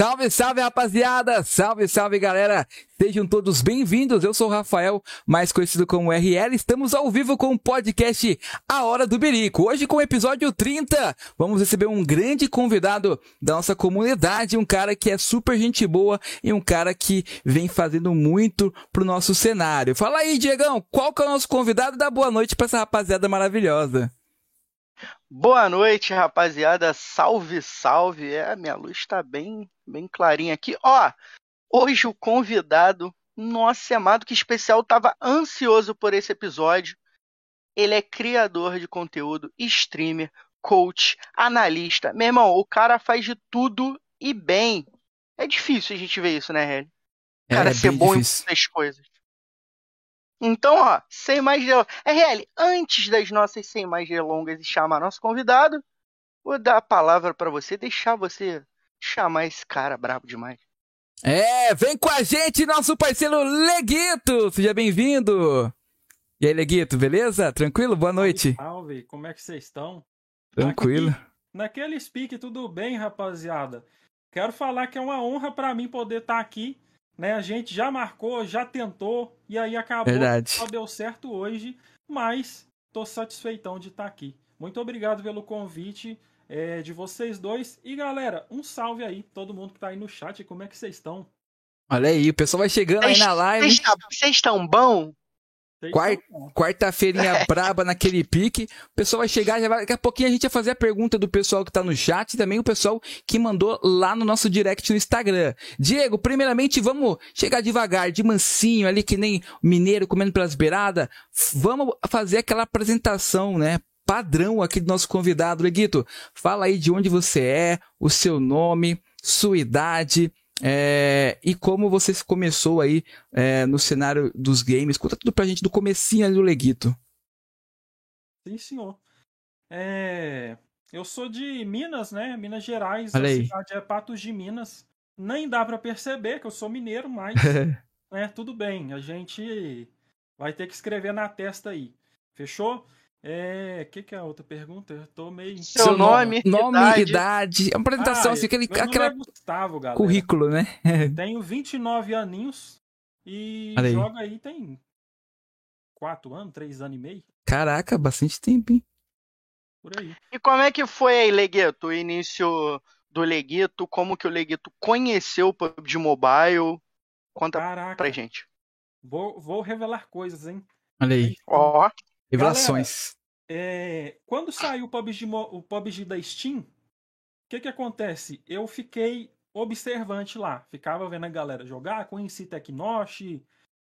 Salve, salve, rapaziada! Salve, salve, galera! Sejam todos bem-vindos. Eu sou o Rafael, mais conhecido como RL. Estamos ao vivo com o podcast A Hora do Berico. Hoje com o episódio 30, vamos receber um grande convidado da nossa comunidade, um cara que é super gente boa e um cara que vem fazendo muito pro nosso cenário. Fala aí, Diegão, qual que é o nosso convidado? Dá boa noite pra essa rapaziada maravilhosa. Boa noite, rapaziada. Salve, salve. É, minha luz tá bem, bem clarinha aqui. Ó, hoje o convidado, nossa, amado, que especial, tava ansioso por esse episódio. Ele é criador de conteúdo, streamer, coach, analista. Meu irmão, o cara faz de tudo e bem. É difícil a gente ver isso, né, Hélio? O cara é, ser bom difícil. em muitas coisas. Então, ó, sem mais delongas. RL, antes das nossas sem mais delongas e chamar nosso convidado, vou dar a palavra para você, deixar você chamar esse cara brabo demais. É, vem com a gente, nosso parceiro Leguito! Seja bem-vindo! E aí, Leguito, beleza? Tranquilo? Boa noite. Salve, como é que vocês estão? Tranquilo. Aqui, naquele speak, tudo bem, rapaziada? Quero falar que é uma honra para mim poder estar aqui, né? A gente já marcou, já tentou, e aí acabou. Verdade. Só deu certo hoje, mas tô satisfeitão de estar aqui. Muito obrigado pelo convite é, de vocês dois. E galera, um salve aí, todo mundo que tá aí no chat, como é que vocês estão? Olha aí, o pessoal vai chegando aí na live. Vocês tá- Vocês estão bom? Quarta-? Quarta-feirinha braba naquele pique. O pessoal vai chegar, já vai... daqui a pouquinho a gente vai fazer a pergunta do pessoal que tá no chat e também o pessoal que mandou lá no nosso direct no Instagram. Diego, primeiramente vamos chegar devagar, de mansinho ali, que nem mineiro comendo pelas beiradas. Vamos fazer aquela apresentação, né? Padrão aqui do nosso convidado, Leguito. Fala aí de onde você é, o seu nome, sua idade, é, e como você começou aí é, no cenário dos games. Conta tudo pra gente do comecinho ali do Leguito. Sim, senhor. É, eu sou de Minas, né? Minas Gerais. Olha a aí. cidade é Patos de Minas. Nem dá pra perceber que eu sou mineiro, mas né, tudo bem. A gente vai ter que escrever na testa aí. Fechou? É, o que, que é a outra pergunta? Eu tô meio. Seu nome, nome, idade. idade. É uma apresentação, Ah, assim, aquele, meu nome aquela é Gustavo, galera. currículo, né? Tenho 29 aninhos e Olha aí. jogo aí tem 4 anos, 3 anos e meio, Caraca, bastante tempo, hein? por aí. E como é que foi aí, Leguito, o início do Leguito? Como que o Leguito conheceu o PUBG Mobile? Conta Caraca, pra gente. vou, vou revelar coisas, hein? Olha aí, Ó, revelações. É, quando saiu o PUBG, o PUBG da Steam, o que que acontece? Eu fiquei observante lá, ficava vendo a galera jogar, conheci Tecnosh,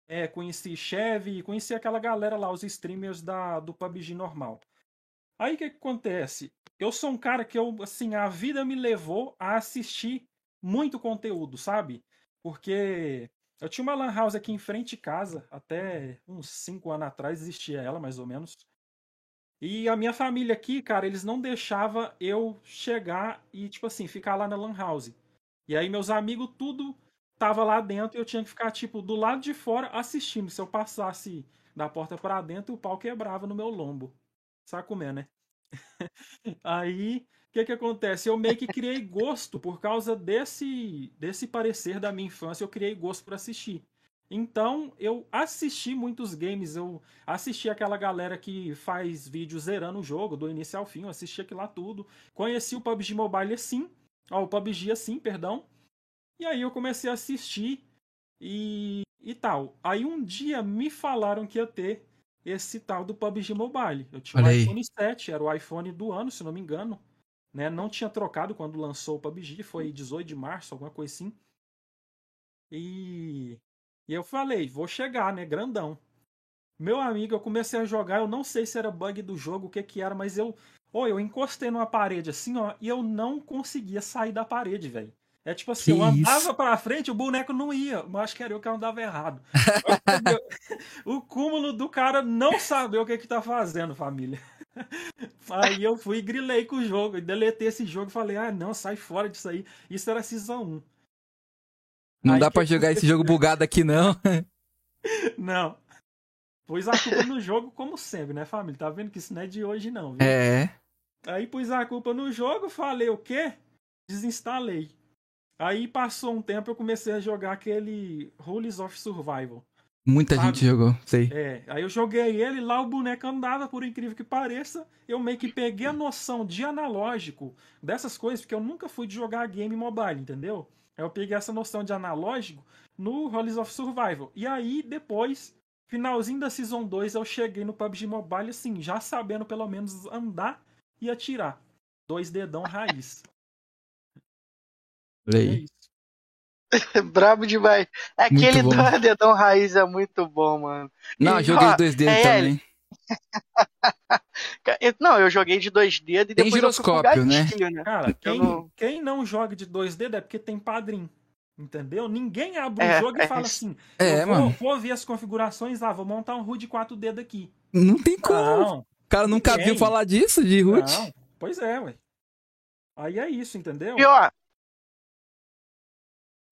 é, conheci Chevy, conheci aquela galera lá, os streamers da, do PUBG normal. Aí o que que acontece? Eu sou um cara que eu, assim, a vida me levou a assistir muito conteúdo, sabe? Porque eu tinha uma lan house aqui em frente de casa, até uns 5 anos atrás existia ela, mais ou menos. E a minha família aqui, cara, eles não deixavam eu chegar e, tipo assim, ficar lá na Lan House. E aí meus amigos tudo tava lá dentro e eu tinha que ficar, tipo, do lado de fora assistindo. Se eu passasse da porta pra dentro, o pau quebrava no meu lombo. Sabe como é, né? aí, o que que acontece? Eu meio que criei gosto por causa desse, desse parecer da minha infância, eu criei gosto por assistir. Então, eu assisti muitos games, eu assisti aquela galera que faz vídeo zerando o jogo, do início ao fim, eu assisti aquilo lá tudo. Conheci o PUBG Mobile assim, ó, o PUBG assim, perdão. E aí eu comecei a assistir e, e tal. Aí um dia me falaram que ia ter esse tal do PUBG Mobile. Eu tinha um Olha aí. iPhone 7, era o iPhone do ano, se não me engano. Né? Não tinha trocado quando lançou o PUBG, foi 18 de março, alguma coisa assim. E, e eu falei, vou chegar, né, grandão. Meu amigo, eu comecei a jogar, eu não sei se era bug do jogo, o que que era, mas eu, ô, eu encostei numa parede assim, ó, e eu não conseguia sair da parede, velho. É tipo assim, Que eu andava isso? pra frente, o boneco não ia, mas acho que era eu que andava errado. o cúmulo do cara não saber o que que tá fazendo, família. Aí eu fui e grilei com o jogo, deletei esse jogo e falei, ah, não, sai fora disso aí. Isso era Season 1. Não Aí dá pra jogar esse jogo bugado aqui, não. Não. Pus a culpa no jogo como sempre, né, família? Tá vendo que isso não é de hoje, não, viu? É. Aí pus a culpa no jogo, falei o quê? Desinstalei. Aí passou um tempo eu comecei a jogar aquele Rules of Survival. Muita Sabe? gente jogou, sei. É, aí eu joguei ele lá, o boneco andava, por incrível que pareça. Eu meio que peguei a noção de analógico dessas coisas, porque eu nunca fui de jogar game mobile, entendeu? Aí eu peguei essa noção de analógico no Rolls of Survival. E aí, depois, finalzinho da Season 2, eu cheguei no PUBG Mobile, assim, já sabendo pelo menos andar e atirar. Dois dedão raiz. Olha É. Brabo demais. Aquele bom. do dedão raiz é muito bom, mano. Não, E, joguei ó, de dois dedos é também. Não, eu joguei de dois dedos e Tem depois eu fui pro giroscópio, né? gatilho, né? Cara, quem, não- quem não joga de dois dedos é porque tem padrinho. Entendeu? Ninguém abre um É, jogo e é fala assim: É, eu vou, mano. vou ver as configurações, ah, vou montar um HUD de quatro dedos aqui. Não tem como. Não, O cara nunca ninguém. viu falar disso, de root. não. Pois é, ué. Aí é isso, entendeu? E ó,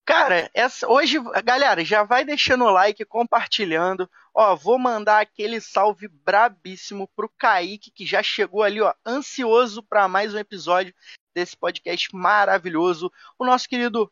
cara, essa, hoje, galera, já vai deixando o like, compartilhando. Ó, vou mandar aquele salve brabíssimo pro Kaique, que já chegou ali, ó, ansioso para mais um episódio desse podcast maravilhoso. O nosso querido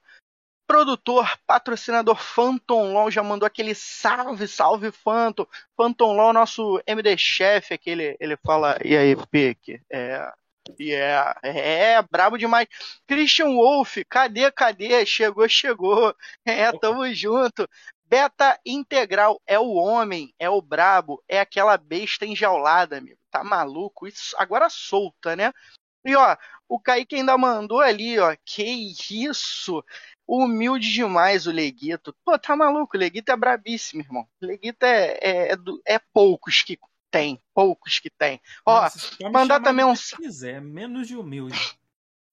produtor, patrocinador Phantom Law já mandou aquele salve, salve Phantom. Phantom Law, nosso MD chefe, aquele, ele fala, e aí, Pique? É, Yeah. É, brabo demais. Christian Wolf, cadê, cadê? Chegou, chegou. É, tamo junto. Beta integral é o homem, é o brabo, é aquela besta enjaulada, amigo. Tá maluco? Isso agora solta, né? E ó, o Kaique ainda mandou ali, ó. Que isso? Humilde demais o Leguito. Pô, tá maluco? O Leguito é brabíssimo, irmão. O Leguito é, é, é, é poucos que tem. Poucos que tem. Ó, mandar também um que quiser, menos de humilde.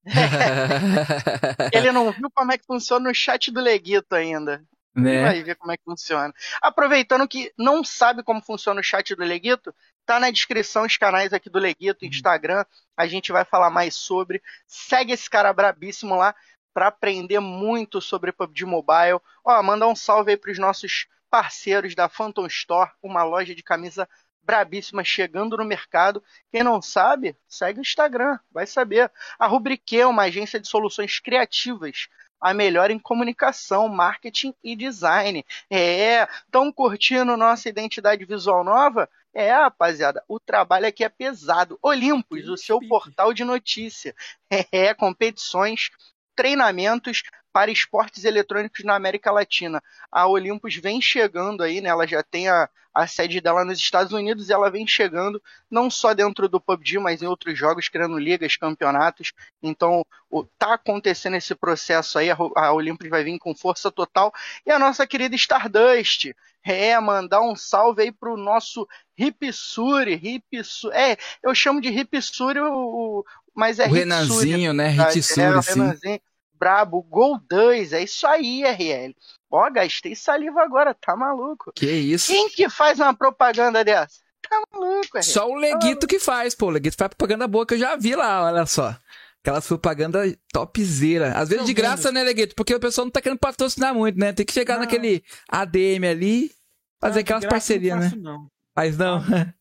Ele não viu como é que funciona o chat do Leguito ainda. né? Vai ver como é que funciona. Aproveitando que não sabe como funciona o chat do Leguito, tá na descrição os canais aqui do Leguito, Instagram. A gente vai falar mais sobre. Segue esse cara brabíssimo lá para aprender muito sobre PUBG Mobile. Ó, mandar um salve aí pros nossos parceiros da Phantom Store, uma loja de camisa brabíssima chegando no mercado. Quem não sabe, segue o Instagram, vai saber. A Rubrique é uma agência de soluções criativas, a melhor em comunicação, marketing e design. É, estão curtindo nossa identidade visual nova? É, rapaziada, o trabalho aqui é pesado. Olympus, o seu portal de notícia. É, competições, treinamentos para esportes eletrônicos na América Latina. A Olympus vem chegando aí, né? Ela já tem a, a sede dela nos Estados Unidos e ela vem chegando não só dentro do PUBG, mas em outros jogos, criando ligas, campeonatos. Então, o, tá acontecendo esse processo aí, a, a Olympus vai vir com força total. E a nossa querida Stardust, é, mandar um salve aí pro nosso Ripsuri, Ripsuri, é, eu chamo de Ripsuri, o, mas é o Renanzinho, né? Hitsuri, é, o sim. Renanzinho, brabo, Gol 2, é isso aí, RL. Ó, gastei saliva agora, tá maluco. Que isso. Quem que faz uma propaganda dessa? Tá maluco, RL. Só o Leguito que faz, pô. O Leguito faz propaganda boa que eu já vi lá, olha só. Aquelas propaganda topzera. Às vezes de graça, né, Leguito? Porque o pessoal não tá querendo patrocinar muito, né? Tem que chegar Não. naquele ADM ali, fazer Ah, de aquelas parcerias, não né? não. Mas não.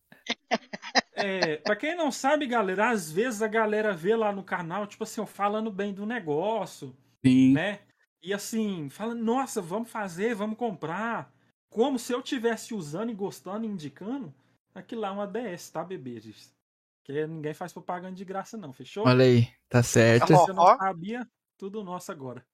É, pra quem não sabe, galera, às vezes a galera vê lá no canal, tipo assim, eu falando bem do negócio, Sim. né? E assim, fala, nossa, vamos fazer, vamos comprar. Como se eu tivesse usando e gostando e indicando, aquilo lá é uma DS, tá, bebês? Que ninguém faz propaganda de graça, não, fechou? Olha aí, tá certo. Ó, Você não sabia, tudo nosso agora.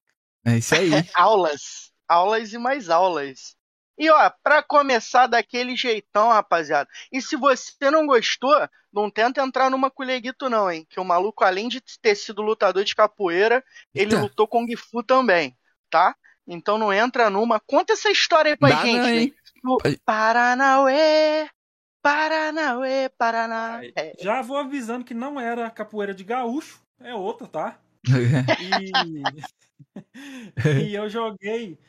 É isso aí. aulas, aulas e mais aulas. E ó, pra começar daquele jeitão, rapaziada. E se você não gostou, não tenta entrar numa com o Leguito não, hein? Que o maluco, além de ter sido lutador de capoeira, ele Eita. lutou Kung Fu também, tá? Então não entra numa. Conta essa história aí pra Dá gente, não, hein? No Paranauê, Paranauê, Paraná. Já vou avisando que não era capoeira de gaúcho, é outra, tá? E, e eu joguei,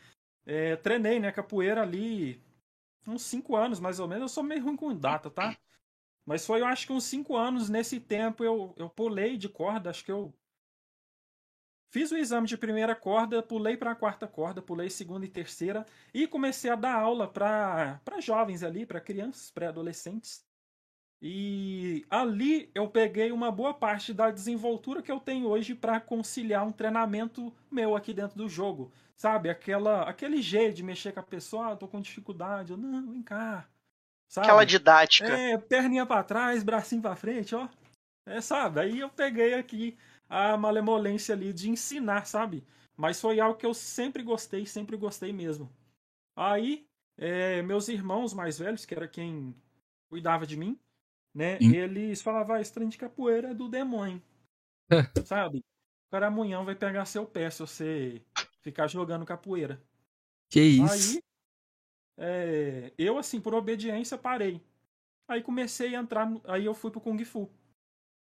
é, treinei, né, capoeira ali uns 5 anos, mais ou menos. Eu sou meio ruim com data, tá? Mas foi, eu acho que uns 5 anos. Nesse tempo eu, eu pulei de corda, acho que eu fiz o exame de primeira corda, pulei para a quarta corda, pulei segunda e terceira e comecei a dar aula para jovens ali, para crianças, pré-adolescentes. E ali eu peguei uma boa parte da desenvoltura que eu tenho hoje para conciliar um treinamento meu aqui dentro do jogo. Sabe? Aquela, aquele jeito de mexer com a pessoa, ah, tô com dificuldade. Eu, não, vem cá. Sabe? Aquela didática. É, perninha para trás, bracinho para frente, ó. É, sabe? Aí eu peguei aqui a malemolência ali de ensinar, sabe? Mas foi algo que eu sempre gostei, sempre gostei mesmo. Aí, é, meus irmãos mais velhos, que era quem cuidava de mim, né? Hum. Eles falavam, ah, esse trem de capoeira é do demônio. sabe? O cara amanhã vai pegar seu pé se você ficar jogando capoeira. Que isso? Aí, é, eu, assim, por obediência, parei. Aí comecei a entrar, aí eu fui pro Kung Fu.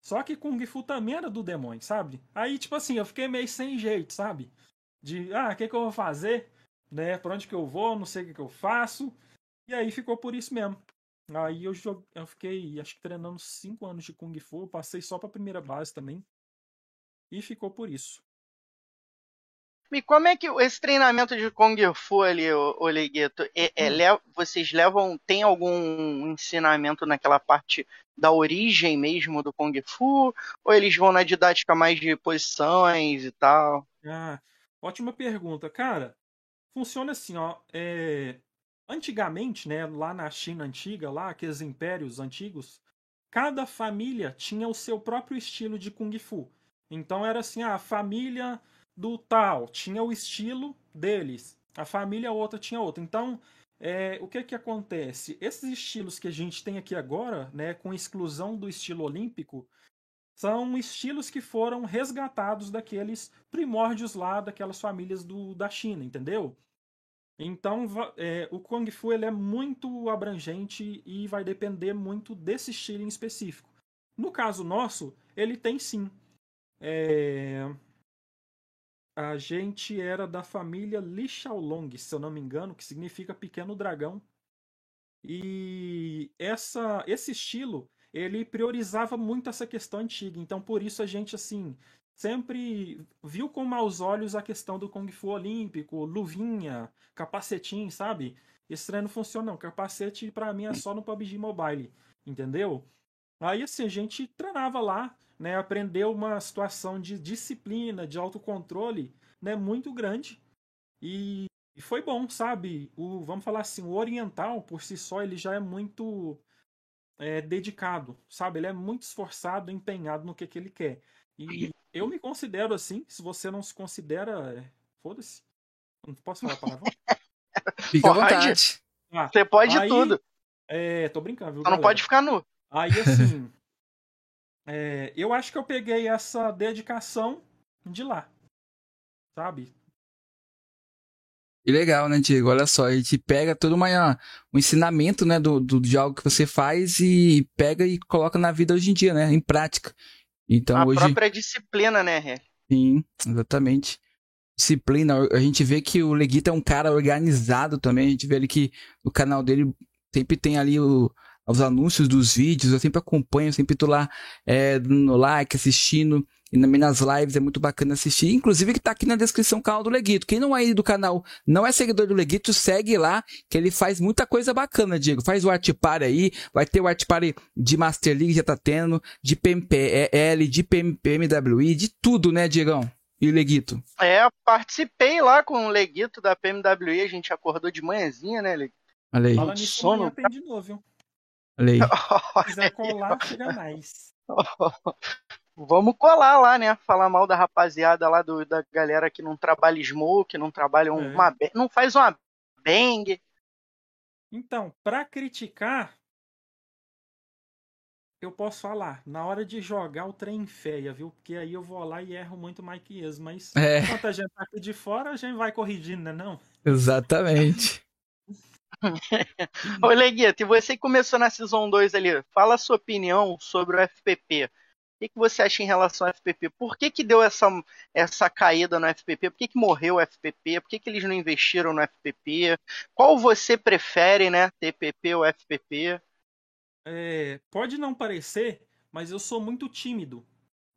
Só que Kung Fu também era do demônio, sabe? Aí, tipo assim, eu fiquei meio sem jeito, sabe? De, ah, o que, que eu vou fazer? Né? Pra onde que eu vou? Não sei o que, que eu faço. E aí ficou por isso mesmo. Aí eu, joguei, eu fiquei, acho que treinando 5 anos de Kung Fu. Passei só pra primeira base também. E ficou por isso. E como é que esse treinamento de Kung Fu ali, o Legueto, é, é, hum. vocês levam, tem algum ensinamento naquela parte da origem mesmo do Kung Fu? Ou eles vão na didática mais de posições e tal? Ah, ótima pergunta. Cara, funciona assim, ó. É... Antigamente, né, lá na China antiga, lá, aqueles impérios antigos, cada família tinha o seu próprio estilo de Kung Fu. Então era assim, ah, a família do tal tinha o estilo deles, a família outra tinha outra. Então, é, o que que acontece? Esses estilos que a gente tem aqui agora, né, com exclusão do estilo olímpico, são estilos que foram resgatados daqueles primórdios lá daquelas famílias do, da China, entendeu? Então, é, o Kung Fu ele é muito abrangente e vai depender muito desse estilo em específico. No caso nosso, ele tem sim. É, a gente era da família Li Shaolong, se eu não me engano, que significa pequeno dragão. E essa, esse estilo, ele priorizava muito essa questão antiga. Então, por isso a gente, assim, sempre viu com maus olhos a questão do Kung Fu olímpico, luvinha, capacetinho, sabe? Esse treino funciona não. Capacete, para mim, é só no PUBG Mobile, entendeu? Aí, assim, a gente treinava lá, né, aprendeu uma situação de disciplina, de autocontrole, né, muito grande. E, e foi bom, sabe? O, vamos falar assim, o oriental por si só ele já é muito é, dedicado, sabe? Ele é muito esforçado, empenhado no que, que ele quer. E eu me considero assim. Se você não se considera, é, foda-se. Não posso falar a palavra. Fica à vontade. Ah, você pode aí, tudo. É, tô brincando, viu? Só não pode ficar nu. Aí assim, é, eu acho que eu peguei essa dedicação de lá. Sabe? Que legal, né, Diego? Olha só, a gente pega todo uma, um ensinamento, né, do, do, de algo que você faz e pega e coloca na vida hoje em dia, né, em prática. Então, a hoje... própria disciplina, né, Sim, exatamente. Disciplina. A gente vê que o Leguita é um cara organizado também. A gente vê ali que o canal dele sempre tem ali o, os anúncios dos vídeos, eu sempre acompanho, sempre tô lá é, no like, assistindo. E nas lives é muito bacana assistir. Inclusive que tá aqui na descrição o canal do Leguito. Quem não é aí do canal, não é seguidor do Leguito, segue lá, que ele faz muita coisa bacana, Diego. Faz o Art Party aí, vai ter o Art Party de Master League, já tá tendo, de PMPL, de PMWI, de tudo, né, Diegão? E o Leguito? É, participei lá com o Leguito da PMWI, a gente acordou de manhãzinha, né, Leguito? Olha aí. Fala nisso, sono. tem de novo, viu? Olha aí. Se quiser colar, chega mais. Vamos colar lá, né? Falar mal da rapaziada lá do, da galera que não trabalha smoke, não trabalha é. uma não faz uma bang. Então, para criticar, eu posso falar, na hora de jogar o trem feia, viu? Porque aí eu vou lá e erro muito mais que eles, mas é. enquanto a gente tá aqui de fora, a gente vai corrigindo, né não? Exatamente. Ô Leguito, e você que começou na Season 2 ali, fala a sua opinião sobre o FPP. Que, que você acha em relação ao FPP? Por que, que deu essa, essa caída no FPP? Por que, que morreu o FPP? Por que, que eles não investiram no FPP? Qual você prefere, né? TPP ou FPP? É, pode não parecer, mas eu sou muito tímido.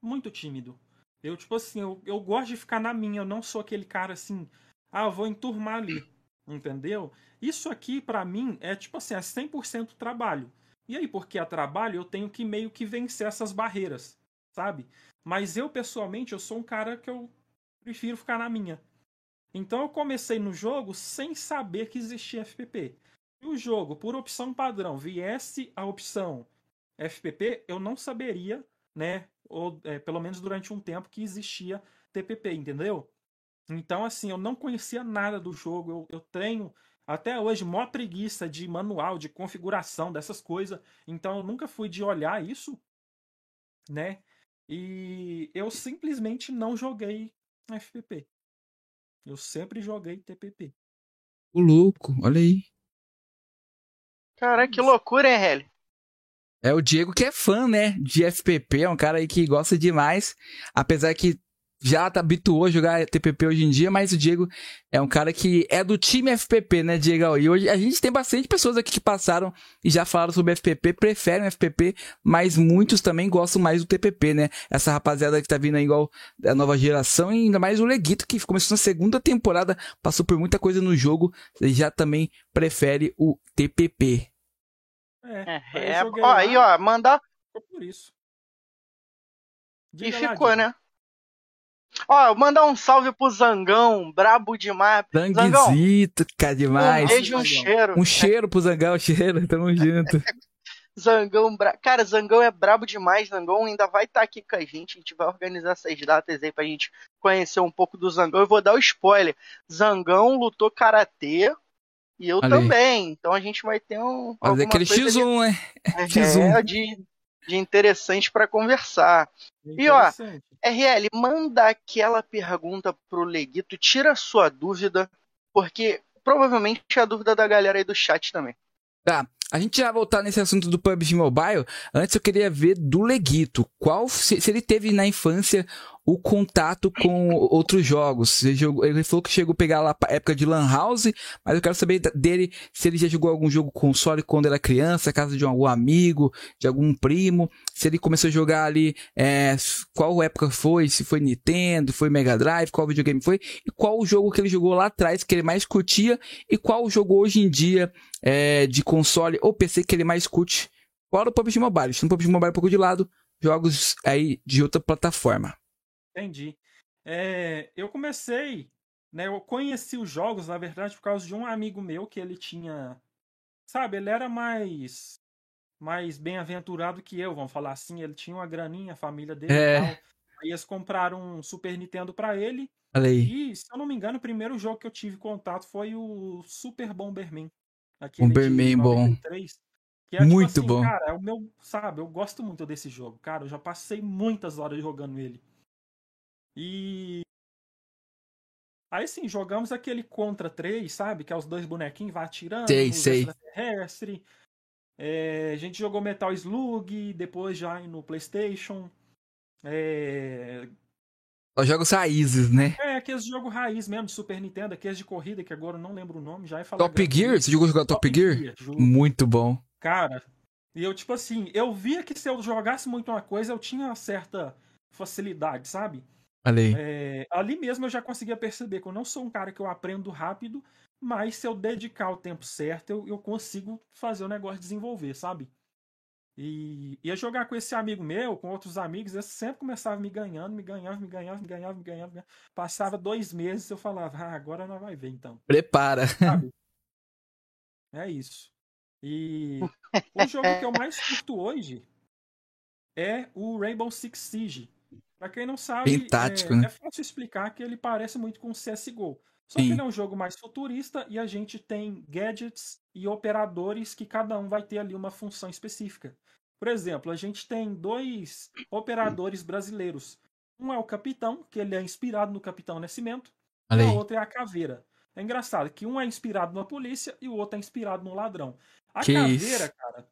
Muito tímido. Eu, tipo assim, eu, eu gosto de ficar na minha. Eu não sou aquele cara assim, ah, vou enturmar ali. Entendeu? Isso aqui, para mim, é tipo assim, é 100% trabalho. E aí, porque é trabalho, eu tenho que meio que vencer essas barreiras, sabe? Mas eu, pessoalmente, eu sou um cara que eu prefiro ficar na minha. Então eu comecei no jogo sem saber que existia FPP. Se o jogo, por opção padrão, viesse a opção FPP, eu não saberia, né? Ou é, pelo menos durante um tempo que existia TPP, entendeu? Então, assim, eu não conhecia nada do jogo. Eu, eu tenho até hoje maior preguiça de manual, de configuração dessas coisas. Então, eu nunca fui de olhar isso, né? E eu simplesmente não joguei FPP. Eu sempre joguei TPP. O louco, olha aí. Cara, que loucura, hein, Heli? É o Diego que é fã, né, de FPP, é um cara aí que gosta demais, apesar que já tá habituou a jogar TPP hoje em dia, mas o Diego é um cara que é do time FPP, né, Diego? E hoje a gente tem bastante pessoas aqui que passaram e já falaram sobre FPP, preferem FPP, mas muitos também gostam mais do TPP, né? Essa rapaziada que tá vindo aí igual da nova geração e ainda mais o Leguito que começou na segunda temporada, passou por muita coisa no jogo, e já também prefere o TPP. É, é, é ó, aí ó, mandar por isso. Diga e ficou, lá, né? Ó, mandar um salve pro Zangão, brabo demais. Zanguezito, cara, demais. Um beijo um cheiro. Um cheiro pro Zangão, cheiro, tamo junto. Zangão, bra... cara, Zangão é brabo demais. Zangão ainda vai estar tá aqui com a gente. A gente vai organizar essas datas aí pra gente conhecer um pouco do Zangão. Eu vou dar o spoiler: Zangão lutou karatê e eu também. Então a gente vai ter um. Fazer aquele X1, de... né? É, X1. de, de interessante para conversar. E ó, RL, manda aquela pergunta pro Leguito, tira a sua dúvida, porque provavelmente é a dúvida da galera aí do chat também. Tá. A gente já voltar nesse assunto do PUBG Mobile. Antes eu queria ver do Leguito. Qual se, se ele teve na infância o contato com outros jogos. Ele falou que chegou a pegar lá a época de Lan House, mas eu quero saber dele se ele já jogou algum jogo console quando era criança, casa de algum amigo, de algum primo, se ele começou a jogar ali, é, qual época foi, se foi Nintendo, foi Mega Drive, qual videogame foi, e qual o jogo que ele jogou lá atrás que ele mais curtia, e qual o jogo hoje em dia é, de console ou PC que ele mais curte. Fora o PUBG Mobile, deixando o PUBG Mobile um pouco de lado, jogos aí de outra plataforma. Entendi. É, eu comecei, né? Eu conheci os jogos, na verdade, por causa de um amigo meu que ele tinha. Sabe, ele era mais. Mais bem-aventurado que eu, vamos falar assim. Ele tinha uma graninha, a família dele é. e tal. Aí eles compraram um Super Nintendo para ele. aí. E, se eu não me engano, o primeiro jogo que eu tive contato foi o Super Bomberman. Aquele Bomberman bom. Que é, muito tipo assim, bom. Cara, é o meu, sabe, eu gosto muito desse jogo. Cara, eu já passei muitas horas jogando ele. E. Aí sim, jogamos aquele Contra 3, sabe? Que é os dois bonequinhos vai atirando. Sei, sei. Terrestre. É, a gente jogou Metal Slug, depois já no PlayStation. É... Os jogos raízes, né? É, aqueles jogos raiz mesmo, de Super Nintendo, aqueles de corrida, que agora eu não lembro o nome, já é falar. Top Gear? Você jogou jogar Top, Top Gear? Gear Muito bom. Cara, e eu, tipo assim, eu via que se eu jogasse muito uma coisa, eu tinha uma certa facilidade, sabe? Ali. É, ali mesmo eu já conseguia perceber que eu não sou um cara que eu aprendo rápido, mas se eu dedicar o tempo certo, eu, eu consigo fazer o negócio desenvolver, sabe? E ia jogar com esse amigo meu, com outros amigos, eu sempre começava me ganhando, me ganhava, me ganhava, me ganhava, me ganhava. Me ganhava. Passava dois meses eu falava, ah, agora não vai ver então. Prepara. Sabe? É isso. E o jogo que eu mais curto hoje é o Rainbow Six Siege. Pra quem não sabe, Bem tático, é, né? é fácil explicar que ele parece muito com o CSGO. Só Sim. que ele é um jogo mais futurista e a gente tem gadgets e operadores que cada um vai ter ali uma função específica. Por exemplo, a gente tem dois operadores brasileiros. Um é o Capitão, que ele é inspirado no Capitão Nascimento, e a outra é a Caveira. É engraçado que um é inspirado na polícia e o outro é inspirado no ladrão. A que Caveira, isso? cara,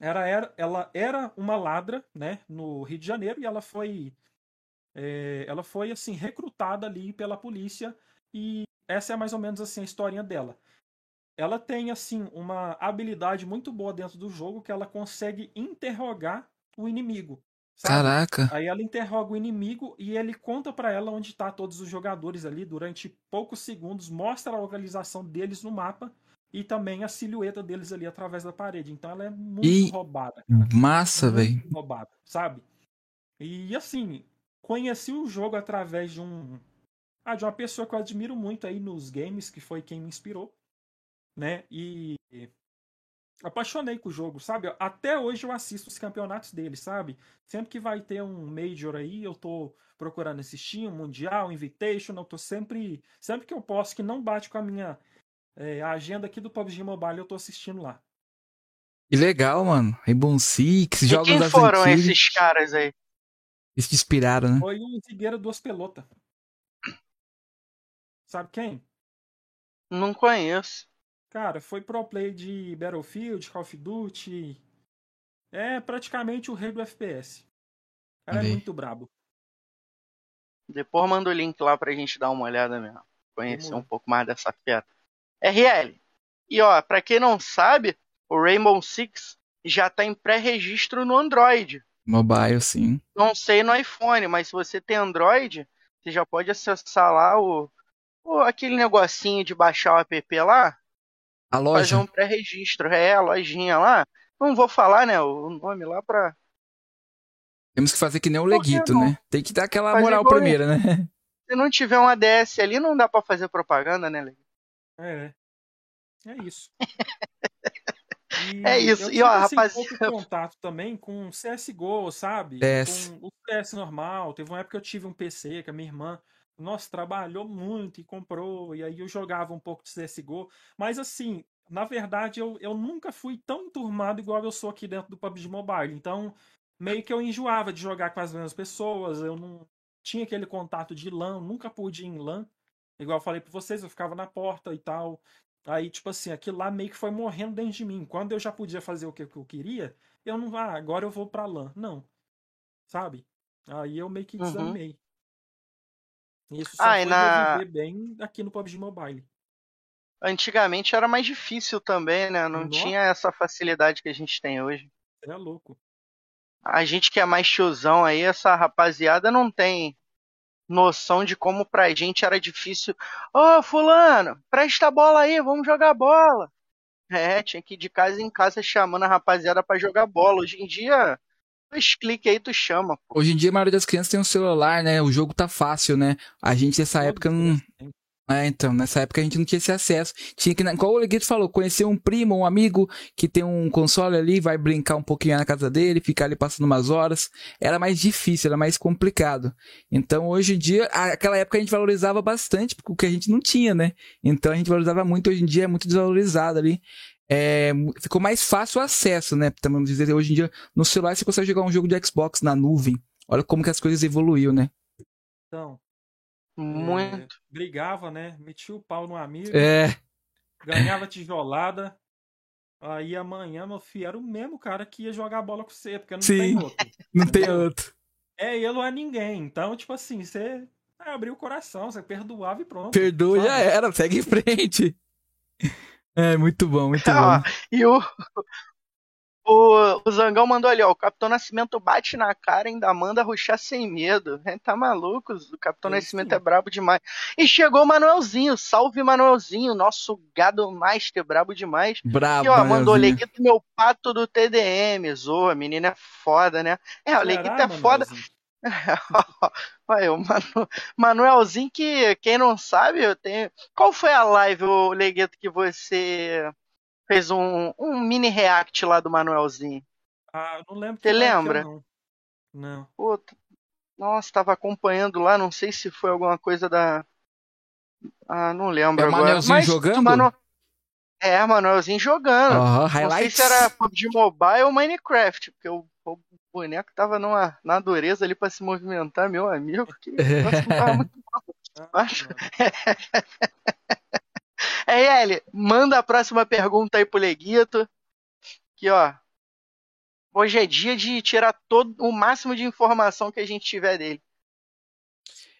era, era, ela era uma ladra, né, no Rio de Janeiro e ela foi, é, ela foi assim recrutada ali pela polícia e essa é mais ou menos assim a historinha dela. Ela tem assim uma habilidade muito boa dentro do jogo que ela consegue interrogar o inimigo. Sabe? Caraca. Aí ela interroga o inimigo e ele conta para ela onde está todos os jogadores ali durante poucos segundos, mostra a localização deles no mapa e também a silhueta deles ali através da parede. Então ela é muito E- roubada. Massa, Muito velho. roubada, sabe? E assim, conheci o jogo através de um. Ah, de uma pessoa que eu admiro muito aí nos games, que foi quem me inspirou, né? E apaixonei com o jogo, sabe? Até hoje eu assisto os campeonatos dele, sabe? Sempre que vai ter um Major aí, eu tô procurando assistir, um Mundial, um Invitation, eu tô sempre. Sempre que eu posso, que não bate com a minha é, agenda aqui do PUBG Mobile, eu tô assistindo lá. Que legal, mano. Rainbow Six, E jogos quem das foram antigas. esses caras aí? Eles te inspiraram, né? Foi o Zigueira Duas Pelotas. Sabe quem? Não conheço. Cara, foi pro play de Battlefield, Call of Duty. É praticamente o rei do FPS. O cara é Olha aí. muito brabo. Depois manda o link lá pra gente dar uma olhada mesmo. Conhecer um pouco mais dessa fera. RL. E ó, pra quem não sabe, o Rainbow Six já tá em pré-registro no Android. Mobile, sim. Não sei no iPhone, mas se você tem Android, você já pode acessar lá o, o- aquele negocinho de baixar o app lá, A fazer loja. um pré-registro. É, a lojinha lá. Não vou falar, né, o nome lá pra. Temos que fazer que nem o Leguito, não? né? Tem que dar aquela Fazer moral primeiro, né? Se não tiver um ADS ali, não dá pra fazer propaganda, né, Lê? É. É isso. É isso. eu E, ó, assim, rapaz- pouco contato também com CSGO, sabe? Com o CS normal. Teve uma época que eu tive um PC que a minha irmã, nossa, trabalhou muito e comprou. E aí eu jogava um pouco de CSGO. Mas assim, na verdade, eu, eu nunca fui tão enturmado igual eu sou aqui dentro do PUBG Mobile. Então, meio que eu enjoava de jogar com as mesmas pessoas. Eu não tinha aquele contato de LAN, nunca pude ir em LAN. Igual eu falei pra vocês, eu ficava na porta e tal. Aí, tipo assim, aquilo lá meio que foi morrendo dentro de mim. Quando eu já podia fazer o que eu queria, eu não, ah, agora eu vou pra LAN. Não. Sabe? Aí eu meio que Uhum. Isso só Ah, foi na- bem aqui no PUBG Mobile. Antigamente era mais difícil também, né? Não Nossa. tinha essa facilidade que a gente tem hoje. Você é louco. A gente que é mais tiozão aí, essa rapaziada não tem noção de como pra gente era difícil. Ô, fulano, presta a bola aí, vamos jogar bola. É, tinha que ir de casa em casa chamando a rapaziada pra jogar bola. Hoje em dia, dois cliques aí tu chama, pô. Hoje em dia a maioria das crianças tem um celular, né? O jogo tá fácil, né? A gente nessa Todos época não. É, então, nessa época a gente não tinha esse acesso. Tinha que, igual o Leguito falou, conhecer um primo, um amigo que tem um console ali, vai brincar um pouquinho na casa dele, ficar ali passando umas horas. Era mais difícil, era mais complicado. Então, hoje em dia, aquela época a gente valorizava bastante, porque o que a gente não tinha, né? Então a gente valorizava muito, hoje em dia é muito desvalorizado ali. É, ficou mais fácil o acesso, né? Também dizer, hoje em dia, no celular você consegue jogar um jogo de Xbox na nuvem. Olha como que as coisas evoluiu, né? Então, Muito. é, brigava, né? Metia o pau no amigo, É, ganhava tijolada. Aí amanhã, meu filho, era o mesmo cara que ia jogar bola com você, porque não Sim. tem outro. não tem outro. É, ele não é ninguém. Então, tipo assim, você abriu o coração, você perdoava e pronto. Perdoa, já era, segue em frente. É, muito bom, muito Ó, bom. e o, o, o Zangão mandou ali, ó. O Capitão Nascimento bate na cara e ainda manda ruxar sem medo. É, tá maluco? O Capitão Aí Nascimento sim. é brabo demais. E chegou o Manuelzinho. Salve, Manuelzinho. Nosso gado master, brabo demais. Brabo, E ó, mandou. Leguito, meu pato do TDM. Zoa, menina é foda, né? É, o Leguito é foda. Manuelzinho? Olha, o Manu- Manuelzinho, que quem não sabe, eu tenho. Qual foi a live, o Leguito, que você fez um, um mini react lá do Manuelzinho? Ah, eu não lembro. Você lembra? Não. não. Nossa, tava acompanhando lá, não sei se foi alguma coisa da. Ah, não lembro É o agora. Manuelzinho Mas, jogando? Manu... É, Manuelzinho jogando. Aham, Não sei se era PUBG Mobile ou Minecraft, porque o, o boneco tava numa, na dureza ali pra se movimentar, meu amigo. Que negócio não tava muito Ah, Acho-. É, Eli, manda a próxima pergunta aí pro Leguito. Que, ó. Hoje é dia de tirar todo o máximo de informação que a gente tiver dele.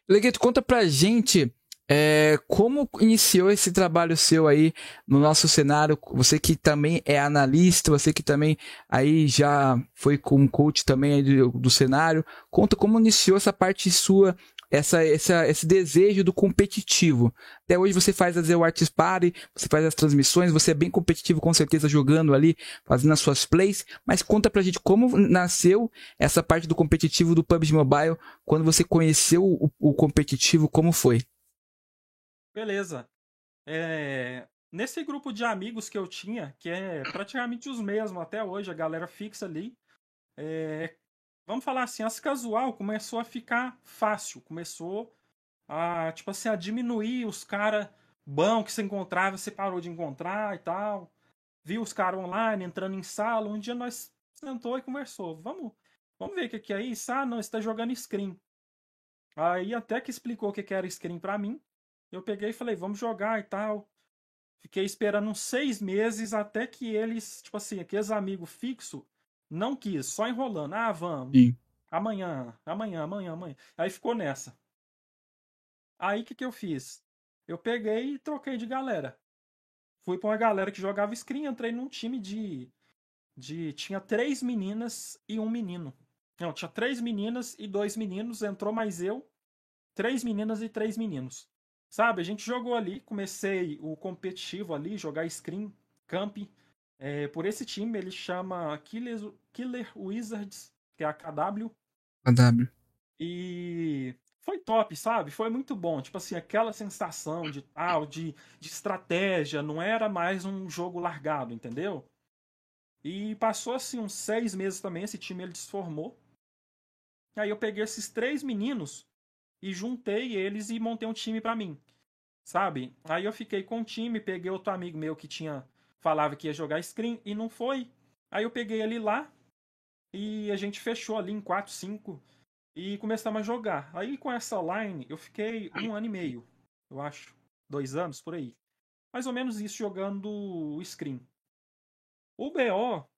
Leguito, conta pra gente é, como iniciou esse trabalho seu aí no nosso cenário. Você que também é analista, você que também aí já foi com coach também do, do cenário. Conta como iniciou essa parte sua essa, essa, esse desejo do competitivo. Até hoje você faz as Arts Party, você faz as transmissões, você é bem competitivo com certeza jogando ali, fazendo as suas plays, mas conta pra gente como nasceu essa parte do competitivo do PUBG Mobile, quando você conheceu o, o competitivo, como foi? Beleza. É, nesse grupo de amigos que eu tinha, que é praticamente os mesmos até hoje, a galera fixa ali, é, vamos falar assim, as casual começou a ficar fácil, começou a, tipo assim, a diminuir os caras bom que você encontrava, você parou de encontrar e tal. Viu os caras online entrando em sala. Um dia nós sentou e conversou. Vamos, vamos ver o que, que é isso? Ah, não, está jogando screen. Aí até que explicou o que, que era screen para mim. Eu peguei e falei, vamos jogar e tal. Fiquei esperando uns seis meses até que eles, tipo assim, aqueles amigos fixos, não quis, só enrolando. Ah, vamos. Sim. Amanhã, amanhã, amanhã, amanhã. Aí ficou nessa. Aí o que, que eu fiz? Eu peguei e troquei de galera. Fui pra uma galera que jogava screen, entrei num time de. de tinha três meninas e um menino. Não, tinha três meninas e dois meninos, entrou mais eu. Três meninas e três meninos. Sabe, a gente jogou ali, comecei o competitivo ali, jogar screen, camp. É, por esse time, ele chama Killer, Killer Wizards, que é a KW. KW. E foi top, sabe? Foi muito bom. Tipo assim, aquela sensação de tal, de, de estratégia, não era mais um jogo largado, entendeu? E passou assim uns seis meses também, esse time ele desformou. Aí eu peguei esses três meninos e juntei eles e montei um time para mim. Sabe? Aí eu fiquei com o time, peguei outro amigo meu que tinha falava que ia jogar screen e não foi. Aí eu peguei ele lá e a gente fechou ali em 4, 5 e começamos a jogar. Aí com essa line eu fiquei um ano e meio, eu acho, dois anos por aí. Mais ou menos isso jogando screen. O BO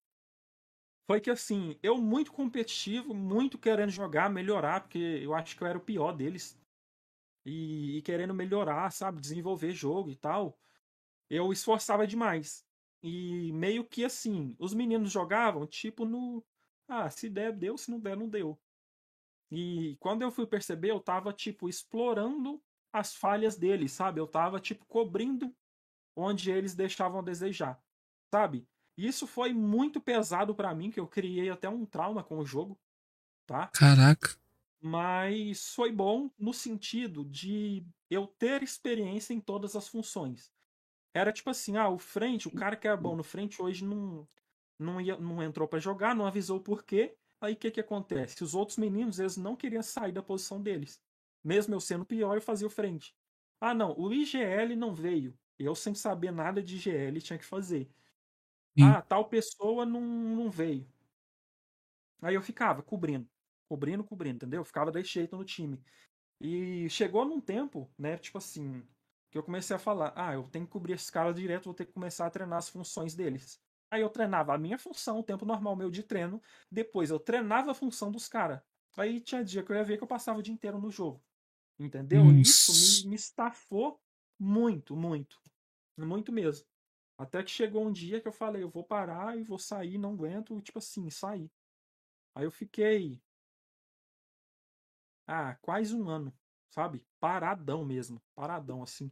foi que assim, eu muito competitivo, muito querendo jogar, melhorar, porque eu acho que eu era o pior deles. E, e querendo melhorar, sabe, desenvolver jogo e tal. Eu esforçava demais. E meio que assim, os meninos jogavam tipo no. Ah, se der, deu, se não der, não deu. E quando eu fui perceber, eu tava, tipo, explorando as falhas deles, sabe? Eu tava, tipo, cobrindo onde eles deixavam a desejar, sabe? Isso foi muito pesado para mim, que eu criei até um trauma com o jogo, tá? Caraca. Mas foi bom no sentido de eu ter experiência em todas as funções. Era tipo assim, ah, o frente, o cara que é bom no frente hoje não não, ia, não entrou para jogar, não avisou por quê. Aí o que que acontece? Os outros meninos, eles não queriam sair da posição deles. Mesmo eu sendo pior, eu fazia o frente. Ah, não, o IGL não veio. Eu, sem saber nada de IGL, tinha que fazer. Sim. Ah, tal pessoa não, não veio. Aí eu ficava cobrindo, cobrindo, cobrindo, entendeu? Eu ficava desse jeito no time. E chegou num tempo, né, tipo assim, que eu comecei a falar, ah, eu tenho que cobrir esses caras direto, vou ter que começar a treinar as funções deles. Aí eu treinava a minha função, o tempo normal meu de treino, depois eu treinava a função dos caras. Aí tinha dia que eu ia ver que eu passava o dia inteiro no jogo. Entendeu? Isso me, me estafou muito, muito. Muito mesmo. Até que chegou um dia que eu falei, eu vou parar e vou sair, não aguento, tipo assim, sair. Aí eu fiquei. Ah, quase um ano, sabe? Paradão mesmo. Paradão, assim.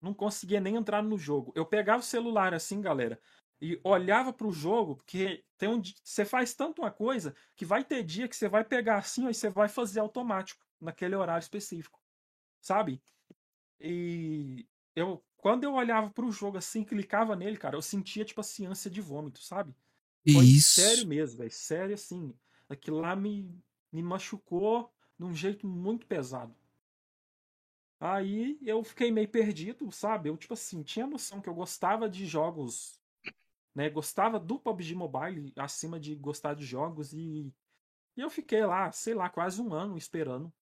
Não conseguia nem entrar no jogo. Eu pegava o celular assim, galera, e olhava para o jogo, porque tem um, você faz tanto uma coisa que vai ter dia que você vai pegar assim e você vai fazer automático naquele horário específico, sabe? E eu quando eu olhava para o jogo assim, clicava nele, cara, eu sentia tipo assim ânsia de vômito, sabe? Foi Isso. sério mesmo, velho, sério assim. Aquilo lá me me machucou de um jeito muito pesado. Aí eu fiquei meio perdido, sabe? Eu, tipo assim, tinha noção que eu gostava de jogos, né? Gostava do PUBG Mobile acima de gostar de jogos e, e eu fiquei lá, sei lá, quase um ano esperando.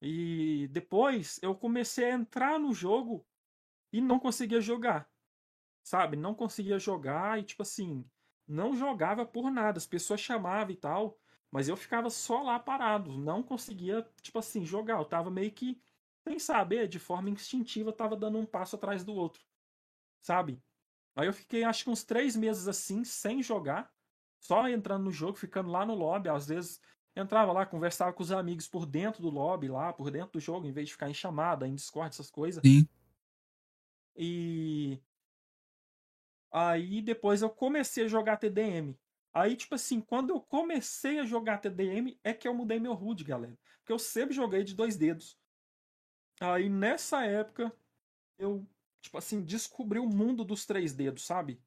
E depois eu comecei a entrar no jogo e não conseguia jogar, sabe? Não conseguia jogar e, tipo assim, não jogava por nada. As pessoas chamavam e tal, mas eu ficava só lá parado, não conseguia, tipo assim, jogar. Eu tava meio que sem saber, de forma instintiva, tava dando um passo atrás do outro. Sabe? Aí eu fiquei acho que uns três meses assim, sem jogar, só entrando no jogo, ficando lá no lobby. Às vezes entrava lá, conversava com os amigos por dentro do lobby lá, por dentro do jogo, em vez de ficar em chamada, em Discord, essas coisas. Sim. E aí depois eu comecei a jogar TDM. Aí, tipo assim, quando eu comecei a jogar TDM, é que eu mudei meu HUD, galera. Porque eu sempre joguei de dois dedos. Aí nessa época, eu, tipo assim, descobri o mundo dos três dedos, sabe?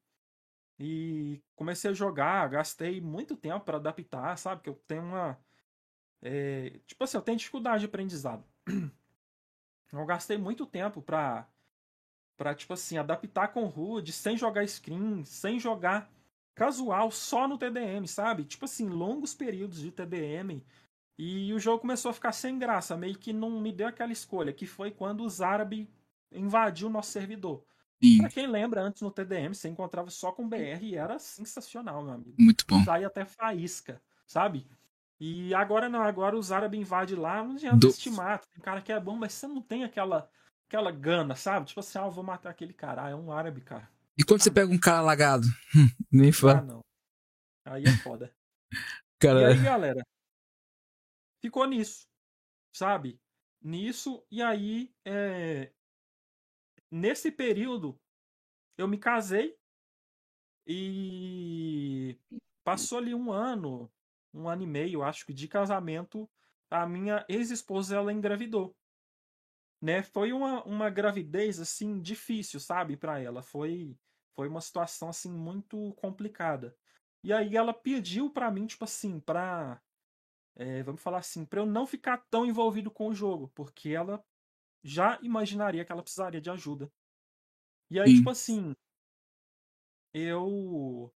E comecei a jogar, gastei muito tempo para adaptar, sabe? Que eu tenho uma. É, tipo assim, eu tenho dificuldade de aprendizado. Eu gastei muito tempo pra, pra tipo assim, adaptar com HUD, sem jogar screen, sem jogar casual, só no TDM, sabe? Tipo assim, longos períodos de TDM. E o jogo começou a ficar sem graça, meio que não me deu aquela escolha, que foi quando os árabes invadiu o nosso servidor. Sim. Pra quem lembra, antes no TDM você encontrava só com BR e era sensacional, meu amigo. Muito bom. Saía até faísca, sabe? E agora não, agora os árabes invadem lá, não adianta Do- mata. Tem cara que é bom, mas você não tem aquela aquela gana, sabe? Tipo assim, ah, eu vou matar aquele cara. Ah, é um árabe, cara. E quando você pega um cara lagado? Hum, Nem Ah, fala. não. Aí é foda. E Cara, aí, galera, ficou nisso, sabe? Nisso, e aí, é... nesse período, eu me casei e passou ali um ano, um ano e meio, acho que, de casamento, a minha ex-esposa, ela engravidou. Né? Foi uma, uma gravidez, assim, difícil, sabe, para ela. Foi, foi uma situação, assim, muito complicada. E aí ela pediu pra mim, tipo assim, pra. é, vamos falar assim, pra eu não ficar tão envolvido com o jogo, porque ela já imaginaria que ela precisaria de ajuda. E aí, Sim. tipo assim, eu.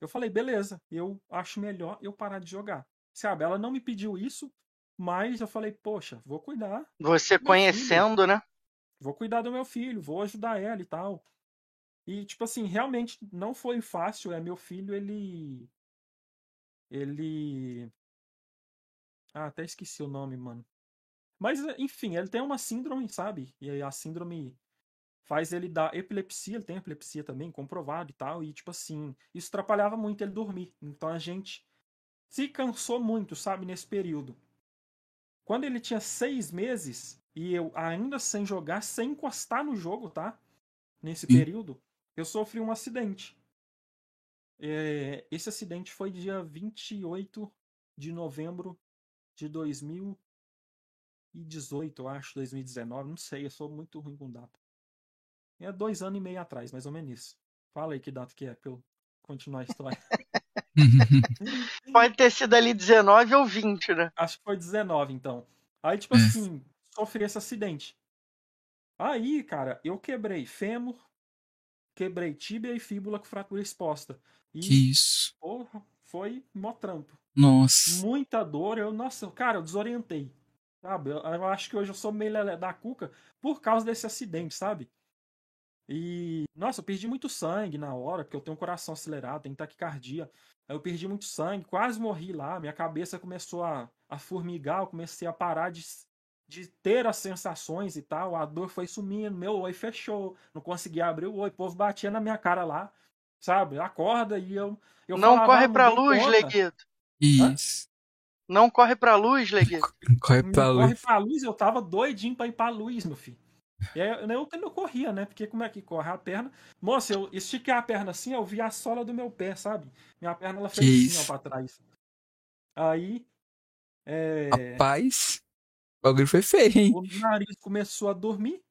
Eu falei, beleza, eu acho melhor eu parar de jogar. Sabe, ela não me pediu isso, mas eu falei, poxa, vou cuidar Você conhecendo, né? vou cuidar do meu filho, vou ajudar ela e tal. E, tipo assim, realmente não foi fácil. É, meu filho, ele. Ele. Ah, até esqueci o nome, mano. Mas, enfim, ele tem uma síndrome, sabe? E aí a síndrome faz ele dar epilepsia, ele tem epilepsia também, comprovado e tal. E, tipo assim, isso atrapalhava muito ele dormir. Então a gente se cansou muito, sabe, nesse período. Quando ele tinha seis meses, e eu ainda sem jogar, sem encostar no jogo, tá? Nesse período, eu sofri um acidente. É, esse acidente foi dia 28 de novembro de 2018, eu acho, 2019, não sei, eu sou muito ruim com data. É dois anos e meio atrás, mais ou menos isso. Fala aí que data que é, pra eu continuar a história. Pode ter sido ali 19 ou 20, né? Acho que foi 19, então. Aí, tipo É. assim, sofri esse acidente. Aí, cara, eu quebrei fêmur, quebrei tíbia e fíbula com fratura exposta. E, que isso. porra, foi mó trampo. Nossa. Muita dor. Eu, nossa, cara, eu desorientei. Sabe? Eu, eu acho que hoje eu sou meio lelé da cuca por causa desse acidente, sabe? E, nossa, eu perdi muito sangue na hora, porque eu tenho um coração acelerado, tenho taquicardia. Aí eu perdi muito sangue, quase morri lá. Minha cabeça começou a, a formigar, eu comecei a parar de, de ter as sensações e tal. A dor foi sumindo, meu oi fechou, não conseguia abrir o olho, o povo batia na minha cara lá, sabe? Acorda e eu. eu não falava, corre "Ah, pra luz, conta." Leguito. Isso. Não corre pra luz, Leguito. Corre pra corre luz. pra luz, eu tava doidinho pra ir pra luz, meu filho. E aí, eu, eu não corria, né? Porque como é que corre a perna? Moça, eu estiquei a perna assim, eu vi a sola do meu pé, sabe? Minha perna ela fez Que assim, isso? ó, pra trás. Aí. É, Rapaz, o bagulho foi feio, hein? o nariz começou a dormir.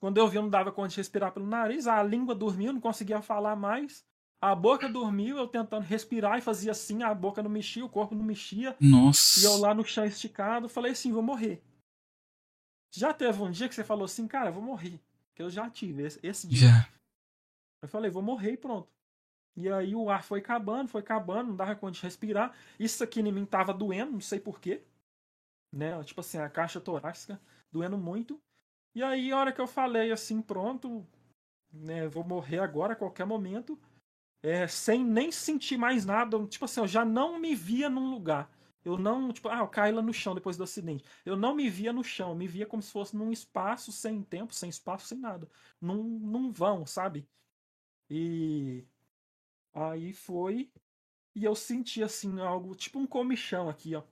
Quando eu vi, eu não dava conta de respirar pelo nariz. A língua dormiu, eu não conseguia falar mais. A boca dormiu, eu tentando respirar e fazia assim, a boca não mexia, o corpo não mexia. E eu Nossa. lá no chão esticado, falei assim, vou morrer. Já teve um dia que você falou assim, cara, eu vou morrer. Que eu já tive esse, esse dia. Já. Eu falei, vou morrer e pronto. E aí o ar foi acabando, foi acabando, não dava conta de respirar. Isso aqui em mim tava doendo, não sei porquê. Né? Tipo assim, a caixa torácica doendo muito. E aí, a hora que eu falei assim, pronto, né, vou morrer agora a qualquer momento, é, sem nem sentir mais nada. Tipo assim, eu já não me via num lugar. Eu não, tipo, ah, eu caí lá no chão depois do acidente. Eu não me via no chão, me via como se fosse num espaço sem tempo, sem espaço, sem nada. Num, num vão, sabe? E aí foi. E eu senti assim algo, tipo um comichão aqui, ó.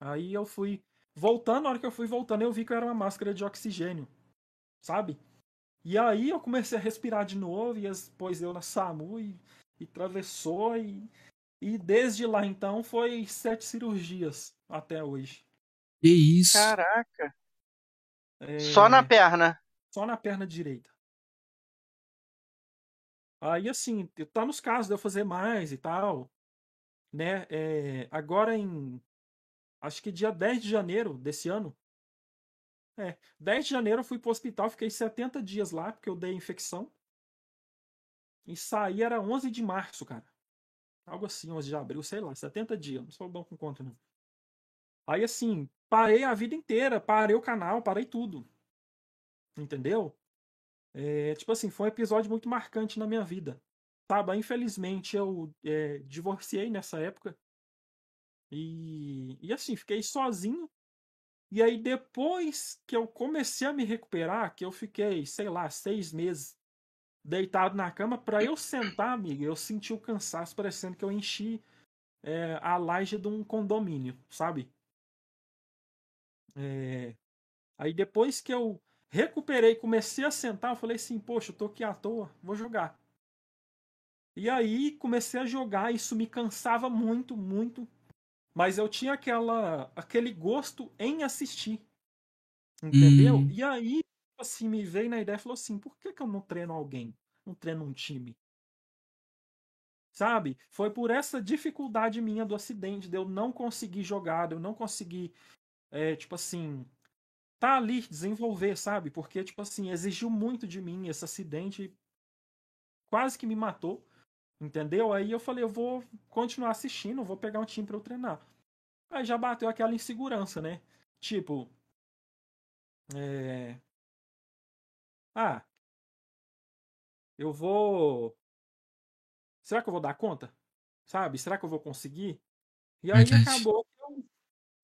Aí eu fui voltando, na hora que eu fui voltando, eu vi que era uma máscara de oxigênio, sabe? E aí eu comecei a respirar de novo, e depois eu na SAMU e, e atravessou, e, e desde lá então foi sete cirurgias até hoje. Que isso? Caraca. É, Só na perna. Só na perna direita. Aí assim, tá nos casos de eu fazer mais e tal, né? É, agora em acho que dia 10 de janeiro desse ano. É, 10 de janeiro eu fui pro hospital, fiquei 70 dias lá, porque eu dei infecção. E saí era 11 de março, cara. Algo assim, 11 de abril, sei lá, 70 dias, não sou bom com conta não. Aí assim, parei a vida inteira, parei o canal, parei tudo. Entendeu? É, tipo assim, foi um episódio muito marcante na minha vida. Sabe, infelizmente eu é, divorciei nessa época. E, e assim, fiquei sozinho. E aí depois que eu comecei a me recuperar, que eu fiquei, sei lá, seis meses deitado na cama, para eu sentar, amigo, eu senti o cansaço, parecendo que eu enchi é, a laje de um condomínio, sabe? É... Aí depois que eu recuperei, comecei a sentar, eu falei assim, poxa, eu tô aqui à toa, vou jogar. E aí comecei a jogar, isso me cansava muito, muito, mas eu tinha aquela aquele gosto em assistir. Entendeu? Hum. E aí, assim, me veio na ideia, falou assim, por que, que eu não treino alguém? Não treino um time? Sabe? Foi por essa dificuldade minha do acidente, de eu não conseguir jogar, de eu não conseguir, é, tipo assim, tá ali, desenvolver, sabe? Porque, tipo assim, exigiu muito de mim esse acidente, quase que me matou, entendeu? Aí eu falei, eu vou continuar assistindo, vou pegar um time pra eu treinar. Aí já bateu aquela insegurança, né? Tipo, é... Ah, eu vou. Será que eu vou dar conta? Sabe? Será que eu vou conseguir? E aí Verdade. acabou que eu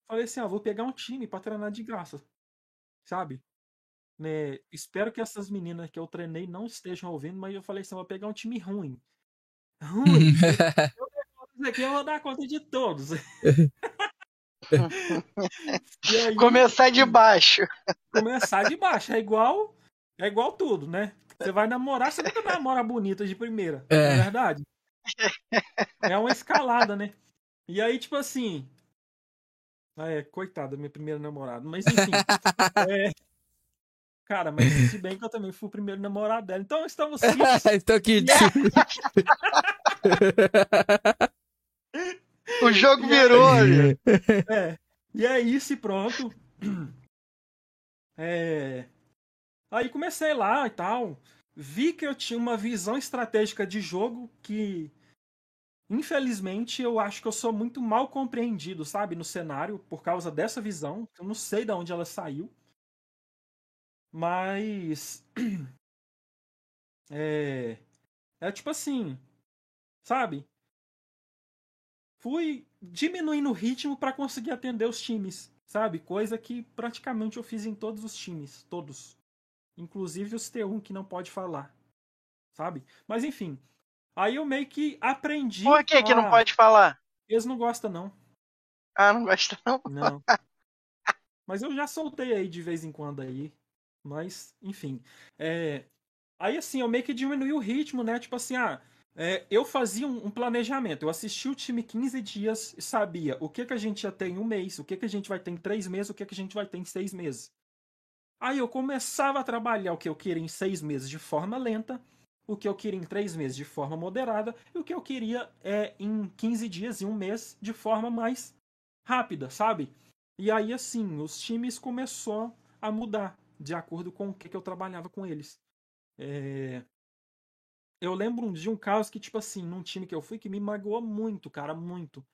falei assim: ah, vou pegar um time pra treinar de graça. Sabe? Né? Espero que essas meninas que eu treinei não estejam ouvindo, mas eu falei assim: eu vou pegar um time ruim. Ruim. eu aqui, eu vou dar conta de todos. Aí, Começar de baixo. começar de baixo. É igual, é igual tudo, né? Você vai namorar, você nunca namora bonita de primeira. É. É verdade? É uma escalada, né? E aí, tipo assim. Ah, é, coitada, minha primeira namorada. Mas enfim. é, Cara, mas se bem que eu também fui o primeiro namorado dela. Então estamos simples. Estou aqui. O jogo virou, olha. É. E é isso e pronto. É... Aí comecei lá e tal. Vi que eu tinha uma visão estratégica de jogo que, infelizmente, eu acho que eu sou muito mal compreendido, sabe, no cenário, por causa dessa visão. Eu não sei de onde ela saiu. Mas. É. É tipo assim. Sabe? Fui diminuindo o ritmo para conseguir atender os times, sabe? Coisa que praticamente eu fiz em todos os times, todos. Inclusive os T1 que não pode falar, sabe? Mas enfim. Aí eu meio que aprendi. Por que que não a- pode falar? Eles não gostam, não. Ah, não gosta não? Não. Mas eu já soltei aí de vez em quando aí. Mas, enfim. É... Aí assim, eu meio que diminui o ritmo, né? Tipo assim, ah, é, eu fazia um, um planejamento. Eu assistia o time 15 dias e sabia o que, que a gente ia ter em um mês, o que, que a gente vai ter em três meses, o que, que a gente vai ter em seis meses. Aí eu começava a trabalhar o que eu queria em seis meses de forma lenta, o que eu queria em três meses de forma moderada, e o que eu queria é em 15 dias, em um mês, de forma mais rápida, sabe? E aí, assim, os times começou a mudar de acordo com o que, que eu trabalhava com eles. É, Eu lembro de um caso que, tipo assim, num time que eu fui, que me magoou muito, cara, muito.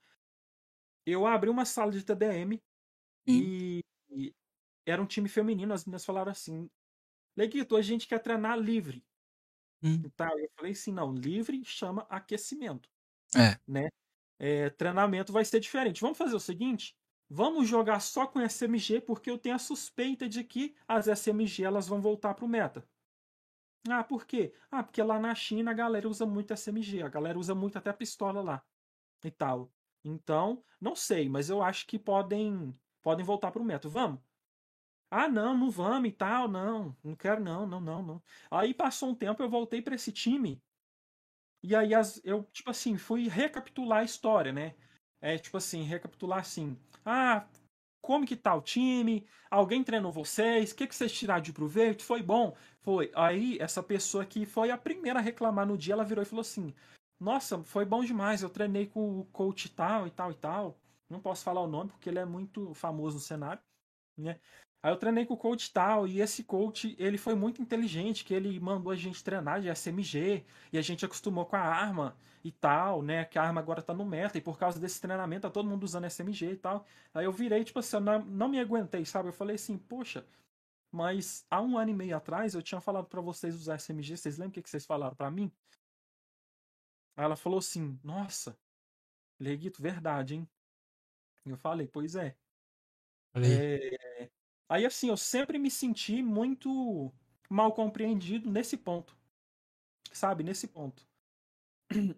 Eu abri uma sala de TDM e, e era um time feminino, as meninas falaram assim, Leguito, a gente quer treinar livre. Hum. Tal. Eu falei assim, não, livre chama aquecimento. É. Né? É, treinamento vai ser diferente. Vamos fazer o seguinte, vamos jogar só com SMG, porque eu tenho a suspeita de que as SMG elas vão voltar pro meta. Ah, por quê? Ah, porque lá na China a galera usa muito SMG, a galera usa muito até pistola lá e tal. Então, não sei, mas eu acho que podem podem voltar pro método. Vamos? Ah, não, não vamos e tal, não, não quero não, não, não, não. Aí passou um tempo, eu voltei para esse time e aí as, eu, tipo assim, fui recapitular a história, né? É, tipo assim, recapitular assim. Ah, como que tá o time? Alguém treinou vocês? O que, que vocês tiraram de proveito? Foi bom? Foi. Aí, essa pessoa que foi a primeira a reclamar no dia, ela virou e falou assim: Nossa, foi bom demais. Eu treinei com o coach tal e tal e tal. Não posso falar o nome porque ele é muito famoso no cenário, né? Aí eu treinei com o coach tal, e esse coach, ele foi muito inteligente, que ele mandou a gente treinar de SMG, e a gente acostumou com a arma e tal, né? Que a arma agora tá no meta, e por causa desse treinamento tá todo mundo usando SMG e tal. Aí eu virei, tipo assim, eu não, não me aguentei, sabe? Eu falei assim, poxa, mas há um ano e meio atrás eu tinha falado para vocês usar SMG, vocês lembram o que, que vocês falaram para mim? Aí ela falou assim, nossa, Leguito, verdade, hein? Eu falei, pois é. É, Aí, assim, eu sempre me senti muito mal compreendido nesse ponto. Sabe? Nesse ponto.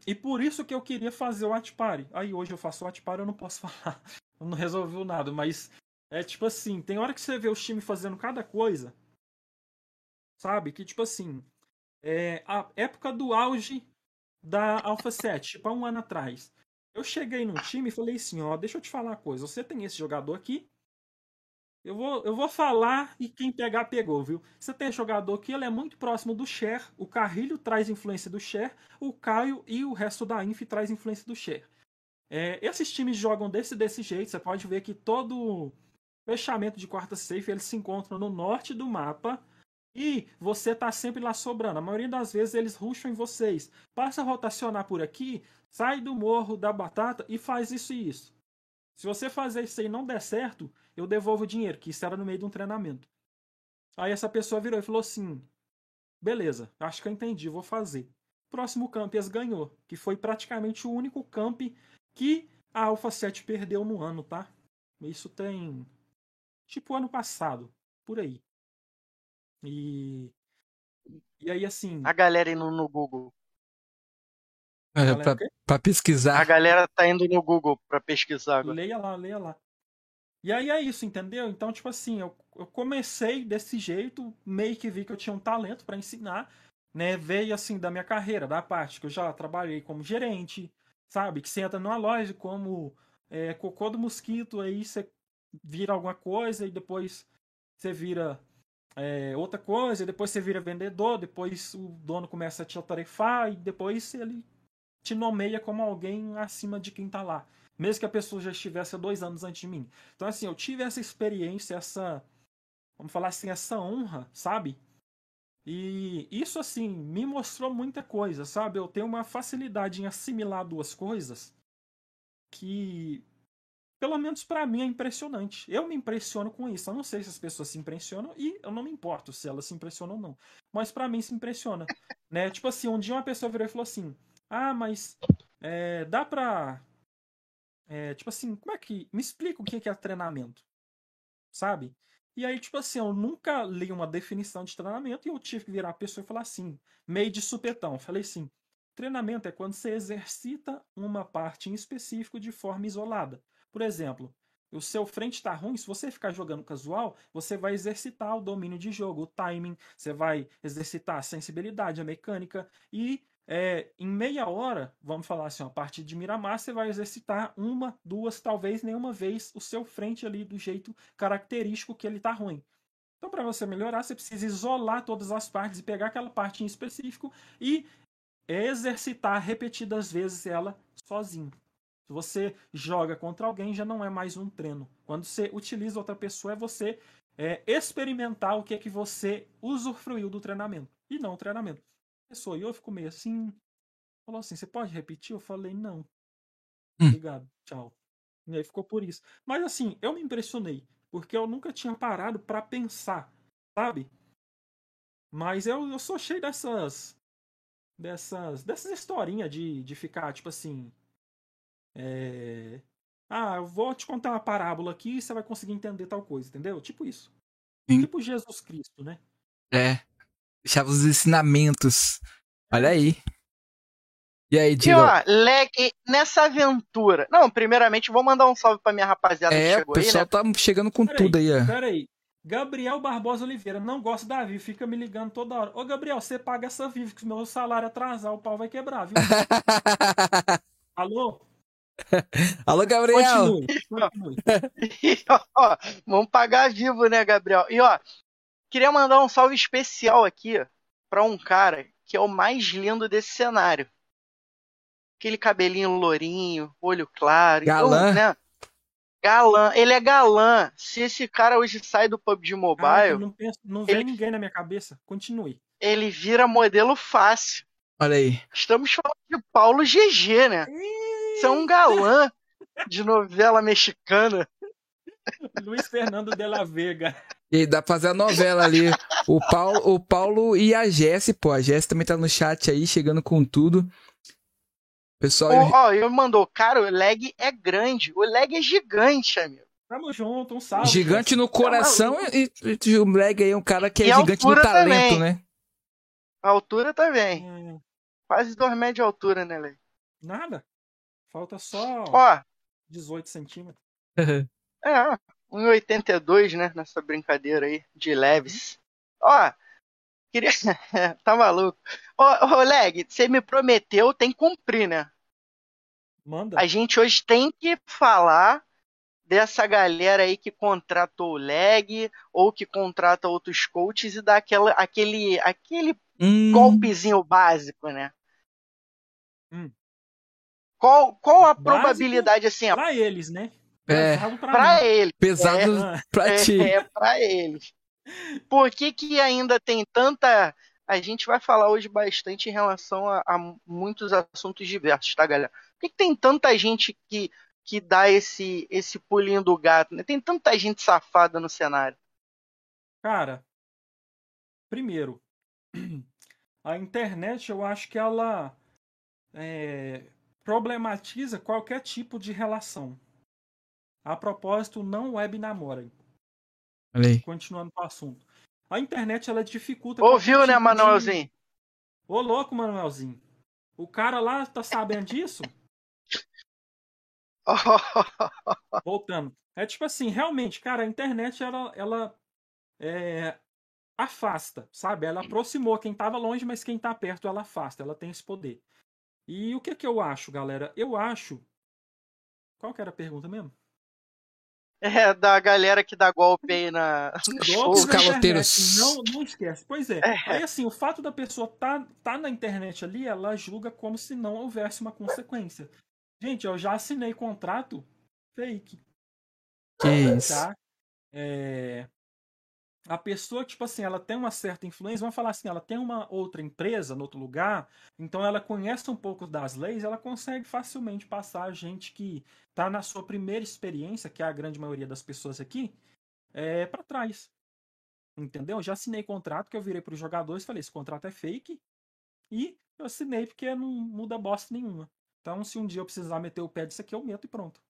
E por isso que eu queria fazer o Atipari. Aí hoje eu faço o Atipari, eu não posso falar. não resolveu nada, mas é tipo assim, tem hora que você vê os times fazendo cada coisa. Sabe? Que tipo assim, é a época do auge da Alpha 7, tipo há um ano atrás. Eu cheguei num time e falei assim, ó, deixa eu te falar uma coisa, você tem esse jogador aqui, eu vou, eu vou falar e quem pegar, pegou, viu? Você tem jogador que ele é muito próximo do Cher, o Carrilho traz influência do Cher, o Caio e o resto da Inf traz influência do Cher. É, esses times jogam desse desse jeito, você pode ver que todo fechamento de quarta safe eles se encontram no norte do mapa e você tá sempre lá sobrando. A maioria das vezes eles rusham em vocês. Passa a rotacionar por aqui, sai do morro da batata e faz isso e isso. Se você fazer isso aí e não der certo, eu devolvo o dinheiro, que isso era no meio de um treinamento. Aí essa pessoa virou e falou assim: beleza, acho que eu entendi, vou fazer. Próximo Campias ganhou, que foi praticamente o único camp que a Alpha 7 perdeu no ano, tá? Isso tem. Tipo ano passado, por aí. E. E aí, assim. A galera indo no Google. É, pra, pra, pesquisar. A galera tá indo no Google pra pesquisar agora. Leia lá, leia lá. E aí é isso, entendeu? Então, tipo assim, eu, eu comecei desse jeito, meio que vi que eu tinha um talento para ensinar, né? Veio assim da minha carreira, da parte que eu já trabalhei como gerente, sabe? Que você entra numa loja como é, cocô do mosquito, aí você vira alguma coisa e depois você vira é, outra coisa, e depois você vira vendedor, depois o dono começa a te atarefar e depois ele te nomeia como alguém acima de quem tá lá mesmo que a pessoa já estivesse há dois anos antes de mim. Então, assim, eu tive essa experiência, essa, vamos falar assim, essa honra, sabe? E isso, assim, me mostrou muita coisa, sabe? Eu tenho uma facilidade em assimilar duas coisas que, pelo menos para mim, é impressionante. Eu me impressiono com isso. Eu não sei se as pessoas se impressionam e eu não me importo se elas se impressionam ou não. Mas para mim se impressiona. né? Tipo assim, um dia uma pessoa virou e falou assim: Ah, mas é, dá pra é, tipo assim, como é que. Me explica o que é treinamento. Sabe? E aí, tipo assim, eu nunca li uma definição de treinamento e eu tive que virar a pessoa e falar assim, meio de supetão. Falei assim: treinamento é quando você exercita uma parte em específico de forma isolada. Por exemplo, o seu frente está ruim, se você ficar jogando casual, você vai exercitar o domínio de jogo, o timing, você vai exercitar a sensibilidade, a mecânica e é, em meia hora, vamos falar assim, a partir de Miramar, você vai exercitar uma, duas, talvez nenhuma vez o seu frente ali do jeito característico que ele está ruim. Então, para você melhorar, você precisa isolar todas as partes e pegar aquela parte em específico e exercitar repetidas vezes ela sozinho. Se você joga contra alguém, já não é mais um treino. Quando você utiliza outra pessoa, é você é, experimentar o que é que você usufruiu do treinamento e não o treinamento pessoa. E eu fico meio assim. Falou assim: você pode repetir? Eu falei: não. Hum. Obrigado, tchau. E aí ficou por isso. Mas assim, eu me impressionei. Porque eu nunca tinha parado para pensar, sabe? Mas eu, eu sou cheio dessas. Dessas. Dessas historinhas de, de ficar, tipo assim. É. Ah, eu vou te contar uma parábola aqui e você vai conseguir entender tal coisa, entendeu? Tipo isso. Sim. Tipo Jesus Cristo, né? É. Deixava os ensinamentos. Olha aí. E aí, E Diego? ó, lag nessa aventura. Não, primeiramente, vou mandar um salve pra minha rapaziada que É, o chegou aí, pessoal né? tá chegando com Peraí, tudo aí, ó. Peraí. Gabriel Barbosa Oliveira, não gosta da Vivo, fica me ligando toda hora. Ô, Gabriel, você paga essa Vivo, que se meu salário atrasar, o pau vai quebrar, viu? Alô? Alô, Gabriel! Continue, continue. E, ó, vamos pagar vivo, né, Gabriel? E ó, queria mandar um salve especial aqui pra um cara que é o mais lindo desse cenário. Aquele cabelinho lourinho, olho claro. Então, Galã? né? Galã. Ele é galã. Se esse cara hoje sai do PUBG Ah, eu Mobile, não, penso, não vem Ele- ninguém na minha cabeça. Continue. ele vira modelo fácil. Olha aí. Estamos falando de Paulo GG, né? Isso é um galã de novela mexicana. Luiz Fernando de la Vega. E dá pra fazer a novela ali. O Paulo, o Paulo e a Jess, pô. A Jess também tá no chat aí, chegando com tudo. Pessoal, Ó, ó, ele mandou, cara, o lag é grande. O lag é gigante, amigo. Tamo junto, um salve. gigante no coração e, e o Leg aí é um cara que é E gigante no talento, também. né? A altura também. Hum, Quase 2 metros de altura, né, Leg? nada. Falta só Ó, 18 centímetros. é, 1,82, né, nessa brincadeira aí, de leves. Ó, queria... tá maluco. Ô, ô, Leg, você me prometeu, tem que cumprir, né? Manda. A gente hoje tem que falar dessa galera aí que contratou o Leg ou que contrata outros coaches e dá aquela, aquele, aquele Hum, golpezinho básico, né? Hum. Qual, qual a Básico probabilidade, assim, ó, Pra eles, né? É. Pesado pra pra ele? pesado Ah, pra É, ti. é pra eles. Por que, que ainda tem tanta. A gente vai falar hoje bastante em relação a, a muitos assuntos diversos, tá, galera? Por que, que tem tanta gente que, que dá esse, esse pulinho do gato? Né? Tem tanta gente safada no cenário. Cara, primeiro, a internet eu acho que ela é, problematiza qualquer tipo de relação. A propósito, não web namorem. Olha. Continuando com o assunto. A internet ela dificulta. Ouviu, né, tipo de- Manuelzinho? Ô, louco, Manuelzinho. O cara lá tá sabendo disso? Voltando. É tipo assim, realmente, cara, a internet ela, ela é, afasta, sabe? Ela aproximou quem tava longe, mas quem tá perto ela afasta, ela tem esse poder. E o que que eu acho, galera? Eu acho. Qual que era a pergunta mesmo? É, da galera que dá golpe aí na. Golpes. Os caloteiros. Não, não esquece. Pois é. É. Aí assim, o fato da pessoa tá, tá na internet ali, ela julga como se não houvesse uma consequência. Gente, eu já assinei contrato fake. Que isso. tá? É, A pessoa, tipo assim, ela tem uma certa influência, vamos falar assim, ela tem uma outra empresa no outro lugar, então ela conhece um pouco das leis, ela consegue facilmente passar a gente que tá na sua primeira experiência, que é a grande maioria das pessoas aqui, é, para trás. Entendeu? Já assinei contrato que eu virei para os jogadores e falei, esse contrato é fake, e eu assinei porque não muda bosta nenhuma. Então, se um dia eu precisar meter o pé disso aqui, eu meto e pronto.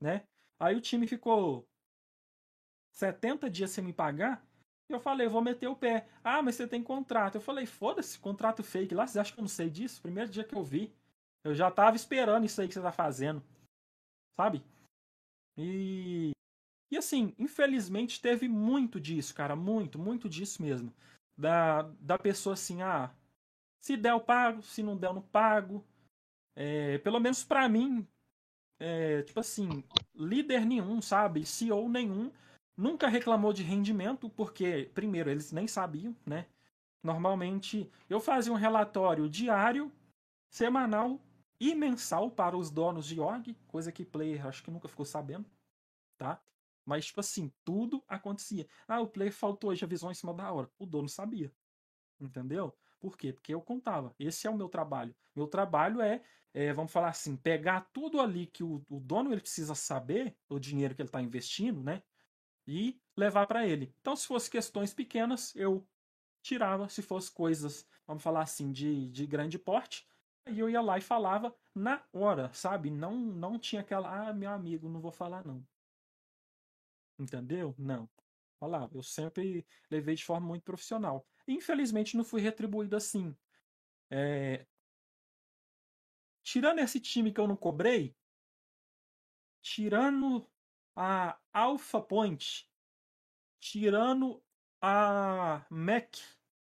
Né? Aí o time ficou 70 dias sem me pagar. Eu falei, vou meter o pé. Ah, mas você tem contrato. Eu falei, foda-se, contrato fake lá. Vocês acham que eu não sei disso? Primeiro dia que eu vi. Eu já tava esperando isso aí que você tá fazendo. Sabe? E. E assim, infelizmente teve muito disso, cara. Muito, muito disso mesmo. Da, da pessoa assim, ah. Se der, eu pago. Se não der, eu não pago. É, pelo menos pra mim, é, tipo assim, líder nenhum, sabe? CEO nenhum nunca reclamou de rendimento, porque, primeiro, eles nem sabiam, né? Normalmente, eu fazia um relatório diário, semanal e mensal para os donos de org, coisa que player acho que nunca ficou sabendo, tá? Mas, tipo assim, tudo acontecia. Ah, o player faltou hoje, avisou em cima da hora. O dono sabia. Entendeu? Por quê? Porque eu contava. Esse é o meu trabalho. Meu trabalho é, é, vamos falar assim, pegar tudo ali que o, o dono ele precisa saber, o dinheiro que ele está investindo, né? E levar para ele. Então, se fosse questões pequenas, eu tirava. Se fosse coisas, vamos falar assim, de, de grande porte, aí eu ia lá e falava na hora, sabe? Não, não tinha aquela, ah, meu amigo, não vou falar não. Entendeu? Não. Falava. Eu sempre levei de forma muito profissional. Infelizmente, não fui retribuído assim. É, tirando esse time que eu não cobrei, tirando a Alpha Point, tirando a MEC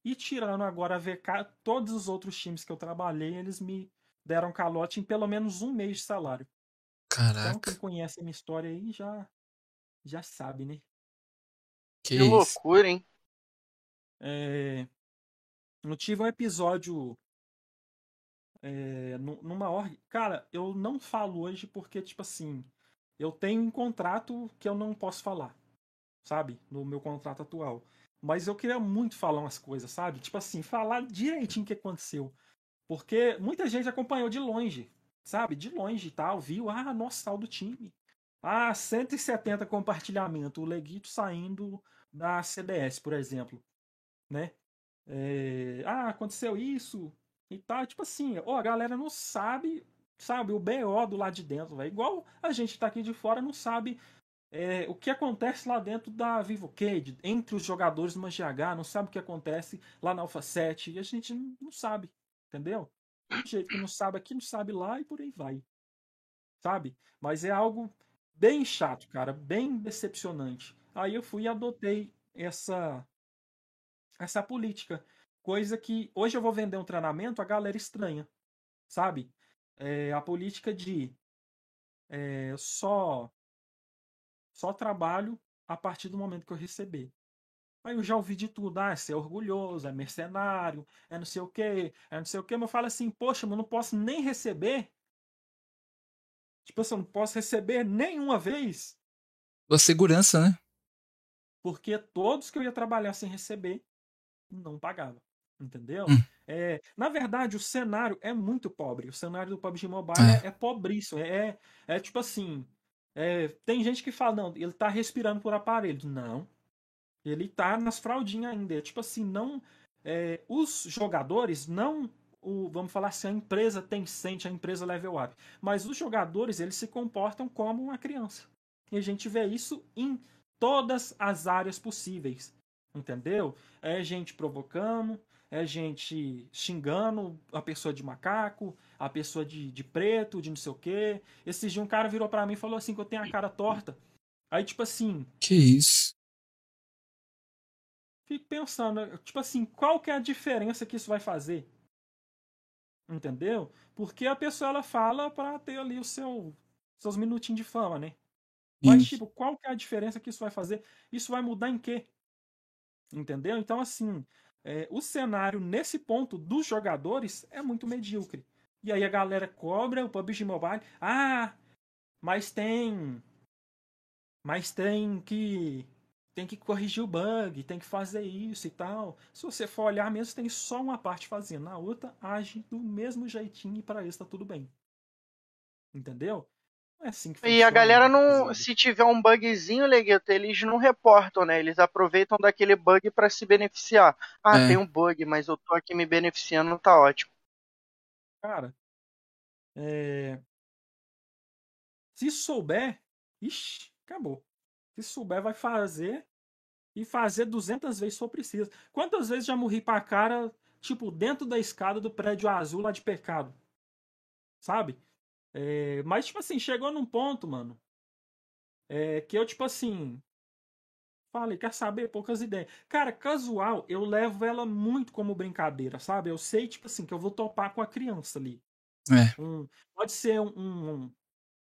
e tirando agora a VK, todos os outros times que eu trabalhei, eles me deram calote em pelo menos um mês de salário. Caraca. Então, quem conhece a minha história aí já, já sabe, né? Que, Que loucura, hein? É, eu tive um episódio é, nu- numa org. Cara, eu não falo hoje porque, tipo assim, eu tenho um contrato que eu não posso falar, sabe? No meu contrato atual. Mas eu queria muito falar umas coisas, sabe? Tipo assim, falar direitinho o que aconteceu. Porque muita gente acompanhou de longe, sabe? De longe e tal, viu, ah, nossa, sal do time. Ah, 170 compartilhamento, o Leguito saindo da CDS, por exemplo, né? É, ah, aconteceu isso e tal. Tipo assim, ó, a galera não sabe, sabe, o BO do lado de dentro, velho. Igual a gente tá aqui de fora não sabe é, o que acontece lá dentro da Vivo Cade, entre os jogadores do GH, não sabe o que acontece lá na Alpha 7, e a gente não, não sabe, entendeu? Do jeito que não sabe aqui, não sabe lá e por aí vai. Sabe? Mas é algo bem chato, cara, bem decepcionante. Aí eu fui e adotei essa essa política, coisa que hoje eu vou vender um treinamento, a galera estranha, sabe? É, a política de é, só só trabalho a partir do momento que eu receber. Aí eu já ouvi de tudo, ah, é ser orgulhoso, é mercenário, é não sei o quê, é não sei o quê, mas eu falo assim, poxa, mas eu não posso nem receber. Tipo assim, eu não posso receber nenhuma vez, Tua segurança, né? porque todos que eu ia trabalhar sem receber não pagava. Entendeu? Hum. É, na verdade, o cenário é muito pobre. O cenário do PUBG Mobile É. é, é pobríssimo. É, é, é tipo assim. é, tem gente que fala, não, ele tá respirando por aparelho. Não. Ele tá nas fraldinhas ainda. É tipo assim, não. é, os jogadores não. O, vamos falar assim, a empresa Tencent, a empresa Level Up. Mas os jogadores, eles se comportam como uma criança. E a gente vê isso em todas as áreas possíveis. Entendeu? É gente provocando, é gente xingando a pessoa de macaco, a pessoa de, de preto, de não sei o quê. Esses dias um cara virou pra mim e falou assim que eu tenho a cara torta. Aí, tipo assim, Que isso. fico pensando, tipo assim, qual que é a diferença que isso vai fazer? Entendeu? Porque a pessoa ela fala pra ter ali o seu seus minutinhos de fama, né? Mas, Isso. tipo, qual que é a diferença que isso vai fazer? Isso vai mudar em quê? Entendeu? Então, assim, é, o cenário nesse ponto dos jogadores é muito medíocre. E aí a galera cobra o PUBG Mobile. Ah, mas tem. Mas tem que. Tem que corrigir o bug, tem que fazer isso e tal. Se você for olhar mesmo, tem só uma parte fazendo. A outra age do mesmo jeitinho e para isso tá tudo bem. Entendeu? Não é assim que E a funciona, galera não. rapaziada. Se tiver um bugzinho, Legueto, eles não reportam, né? Eles aproveitam daquele bug pra se beneficiar. Ah, É. tem um bug, mas eu tô aqui me beneficiando, tá ótimo. Cara, é... se souber, ixi, acabou. Se souber, vai fazer e fazer 200 vezes se for preciso. Quantas vezes já morri pra cara, tipo, dentro da escada do prédio azul lá de pecado? Sabe? É, Mas, tipo assim, chegou num ponto, mano, é, que eu, tipo assim, falei, quer saber? Poucas ideias. Cara, casual, eu levo ela muito como brincadeira, sabe? Eu sei, tipo assim, que eu vou topar com a criança ali. É. Um- pode ser um, um,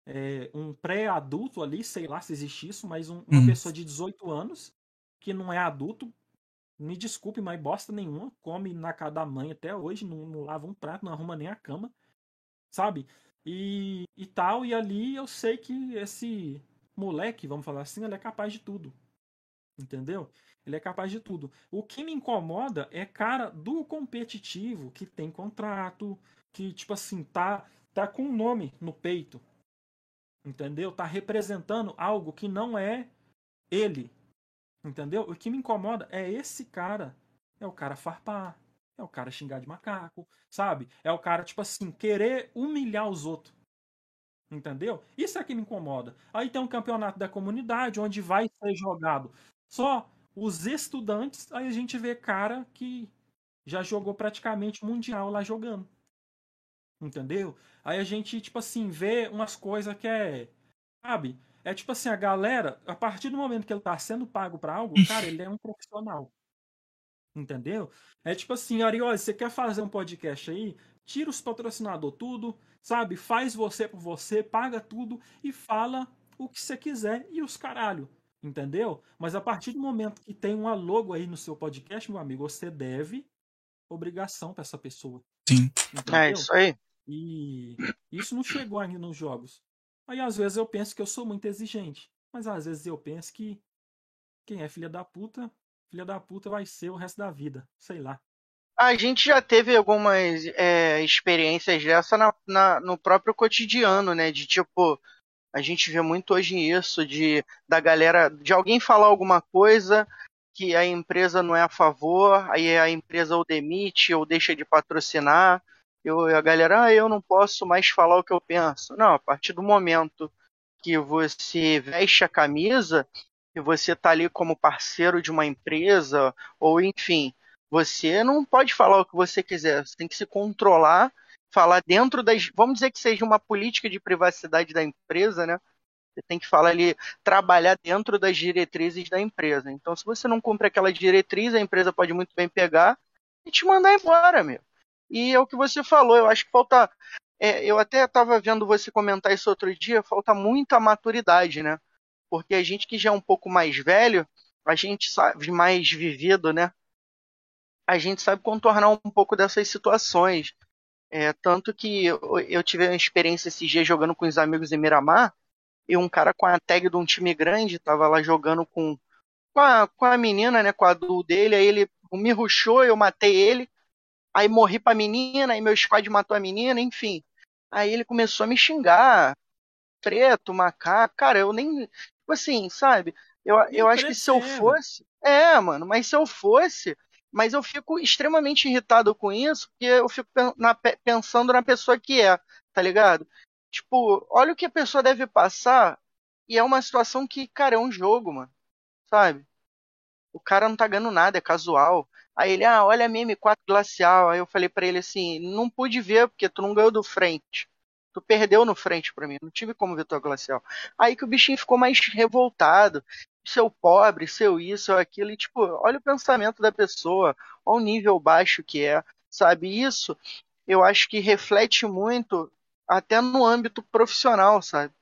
é, um pré-adulto ali, sei lá se existe isso, mas um- uma Hum. pessoa de 18 anos, que não é adulto, me desculpe, mas bosta nenhuma, come na casa da mãe até hoje, não, não lava um prato, não arruma nem a cama, sabe? E, e tal, e ali eu sei que esse moleque, vamos falar assim, ele é capaz de tudo. Entendeu? Ele é capaz de tudo. O que me incomoda é cara do competitivo que tem contrato, que tipo assim, tá tá com um nome no peito. Entendeu? Tá representando algo que não é ele. Entendeu? O que me incomoda é esse cara. É o cara farpar, é o cara xingar de macaco, sabe? É o cara tipo assim querer humilhar os outros. Entendeu? Isso é que me incomoda. Aí tem um campeonato da comunidade onde vai ser jogado só os estudantes, aí a gente vê cara que já jogou praticamente mundial lá jogando. Entendeu? Aí a gente, tipo assim, vê umas coisas que é. Sabe? É tipo assim, a galera, a partir do momento que ele tá sendo pago pra algo, cara, ele é um profissional. Entendeu? É tipo assim, Ariose, você quer fazer um podcast aí? Tira os patrocinador tudo, sabe? Faz você por você, paga tudo e fala o que você quiser e os caralho. Entendeu? Mas a partir do momento que tem uma logo aí no seu podcast, meu amigo, você deve obrigação para essa pessoa. Sim. Entendeu? É isso aí. E isso não chegou ainda nos jogos. Aí às vezes eu penso que eu sou muito exigente. Mas às vezes eu penso que quem é filha da puta, filha da puta vai ser o resto da vida. Sei lá. A gente já teve algumas é, experiências dessa na, na- no próprio cotidiano, né? De tipo, a gente vê muito hoje isso, de da galera, de alguém falar alguma coisa que a empresa não é a favor, aí a empresa ou demite ou deixa de patrocinar. Eu, a galera, ah, eu não posso mais falar o que eu penso. Não, a partir do momento que você veste a camisa e você tá ali como parceiro de uma empresa, ou enfim, você não pode falar o que você quiser, você tem que se controlar, falar dentro das. Vamos dizer que seja uma política de privacidade da empresa, né? Você tem que falar ali, trabalhar dentro das diretrizes da empresa. Então, se você não cumpre aquela diretriz, a empresa pode muito bem pegar e te mandar embora, meu. E é o que você falou, eu acho que falta. é, eu até estava vendo você comentar isso outro dia, falta muita maturidade, né? Porque a gente que já é um pouco mais velho, a gente sabe, mais vivido, né? A gente sabe contornar um pouco dessas situações. É, tanto que eu, tive uma experiência esses dias jogando com os amigos em Miramar, e um cara com a tag de um time grande tava lá jogando com, com, a, com a menina, né? Com a do dele, aí ele me ruxou, eu matei ele, aí morri pra menina, aí meu squad matou a menina, enfim. Aí ele começou a me xingar, preto, macaco, cara, eu nem. Tipo assim, sabe? Eu, eu acho que se eu fosse. É, mano, mas se eu fosse. Mas eu fico extremamente irritado com isso, porque eu fico na- pe- pensando na pessoa que é, tá ligado? Tipo, olha o que a pessoa deve passar, e é uma situação que, cara, é um jogo, mano, sabe? O cara não tá ganhando nada, é casual. Aí ele, ah, olha a minha M4 glacial. Aí eu falei pra ele assim, não pude ver, porque tu não ganhou do frente. Tu perdeu no frente pra mim, não tive como tua glacial. Aí que o bichinho ficou mais revoltado. Seu pobre, seu isso, seu aquilo. E tipo, olha o pensamento da pessoa, olha o nível baixo que é, sabe? Isso eu acho que reflete muito até no âmbito profissional, sabe?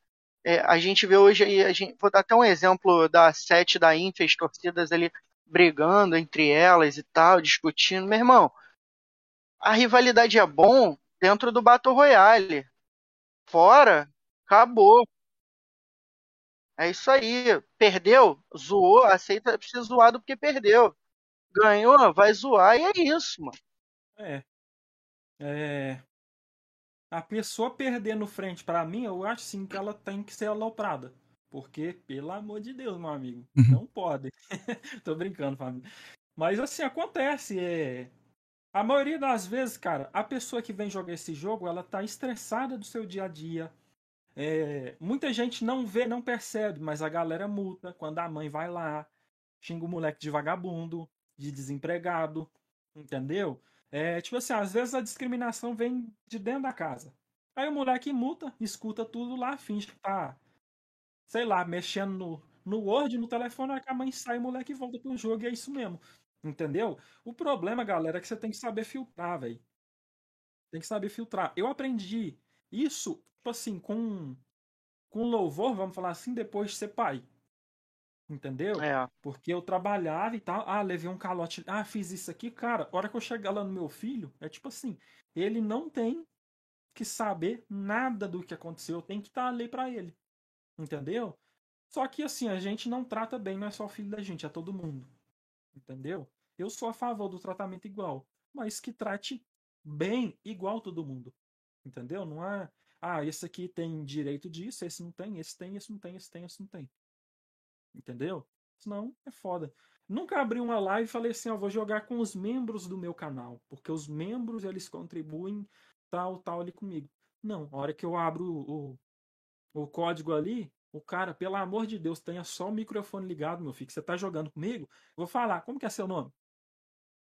É, a gente vê hoje aí, gente, vou dar até um exemplo da sete da Infes, torcidas ali brigando entre elas e tal, discutindo. Meu irmão, a rivalidade é bom dentro do Battle Royale. Fora, acabou. É isso aí. Perdeu, zoou, aceita ser zoado porque perdeu. Ganhou, vai zoar e é isso, mano. É. É. A pessoa perder no frente pra mim, eu acho sim que ela tem que ser aloprada. Porque, pelo amor de Deus, meu amigo, Uhum. não pode. Tô brincando, família. Mas assim, acontece. É... A maioria das vezes, cara, a pessoa que vem jogar esse jogo, ela tá estressada do seu dia a dia. É, Muita gente não vê, não percebe, mas a galera multa quando a mãe vai lá, xinga o moleque de vagabundo, de desempregado, entendeu? É, tipo assim, às vezes a discriminação vem de dentro da casa. Aí o moleque multa, escuta tudo lá, finge que tá, sei lá, mexendo no, no Word, no telefone, aí a mãe sai, o moleque volta pro jogo e é isso mesmo. Entendeu? O problema, galera, é que você tem que saber filtrar, velho. Tem que saber filtrar. Eu aprendi isso, tipo assim, com, com louvor, vamos falar assim, depois de ser pai. Entendeu? É. Porque eu trabalhava e tal. Ah, levei um calote. Ah, fiz isso aqui. Cara, a hora que eu chegar lá no meu filho, é tipo assim: ele não tem que saber nada do que aconteceu. Eu tenho que estar ali pra ele. Entendeu? Só que assim, a gente não trata bem, não é só o filho da gente, é todo mundo. Entendeu? Eu sou a favor do tratamento igual. Mas que trate bem igual todo mundo. Entendeu? Não é. Ah, esse aqui tem direito disso, esse não tem, esse tem, esse não tem, esse tem, esse não tem. Entendeu? Senão é foda. Nunca abri uma live e falei assim, ó, vou jogar com os membros do meu canal, porque os membros eles contribuem tal, tal ali comigo. Não, a hora que eu abro o, o, código ali, o cara, pelo amor de Deus, tenha só o microfone ligado, meu filho, que você tá jogando comigo, vou falar, como que é seu nome?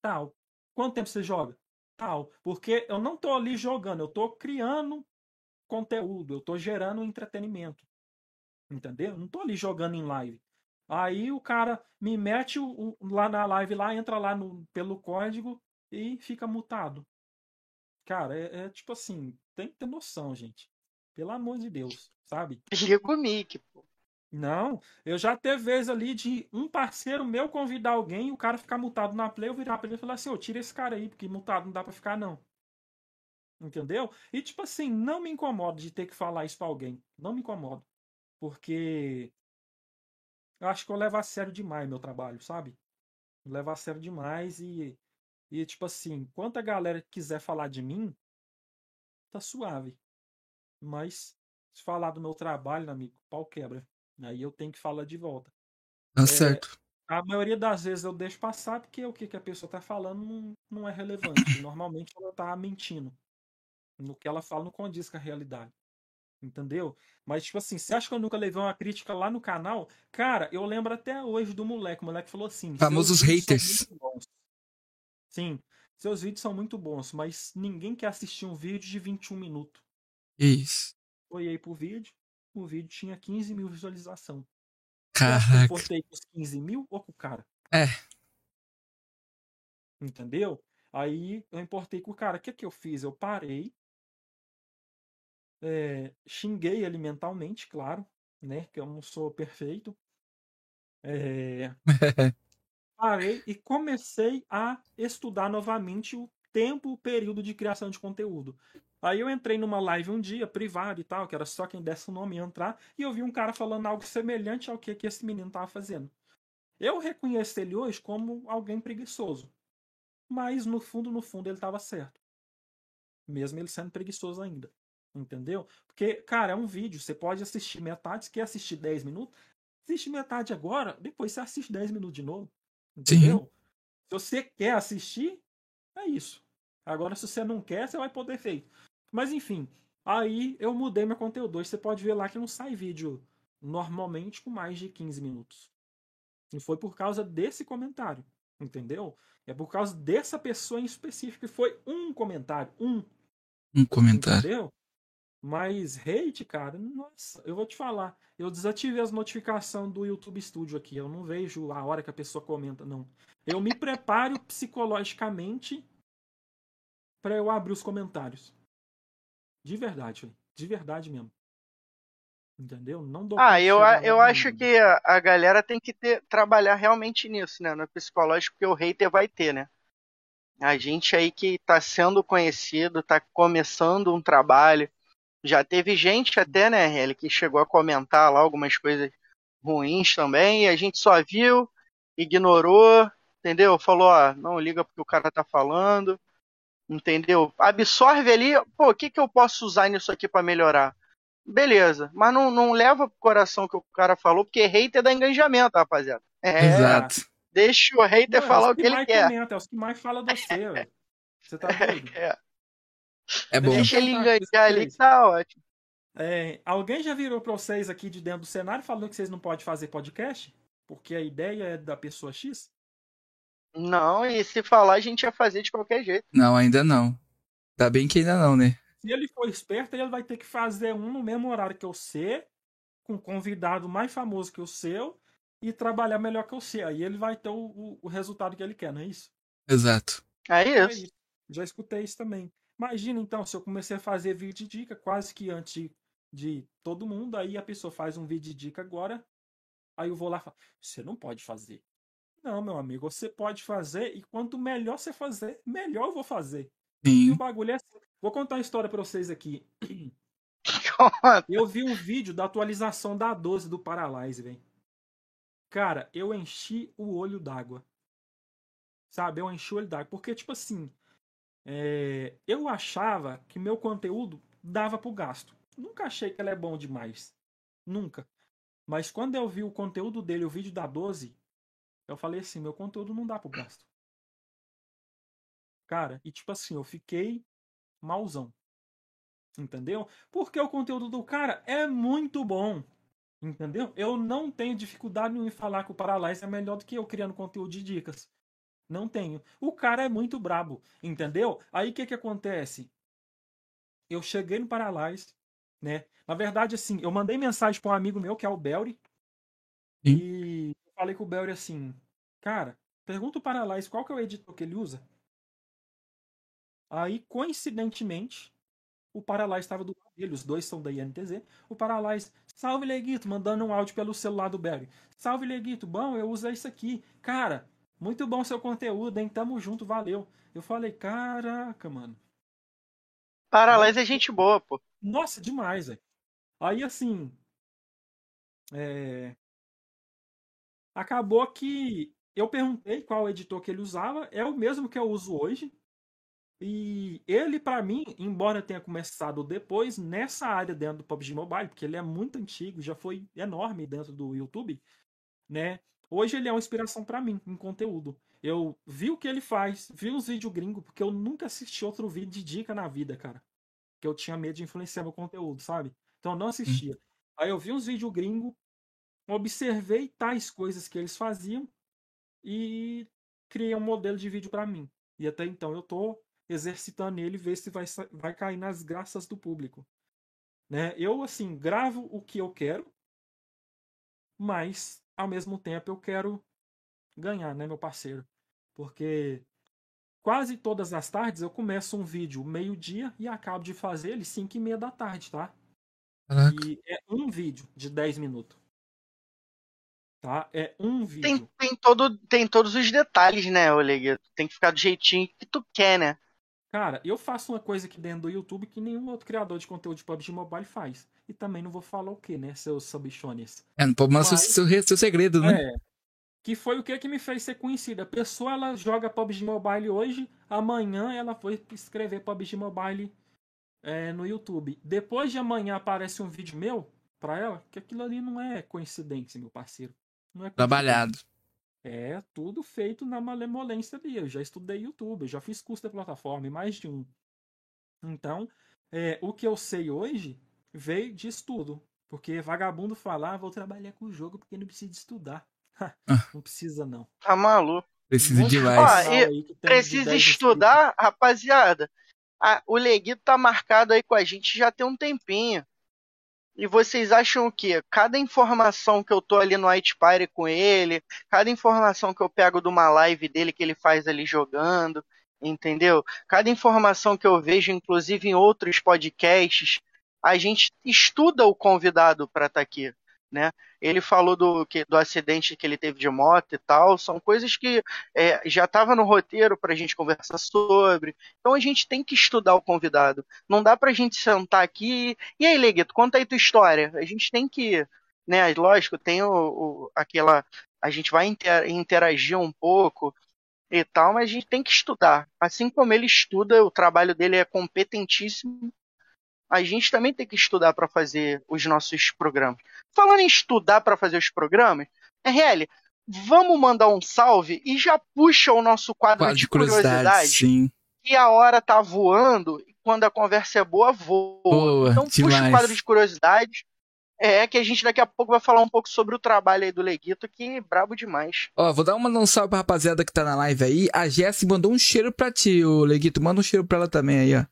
Tal. Quanto tempo você joga? Total. Porque eu não tô ali jogando, eu tô criando conteúdo, eu tô gerando entretenimento. Entendeu? Eu não tô ali jogando em live. Aí o cara me mete o, o, lá na live, lá entra lá no, pelo código e fica mutado. Cara, é, é, tipo assim, tem que ter noção, gente. Pelo amor de Deus, sabe? Mickey, pô. Não, eu já teve vez ali de um parceiro meu convidar alguém, o cara ficar mutado na play, eu virar pra ele e falar assim, ô, tira esse cara aí, porque mutado não dá pra ficar, não. Entendeu? E tipo assim, não me incomodo de ter que falar isso pra alguém. Não me incomodo. Porque eu acho que eu levo a sério demais meu trabalho, sabe? Eu levo a sério demais e, e tipo assim, enquanto a galera quiser falar de mim, tá suave. Mas se falar do meu trabalho, amigo, pau quebra. Aí eu tenho que falar de volta. Tá é, certo. A maioria das vezes eu deixo passar porque o que, que a pessoa tá falando não, não é relevante. Normalmente ela tá mentindo. No que ela fala não condiz com a realidade. Entendeu? Mas, tipo assim, você acha que eu nunca levei uma crítica lá no canal? Cara, eu lembro até hoje do moleque. O moleque falou assim: Famosos haters. Sim, seus vídeos são muito bons, mas ninguém quer assistir um vídeo de 21 minutos. Isso. Foi aí pro vídeo, o vídeo tinha 15 mil visualização. Caraca. Eu postei com os 15 mil ou com o cara? É. Entendeu? Aí eu importei com o cara. O que, que eu fiz? Eu parei, é, xinguei ele mentalmente, claro, né? Que eu não sou perfeito. É, parei e comecei a estudar novamente o tempo, o período de criação de conteúdo. Aí eu entrei numa live um dia, privado e tal, que era só quem desse o nome entrar, e eu vi um cara falando algo semelhante ao que, que esse menino tava fazendo. Eu reconheço ele hoje como alguém preguiçoso. Mas no fundo, no fundo, ele estava certo. Mesmo ele sendo preguiçoso ainda. Entendeu? Porque, cara, é um vídeo. Você pode assistir metade, se quer assistir 10 minutos, assiste metade agora, depois você assiste 10 minutos de novo. Entendeu? Sim. Se você quer assistir, é isso. Agora, se você não quer, você vai poder feito. Mas enfim, aí eu mudei meu conteúdo. Hoje você pode ver lá que não sai vídeo normalmente com mais de 15 minutos. E foi por causa desse comentário. Entendeu? É por causa dessa pessoa em específico. E foi um comentário. Um. Um comentário. Entendeu? Mas hate, cara, nossa, eu vou te falar. Eu desativei as notificações do YouTube Studio aqui. Eu não vejo a hora que a pessoa comenta, não. Eu me preparo psicologicamente para eu abrir os comentários. De verdade, de verdade mesmo. Entendeu? Não dou Ah, eu, eu acho que a, a, galera tem que ter, trabalhar realmente nisso, né? No psicológico, porque o hater vai ter, né? A gente aí que tá sendo conhecido, tá começando um trabalho, já teve gente até, né, ele que chegou a comentar lá algumas coisas ruins também, e a gente só viu, ignorou, entendeu? Falou, ó, não liga porque o cara tá falando, entendeu? Absorve ali, pô, o que, que eu posso usar nisso aqui para melhorar? Beleza, mas não, não leva pro coração que o cara falou, porque hater dá engajamento, rapaziada. É, Exato. Deixa o hater não, falar é o que, que ele quer. Comenta, é os que mais fala do você, velho. Você tá doido? É. É bom. Deixa ele enganjar ali que tá ótimo. É, alguém já virou pra vocês aqui de dentro do cenário falando que vocês não podem fazer podcast? Porque a ideia é da pessoa X? Não, e se falar a gente ia fazer de qualquer jeito. Não, ainda não. Tá bem que ainda não, né? Se ele for esperto, ele vai ter que fazer um no mesmo horário que o C, com um convidado mais famoso que o seu, e trabalhar melhor que o C. Aí ele vai ter o, o, o resultado que ele quer, não é isso? Exato. É isso. É isso. Já escutei isso também. Imagina então, se eu comecei a fazer vídeo de dica quase que antes de, de todo mundo, aí a pessoa faz um vídeo de dica agora, aí eu vou lá e falo, você não pode fazer. Não, meu amigo, você pode fazer e quanto melhor você fazer, melhor eu vou fazer. Sim. E o bagulho é assim. Vou contar uma história pra vocês aqui. eu vi um vídeo da atualização da 12 do Paralyze, velho. Cara, eu enchi o olho d'água. Sabe? Eu enchi o olho d'água. Porque, tipo assim, é, eu achava que meu conteúdo dava pro gasto. Nunca achei que ele é bom demais. Nunca. Mas quando eu vi o conteúdo dele, o vídeo da 12, eu falei assim, meu conteúdo não dá pro gasto. Cara, e tipo assim, eu fiquei malzão. Entendeu? Porque o conteúdo do cara é muito bom. Entendeu? Eu não tenho dificuldade em falar que o Paralyze é melhor do que eu criando conteúdo de dicas. Não tenho. O cara é muito brabo, entendeu? Aí o que que acontece? Eu cheguei no Paralyze, né? Na verdade, assim, eu mandei mensagem para um amigo meu, que é o Belry, e falei com o Belry assim, cara, pergunta o Paralyze qual que é o editor que ele usa. Aí, coincidentemente, o Paralyze estava do lado dele, os dois são da INTZ. O Paralyze, salve Leguito, mandando um áudio pelo celular do Belry. Salve Leguito, bom, eu uso isso aqui. Cara, muito bom seu conteúdo, hein? Tamo junto, valeu. Eu falei, caraca, mano. Paralyze é gente boa, pô. Nossa, demais, velho. Aí, assim. É... Acabou que eu perguntei qual editor que ele usava. É o mesmo que eu uso hoje. E ele, para mim, embora tenha começado depois nessa área dentro do PUBG Mobile, porque ele é muito antigo, já foi enorme dentro do YouTube, né? Hoje ele é uma inspiração para mim em conteúdo. Eu vi o que ele faz, vi os vídeos gringos, porque eu nunca assisti outro vídeo de dica na vida, cara. Que eu tinha medo de influenciar meu conteúdo, sabe? Então eu não assistia. Hum. Aí eu vi uns vídeos gringos, observei tais coisas que eles faziam e criei um modelo de vídeo para mim. E até então eu tô exercitando ele, ver se vai, vai cair nas graças do público. Né? Eu, assim, gravo o que eu quero, mas ao mesmo tempo eu quero ganhar, né, meu parceiro? Porque quase todas as tardes eu começo um vídeo meio-dia e acabo de fazer ele 5 e meia da tarde, tá? Caraca. E é um vídeo de 10 minutos. Tá? É um vídeo. Tem, tem, todo, tem todos os detalhes, né, Oleg? Tem que ficar do jeitinho que tu quer, né? Cara, eu faço uma coisa aqui dentro do YouTube que nenhum outro criador de conteúdo de PUBG Mobile faz. E também não vou falar o que, né, seus subchones. É, não pode mostrar seu, seu, seu segredo, né? É. Que foi o que, que me fez ser conhecida. A pessoa, ela joga PUBG Mobile hoje, amanhã ela foi escrever PUBG Mobile é, no YouTube. Depois de amanhã aparece um vídeo meu pra ela, que aquilo ali não é coincidência, meu parceiro. Não é Trabalhado. É tudo feito na malemolência ali. Eu já estudei YouTube, eu já fiz curso da plataforma, mais de um. Então, é, o que eu sei hoje veio de estudo. Porque vagabundo falar, ah, vou trabalhar com o jogo porque não precisa estudar. Ah. não precisa, não. Tá maluco. Precisa um demais. precisa de estudar, rapaziada. Ah, o Leguito tá marcado aí com a gente já tem um tempinho. E vocês acham o quê? Cada informação que eu tô ali no White com ele, cada informação que eu pego de uma live dele que ele faz ali jogando, entendeu? Cada informação que eu vejo, inclusive em outros podcasts, a gente estuda o convidado para estar tá aqui né? Ele falou do, que, do acidente que ele teve de moto e tal, são coisas que é, já estava no roteiro para a gente conversar sobre. Então a gente tem que estudar o convidado. Não dá para a gente sentar aqui e aí, Leguito, conta aí tua história. A gente tem que, né? Lógico, tem o, o aquela, a gente vai interagir um pouco e tal, mas a gente tem que estudar. Assim como ele estuda, o trabalho dele é competentíssimo a gente também tem que estudar para fazer os nossos programas. Falando em estudar para fazer os programas, RL, vamos mandar um salve e já puxa o nosso quadro, quadro de curiosidade. curiosidade sim. E a hora tá voando, e quando a conversa é boa, voa. boa então demais. puxa o quadro de curiosidade. É que a gente daqui a pouco vai falar um pouco sobre o trabalho aí do Leguito, que é brabo demais. Ó, vou dar uma um salve pra rapaziada que tá na live aí. A Jessie mandou um cheiro pra ti, o Leguito. Manda um cheiro pra ela também aí, ó.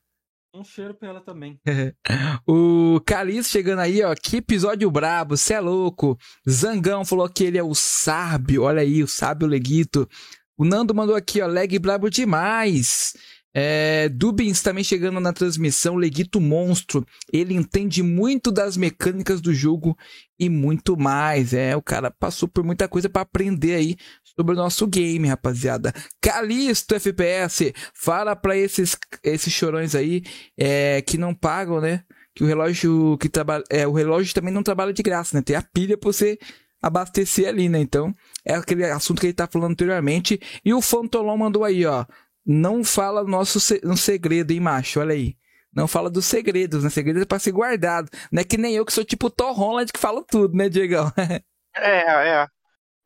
Um cheiro pra ela também. o Caliço chegando aí, ó. Que episódio brabo, cê é louco. Zangão falou que ele é o sábio. Olha aí, o sábio Leguito. O Nando mandou aqui, ó. Leg brabo demais. É, Dubins também chegando na transmissão, Leguito Monstro. Ele entende muito das mecânicas do jogo e muito mais. É, o cara passou por muita coisa para aprender aí sobre o nosso game, rapaziada. Calisto FPS, fala para esses esses chorões aí é, que não pagam, né? Que o relógio que trabalha, é, o relógio também não trabalha de graça, né? Tem a pilha para você abastecer ali, né? Então, é aquele assunto que ele tá falando anteriormente. E o Fantolon mandou aí, ó não fala nosso no segredo, hein, macho? Olha aí. Não fala dos segredos, né? Segredo é pra ser guardado. Não é que nem eu que sou tipo Tom Holland que falo tudo, né, Diegão? é, é.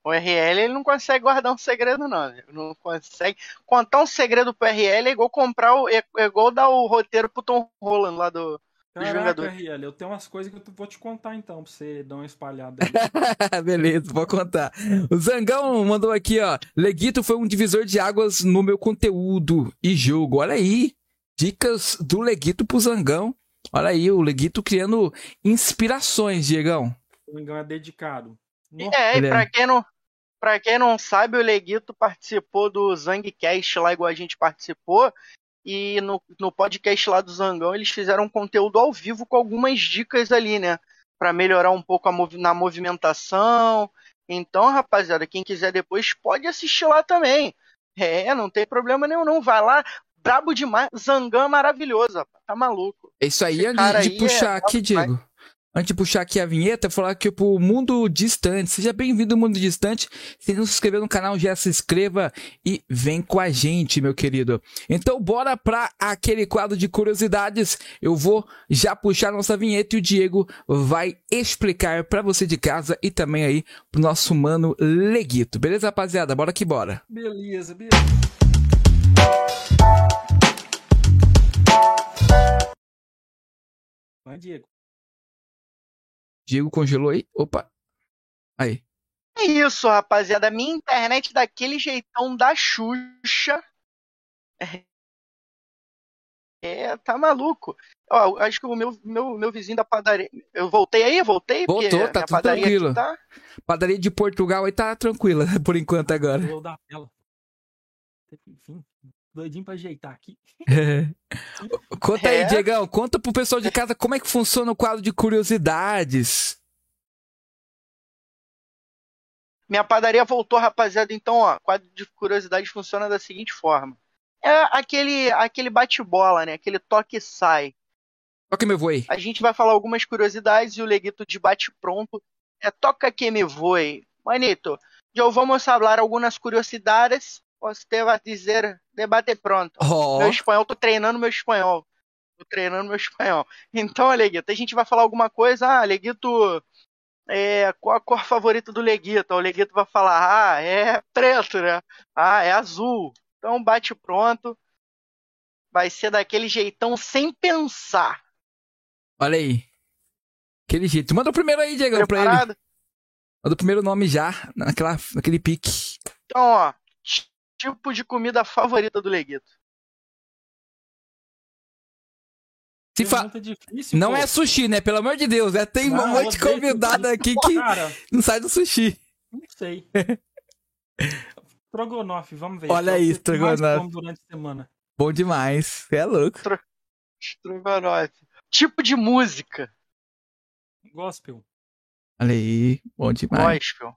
O RL ele não consegue guardar um segredo, não. não consegue. Contar um segredo pro RL é igual comprar o. É, é igual dar o roteiro pro Tom Holland lá do, Caraca. Riel, eu tenho umas coisas que eu vou te contar então, pra você dar uma espalhada aí. Beleza, vou contar. O Zangão mandou aqui, ó. Leguito foi um divisor de águas no meu conteúdo e jogo. Olha aí. Dicas do Leguito pro Zangão. Olha aí, o Leguito criando inspirações, Diegão. Se não me engano, é dedicado. No- É, e é. pra quem não. Pra quem não sabe, o Leguito participou do Zangcast lá, igual a gente participou. E no, no podcast lá do Zangão, eles fizeram um conteúdo ao vivo com algumas dicas ali, né? Pra melhorar um pouco a movi- na movimentação. Então, rapaziada, quem quiser depois pode assistir lá também. É, não tem problema nenhum, não. Vai lá, brabo demais. Zangão é maravilhoso. Tá maluco. É isso aí, Esse antes de aí puxar é aqui. Diego. Antes de puxar aqui a vinheta, falar que pro mundo distante. Seja bem-vindo ao mundo distante. Se não se inscreveu no canal, já se inscreva e vem com a gente, meu querido. Então, bora pra aquele quadro de curiosidades. Eu vou já puxar nossa vinheta e o Diego vai explicar pra você de casa e também aí pro nosso mano Leguito. Beleza, rapaziada? Bora que bora. Beleza, beleza. Vai, Diego. Diego congelou aí. Opa. Aí. É isso, rapaziada. Minha internet daquele jeitão da Xuxa. É, tá maluco. Ó, acho que o meu, meu, meu vizinho da padaria. Eu voltei aí? Voltei? Voltou, tá tudo tranquilo. Tá... Padaria de Portugal aí tá tranquila por enquanto agora. Vou dar tela. Enfim, doidinho pra ajeitar aqui. Conta aí, É. Diegão. Conta pro pessoal de casa como é que funciona o quadro de curiosidades. Minha padaria voltou, rapaziada. Então, ó, o quadro de curiosidades funciona da seguinte forma. É aquele, aquele bate-bola, né? Aquele toque e sai. Toca meu voe. A gente vai falar algumas curiosidades e o Leguito de bate-pronto é toca que me voe. Manito, eu vamos falar algumas curiosidades. Você vai dizer debate pronto. Ó, Meu espanhol, tô treinando meu espanhol. Tô treinando meu espanhol. Então, Leguito, a gente vai falar alguma coisa. Ah, Leguito, é, qual a cor favorita do Leguito? O Leguito vai falar, ah, é preto, né? Ah, é azul. Então, bate pronto. Vai ser daquele jeitão sem pensar. olha aí. Aquele jeito. Manda o primeiro aí, Diegão, pra ele. Preparado? Manda o primeiro nome já, naquela, naquele pique. Então, ó, tipo de comida favorita do Leguito. Se fa... Difícil, Não pô. é sushi, né? Pelo amor de Deus, né? Tem um Não, monte de convidado aqui que Cara, não sai do sushi. não sei. Strogonoff, vamos ver. Olha aí, como durante a semana. Bom demais. É louco. Strogonoff. Tipo de música. Gospel. Olha aí. Bom demais. Gospel.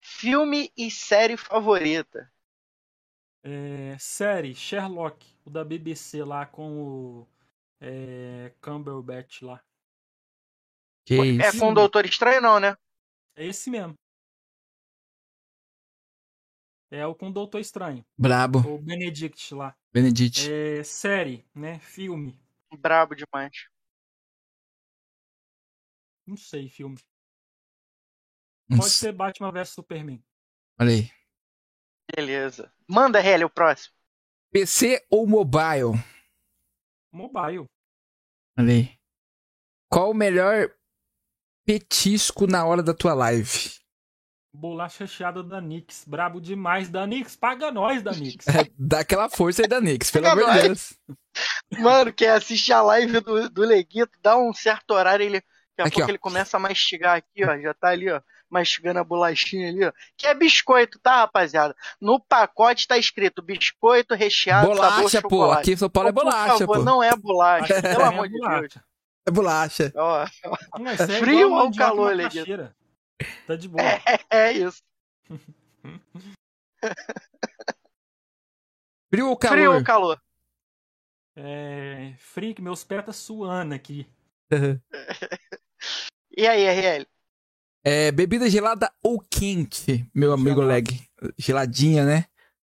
Filme e série favorita. É, série, Sherlock, o da BBC lá com o é, Cumberbatch lá. Que É isso. com o Doutor Estranho, não, né? É esse mesmo. É o com o Doutor Estranho, Brabo. o Benedict lá. Benedict. É, série, né? Filme. Brabo demais. Não sei, filme. Pode ser Batman vs Superman. Olha aí. Beleza. Manda, Helly, o próximo. PC ou mobile? Mobile. Olha aí. Qual o melhor petisco na hora da tua live? Bolacha recheada da Nix. Brabo demais da Nix. Paga nós da Nix. Dá aquela força aí da Nix, pelo amor de. Deus. Mano, quem assiste a live do, do Leguito, dá um certo horário, ele, daqui a Aqui, pouco ó. ele começa a mastigar aqui, ó. Já tá ali, ó. Mastigando a bolachinha ali, ó. Que é biscoito, tá, rapaziada? No pacote tá escrito biscoito recheado Bolacha, sabor pô. chocolate. Aqui em São Paulo é por bolacha, favor, pô. Não é bolacha, Aqui pelo amor é de Deus. bolacha. É bolacha. Ó, Não, é Frio ou calor, macaxeira. Tá de boa. é isso. Frio ou calor? Frio ou calor? É, frio que meus pés tá suando aqui. E aí, RL? É, bebida gelada ou quente, meu amigo. Leg? Geladinha, né?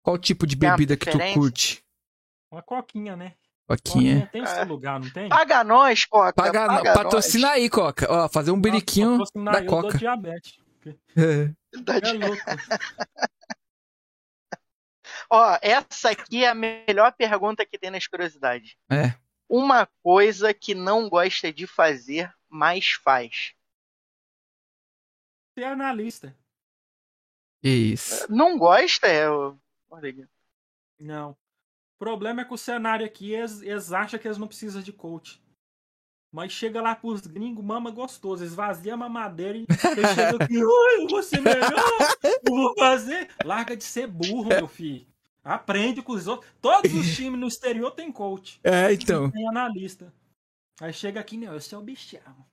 Qual tipo de Tem uma bebida que tu preferência? curte? Uma coquinha, né? Coquinha. Coquinha tem É. seu lugar, não tem? Paga nós, Coca. Paga, paga patrocina aí, Coca. Ó, fazer um biriquinho patrocinar da eu dou Coca. diabetes. nós. Dá É de- louco. Ó, essa aqui é a melhor pergunta que tem nas curiosidades. É. uma coisa que não gosta de fazer, mas faz. Ser analista. Isso. Não gosta, é. o- Olha. Não. O problema é que o cenário aqui, eles, eles acham que eles não precisam de coach. Mas chega lá pros gringos, mama gostoso. Esvazia a mamadeira e eles chegam aqui, ai, eu vou ser melhor, eu vou fazer. Larga de ser burro, meu filho. Aprende com os outros. Todos os times no exterior tem coach. É, então. Tem analista. Aí chega aqui, não, eu sou o bichão.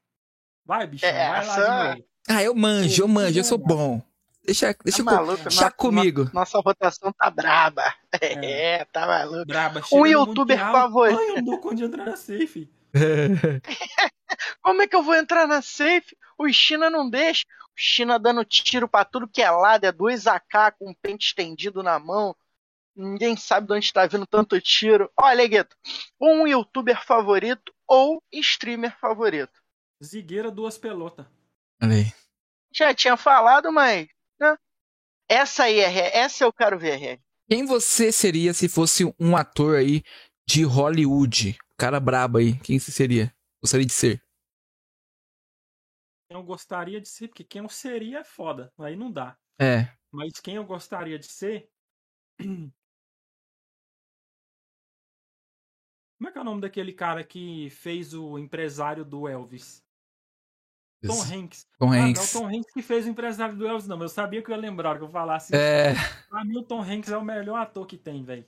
Vai, bichão, É, vai lá essa- de novo. Ah, eu manjo, eu manjo, eu sou bom. Deixa, deixa, Tá co- maluco? deixa Nossa- comigo. Nossa rotação tá braba. É. É, tá maluco. Braba, Um youtuber Mundial, favorito. Ai, eu não dou conta de entrar na safe. Como é que eu vou entrar na safe? O China não deixa. O China dando tiro pra tudo que é lado, é dois AK com um pente estendido na mão. Ninguém sabe de onde tá vindo tanto tiro. Olha, Gueto, um youtuber favorito ou streamer favorito? Zigueira, duas pelotas. Olha aí. Já tinha falado, mas. né? Essa aí é ré. Essa eu quero ver, ré. Quem você seria se fosse um ator aí de Hollywood? Cara brabo aí. Quem você seria? Gostaria de ser? Quem eu gostaria de ser, porque quem eu seria é foda. Aí não dá. É. Mas quem eu gostaria de ser. Como é que é o nome daquele cara que fez o empresário do Elvis? Tom Hanks. Tom Ah, Hanks. não, Tom Hanks que fez o empresário do Elvis, não. mas Eu sabia que eu ia lembrar que eu falasse. É. Pra mim, o Tom Hanks é o melhor ator que tem, velho.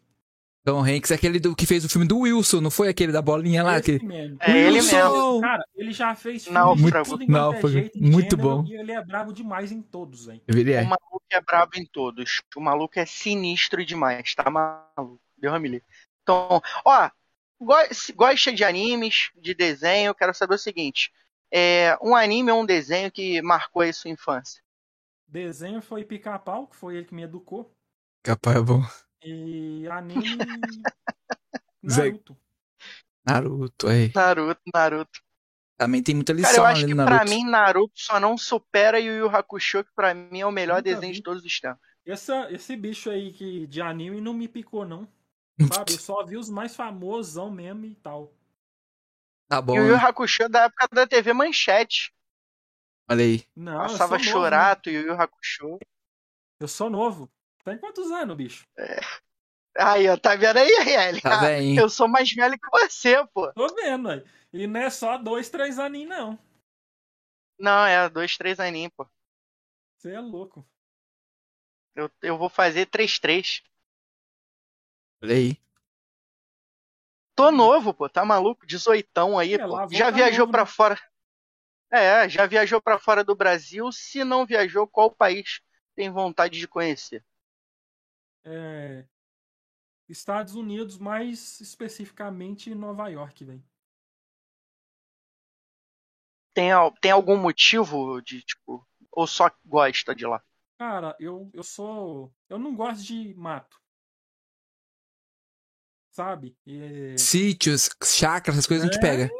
Tom Hanks é aquele do, que fez o filme do Wilson, não foi aquele da bolinha lá? Esse Que... mesmo. É ele Wilson! mesmo. Cara, ele já fez filme Náufrago. de tudo é Náufrago. jeito, Muito gênero, bom. E ele é brabo demais em todos, velho. Ele é. O maluco é brabo em todos. O maluco é sinistro demais, tá maluco. Deu livre. Então, ó, gosta de animes, de desenho, eu quero saber o seguinte. É, um anime ou um desenho que marcou aí sua infância? Desenho foi Pica-Pau, que foi ele que me educou. Capaz é bom. E anime. Naruto. Naruto, aí. Naruto, Naruto. Também tem muita lição Cara, eu acho ali que no pra Naruto. mim Naruto só não supera Yu Yu Hakusho, que pra mim é o melhor Nunca desenho vi. de todos os tempos. Essa, esse bicho aí que, de anime não me picou, não. Sabe? Eu só vi os mais famosão mesmo e tal. Tá bom. Yu Yu né? Hakusho é da época da TV Manchete. Olha aí. Não, Passava né? Chorato, Yu Yu Hakusho. Eu sou novo. Tem quantos anos, bicho? Aí, ó, tá vendo aí, Riel? Tá bem. Eu sou mais velho que você, pô. Tô vendo, aí. E não é só dois, três aninhos, não. Não, é dois, três aninhos, pô. Você é louco. Eu, eu vou fazer 3-3. Olha aí. Tô novo, pô, tá maluco? 18 aí, É, pô. Já viajou né? fora. É, já viajou pra fora do Brasil. Se não viajou, qual país tem vontade de conhecer? É... Estados Unidos, mais especificamente Nova York, velho. Tem, tem algum motivo de, tipo, ou só gosta de lá? Cara, eu, eu sou. Eu não gosto de mato. Sabe? E- Sítios, chakras, essas coisas a gente É. pega.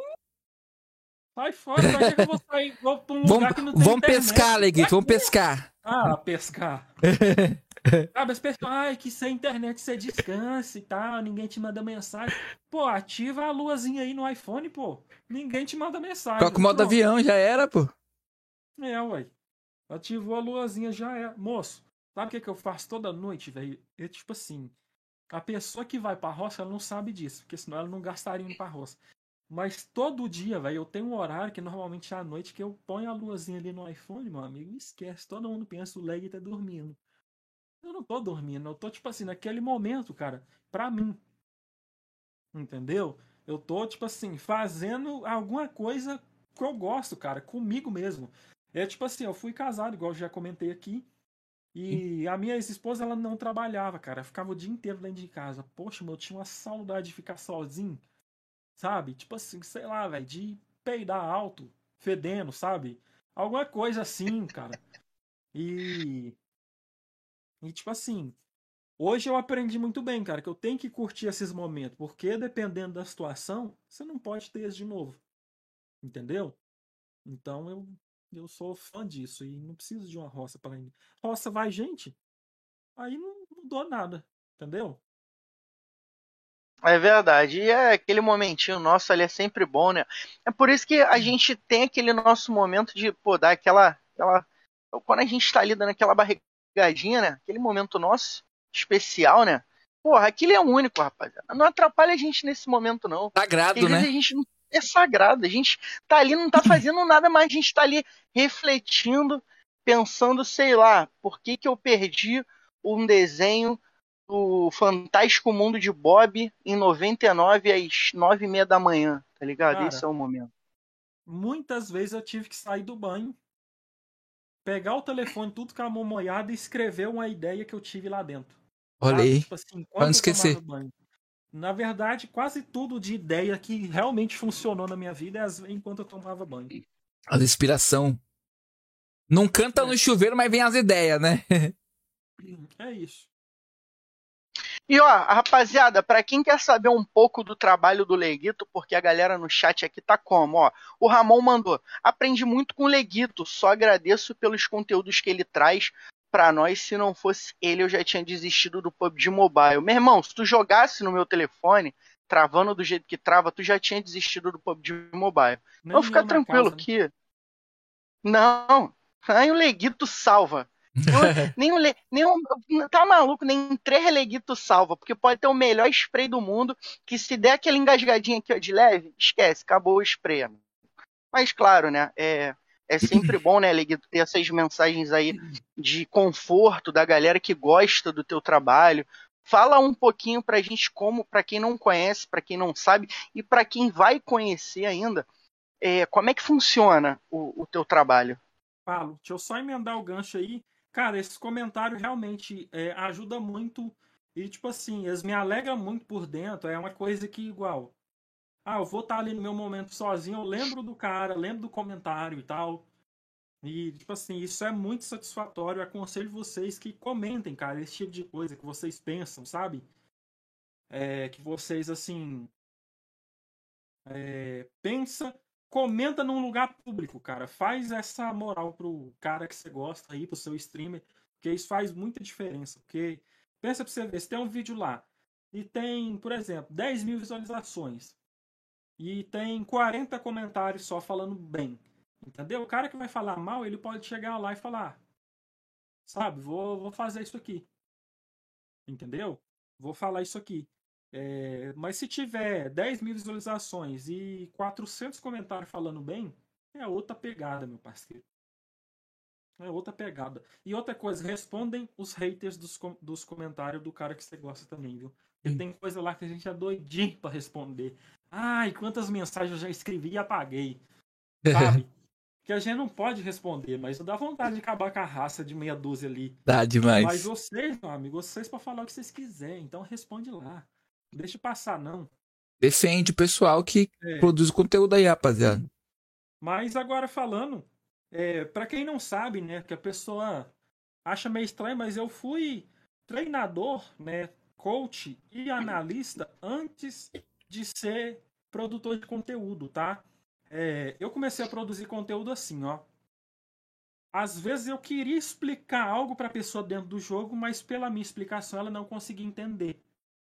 Sai fora, pra que eu vou sair? Vou pra um Vamos, lugar que não tem vamos internet. pescar, Leguito, vamos pescar. Ah, pescar. Sabe, as pessoas, ai, que sem internet você descansa e tal, ninguém te manda mensagem. Pô, ativa a luazinha aí no iPhone, pô. Ninguém te manda mensagem. Coloca o modo Pronto. avião, já era, pô. É, ué. Ativou a luazinha, já é. Moço, sabe o que, que eu faço toda noite, velho? É tipo assim. A pessoa que vai pra roça, ela não sabe disso, porque senão ela não gastaria indo pra roça. Mas todo dia, velho, eu tenho um horário que normalmente é à noite que eu ponho a luazinha ali no iPhone, meu amigo, esquece. Todo mundo pensa o leg tá dormindo. Eu não tô dormindo, eu tô, tipo assim, naquele momento, cara, pra mim. Entendeu? Eu tô, tipo assim, fazendo alguma coisa que eu gosto, cara, comigo mesmo. É tipo assim, eu fui casado, igual eu já comentei aqui. E a minha ex-esposa, ela não trabalhava, cara. Ficava o dia inteiro dentro de casa. Poxa, meu, eu tinha uma saudade de ficar sozinho. Sabe? Tipo assim, sei lá, velho, de peidar alto, fedendo, sabe? Alguma coisa assim, cara. E. E tipo assim. Hoje eu aprendi muito bem, cara, que eu tenho que curtir esses momentos. Porque dependendo da situação, você não pode ter isso de novo. Entendeu? Então eu, eu sou fã disso e não preciso de uma roça para ir. Roça vai gente, aí não mudou nada, entendeu? É verdade. E é aquele momentinho nosso ali é sempre bom, né? É por isso que a gente tem aquele nosso momento de, pô, dar aquela. aquela... Quando a gente tá ali dando aquela barrigadinha, né? Aquele momento nosso, especial, né? Porra, aquilo é único, rapaziada. Não atrapalha a gente nesse momento, não. Sagrado, às né? vezes, A gente não é sagrado. A gente tá ali, não tá fazendo nada, mas a gente tá ali refletindo, pensando, sei lá, por que que eu perdi um desenho do Fantástico Mundo de Bob em 99 às 9 e meia da manhã, tá ligado? Cara, Esse é o momento. Muitas vezes eu tive que sair do banho, pegar o telefone tudo com a mão molhada e escrever uma ideia que eu tive lá dentro. Olha aí. Tipo assim, Pra não eu esquecer. banho. Na verdade, quase tudo de ideia que realmente funcionou na minha vida é enquanto eu tomava banho. A inspiração. Não canta É. no chuveiro, mas vem as ideias, né? É isso. E ó, rapaziada, pra quem quer saber um pouco do trabalho do Leguito, porque a galera no chat aqui tá como, ó. O Ramon mandou: "Aprendi muito com o Leguito, só agradeço pelos conteúdos que ele traz pra nós. Se não fosse ele, eu já tinha desistido do PUBG Mobile. Meu irmão, se tu jogasse no meu telefone, travando do jeito que trava, tu já tinha desistido do PUBG Mobile. Nem Então fica tranquilo casa, né? que não, aí o Leguito salva. Não- nem o Le... nem o... Tá maluco, nem três Leguito salva, porque pode ter o melhor spray do mundo, que se der aquela engasgadinha aqui ó, de leve, esquece, acabou o spray. Mas claro, né, é, é sempre bom, né, Leguito, ter essas mensagens aí de conforto da galera que gosta do teu trabalho. Fala um pouquinho pra gente como, pra quem não conhece, pra quem não sabe, e pra quem vai conhecer ainda, é, como é que funciona o, o teu trabalho? Falo, deixa eu só emendar o gancho aí. Cara, esse comentário realmente é, ajuda muito. E, tipo assim, eles me alegram muito por dentro. É uma coisa que, igual. Ah, eu vou estar ali no meu momento sozinho, eu lembro do cara, lembro do comentário e tal. E, tipo assim, isso é muito satisfatório. Eu aconselho vocês que comentem, cara, esse tipo de coisa que vocês pensam, sabe? É, que vocês, assim. É, pensa comenta num lugar público, cara. Faz essa moral pro cara que você gosta aí, pro seu streamer, porque isso faz muita diferença. Porque pensa pra você ver, se tem um vídeo lá e tem, por exemplo, 10 mil visualizações e tem 40 comentários só falando bem, entendeu? O cara que vai falar mal, ele pode chegar lá e falar, sabe, vou, vou fazer isso aqui, entendeu? Vou falar isso aqui. É, mas se tiver 10 mil visualizações e 400 comentários falando bem, é outra pegada, meu parceiro. É outra pegada. E outra coisa, respondem os haters dos, dos comentários do cara que você gosta também, viu? Porque tem coisa lá que a gente é doidinho pra responder. Ai, quantas mensagens eu já escrevi e apaguei. Sabe? que a gente não pode responder, mas dá vontade de acabar com a raça de meia dúzia ali. Dá demais. Mas vocês, meu amigo, vocês para falar o que vocês quiserem, então responde lá. Não Deixa passar, não. Defende o pessoal que É. produz conteúdo aí, rapaziada. Mas agora falando, é, para quem não sabe, né, que a pessoa acha meio estranho, mas eu fui treinador, né, coach e analista antes de ser produtor de conteúdo, tá? É, eu comecei a produzir conteúdo assim, ó. Às vezes eu queria explicar algo para a pessoa dentro do jogo, mas pela minha explicação ela não conseguia entender.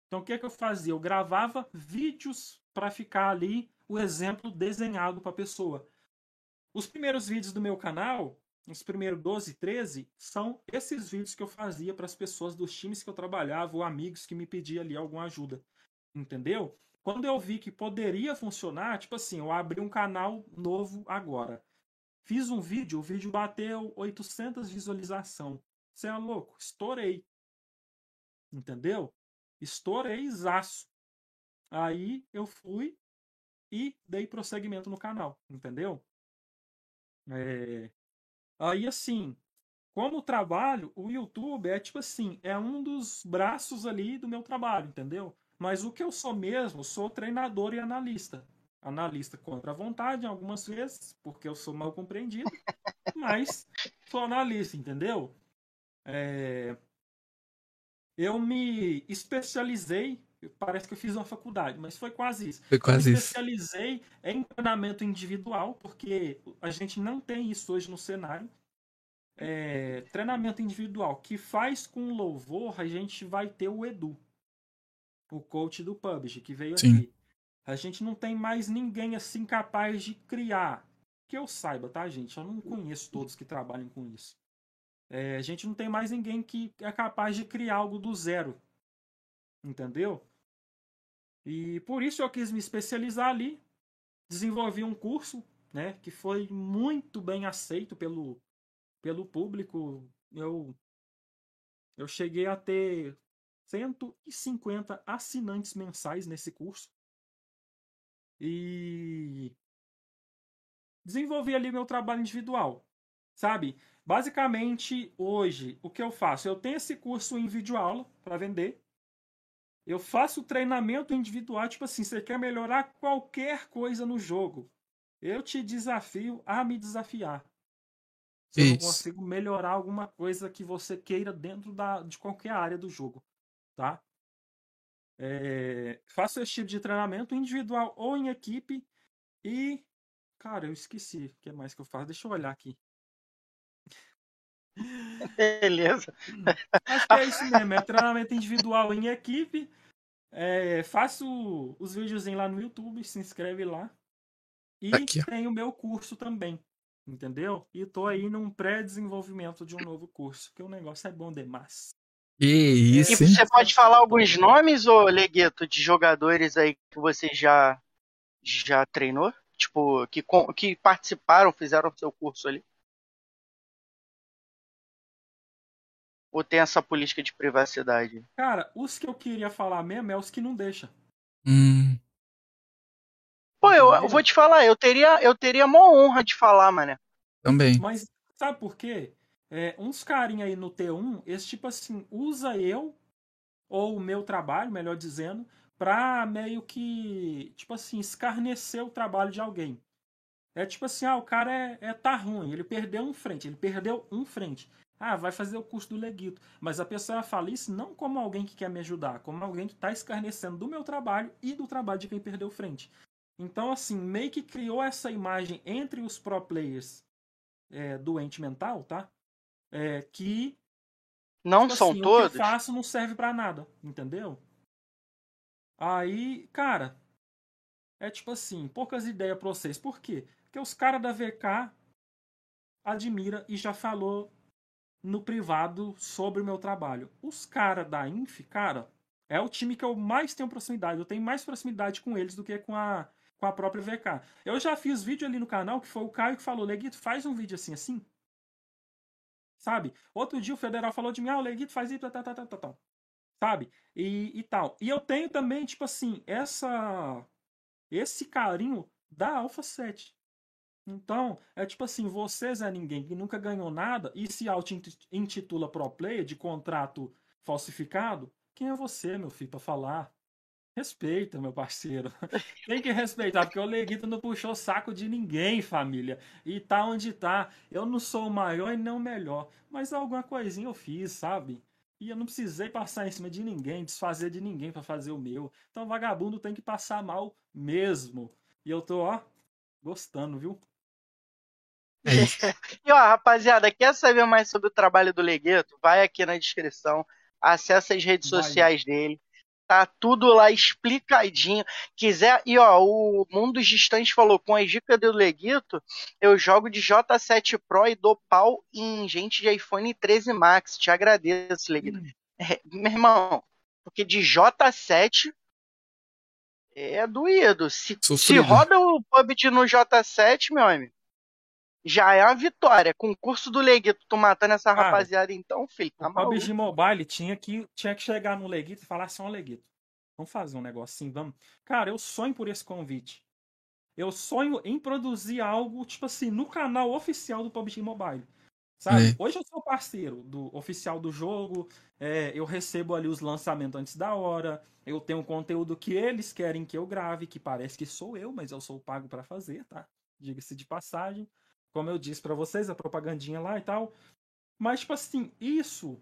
Então o que, é que eu fazia? Eu gravava vídeos para ficar ali o exemplo desenhado para a pessoa. Os primeiros vídeos do meu canal, os primeiros 12, 13, são esses vídeos que eu fazia para as pessoas dos times que eu trabalhava ou amigos que me pediam ali alguma ajuda. Entendeu? Quando eu vi que poderia funcionar, tipo assim, eu abri um canal novo agora. Fiz um vídeo, o vídeo bateu 800 visualização. Você é louco? Estourei. Entendeu? Estourei zaço. Aí eu fui e dei prosseguimento no canal, entendeu? É... Aí assim, como trabalho, o YouTube é tipo assim, é um dos braços ali do meu trabalho, entendeu? Mas o que eu sou mesmo, sou treinador e analista. Analista contra a vontade, algumas vezes, porque eu sou mal compreendido, mas sou analista, entendeu? É... Eu me especializei, parece que eu fiz uma faculdade, mas foi quase isso. Foi Eu quase me isso. especializei em treinamento individual, porque a gente não tem isso hoje no cenário. É, treinamento individual que faz com louvor, a gente vai ter o Edu. O coach do PUBG, que veio Sim. aqui. A gente não tem mais ninguém assim capaz de criar. Que eu saiba, tá, gente? Eu não conheço todos que trabalham com isso. É, a gente não tem mais ninguém que é capaz de criar algo do zero. Entendeu? E por isso eu quis me especializar ali. Desenvolvi um curso, né? Que foi muito bem aceito pelo, pelo público. Eu, eu cheguei a ter 150 assinantes mensais nesse curso. E desenvolvi ali meu trabalho individual, sabe? Basicamente, hoje, o que eu faço? Eu tenho esse curso em videoaula para vender. Eu faço treinamento individual, tipo assim, você quer melhorar qualquer coisa no jogo. Eu te desafio a me desafiar. Se eu consigo melhorar alguma coisa que você queira dentro da, de qualquer área do jogo, tá? É, faço esse tipo de treinamento individual ou em equipe e, cara, eu esqueci o que mais que eu faço. Deixa eu olhar aqui. Beleza. Acho que é isso mesmo, é treinamento individual em equipe. É, faço os videozinhos lá no YouTube, se inscreve lá. E Aqui, tem o meu curso também, entendeu? E tô aí num pré-desenvolvimento de um novo curso, que o negócio é bom demais. Que E isso, hein? você pode falar alguns nomes, ô Legueto, de jogadores aí que você já, já treinou? Tipo, que, que participaram, fizeram o seu curso ali? Ou tem essa política de privacidade? Cara, os que eu queria falar mesmo é os que não deixam. Hum, Pô, eu, eu vou te falar, eu teria, eu teria mó honra de falar, mané. também. Mas sabe por quê? É, uns carinha aí no T1, esse tipo assim, usa eu, ou o meu trabalho, melhor dizendo, pra meio que, tipo assim, escarnecer o trabalho de alguém. É tipo assim, ah, o cara é, é tá ruim, ele perdeu um frente, ele perdeu um frente. Ah, vai fazer o curso do Leguito. Mas a pessoa fala isso não como alguém que quer me ajudar, como alguém que tá escarnecendo do meu trabalho e do trabalho de quem perdeu frente. Então, assim, meio que criou essa imagem entre os pro players é, doente mental, tá? É, que Não tipo são assim, o todos? que eu faço não serve pra nada, entendeu? Aí, cara, é tipo assim, poucas ideias pra vocês. Por quê? Porque os caras da VK admira e já falou no privado sobre o meu trabalho. Os caras da Inf, cara, é o time que eu mais tenho proximidade. Eu tenho mais proximidade com eles do que com a, com a própria VK. Eu já fiz vídeo ali no canal que foi o Caio que falou, Leguito, faz um vídeo assim, assim. Sabe? Outro dia o Federal falou de mim, ah, o Leguito faz isso, tá, tá, tá, tá. Sabe? E, e tal. E eu tenho também, tipo assim, essa esse carinho da Alpha 7. Então, é tipo assim, você, Zé Ninguém, que nunca ganhou nada e se auto-intitula pro player de contrato falsificado, quem é você, meu filho, pra falar? Respeita, meu parceiro. Tem que respeitar, porque o Leguito não puxou saco de ninguém, família. E tá onde tá. Eu não sou o maior e nem o melhor. Mas alguma coisinha eu fiz, sabe? E eu não precisei passar em cima de ninguém, desfazer de ninguém pra fazer o meu. Então vagabundo tem que passar mal mesmo. E eu tô, ó, gostando, viu? É isso. E ó, rapaziada, quer saber mais sobre o trabalho do Legueto? Vai aqui na descrição, acessa as redes Vai. sociais dele. Tá tudo lá explicadinho. Quiser, e ó, o Mundos Distantes falou: com as dicas do Leguito, eu jogo de J7 Pro e dou pau em gente de iPhone 13 Max. Te agradeço, Leguito. É, meu irmão, porque de J7 é doído. Se, se roda o PUBG no J7, meu amigo, já é uma vitória. Com o curso do Leguito, tu matando essa Cara, rapaziada, então, filho, tá O maluco. PUBG Mobile tinha que, tinha que chegar no Leguito e falar assim, ó Leguito, vamos fazer um negocinho, vamos. Cara, eu sonho por esse convite. Eu sonho em produzir algo, tipo assim, no canal oficial do PUBG Mobile. Sabe? É. Hoje eu sou parceiro do oficial do jogo, é, eu recebo ali os lançamentos antes da hora, eu tenho conteúdo que eles querem que eu grave, que parece que sou eu, mas eu sou pago pra fazer, tá? Diga-se de passagem. Como eu disse pra vocês, a propagandinha lá e tal. Mas, tipo assim, isso.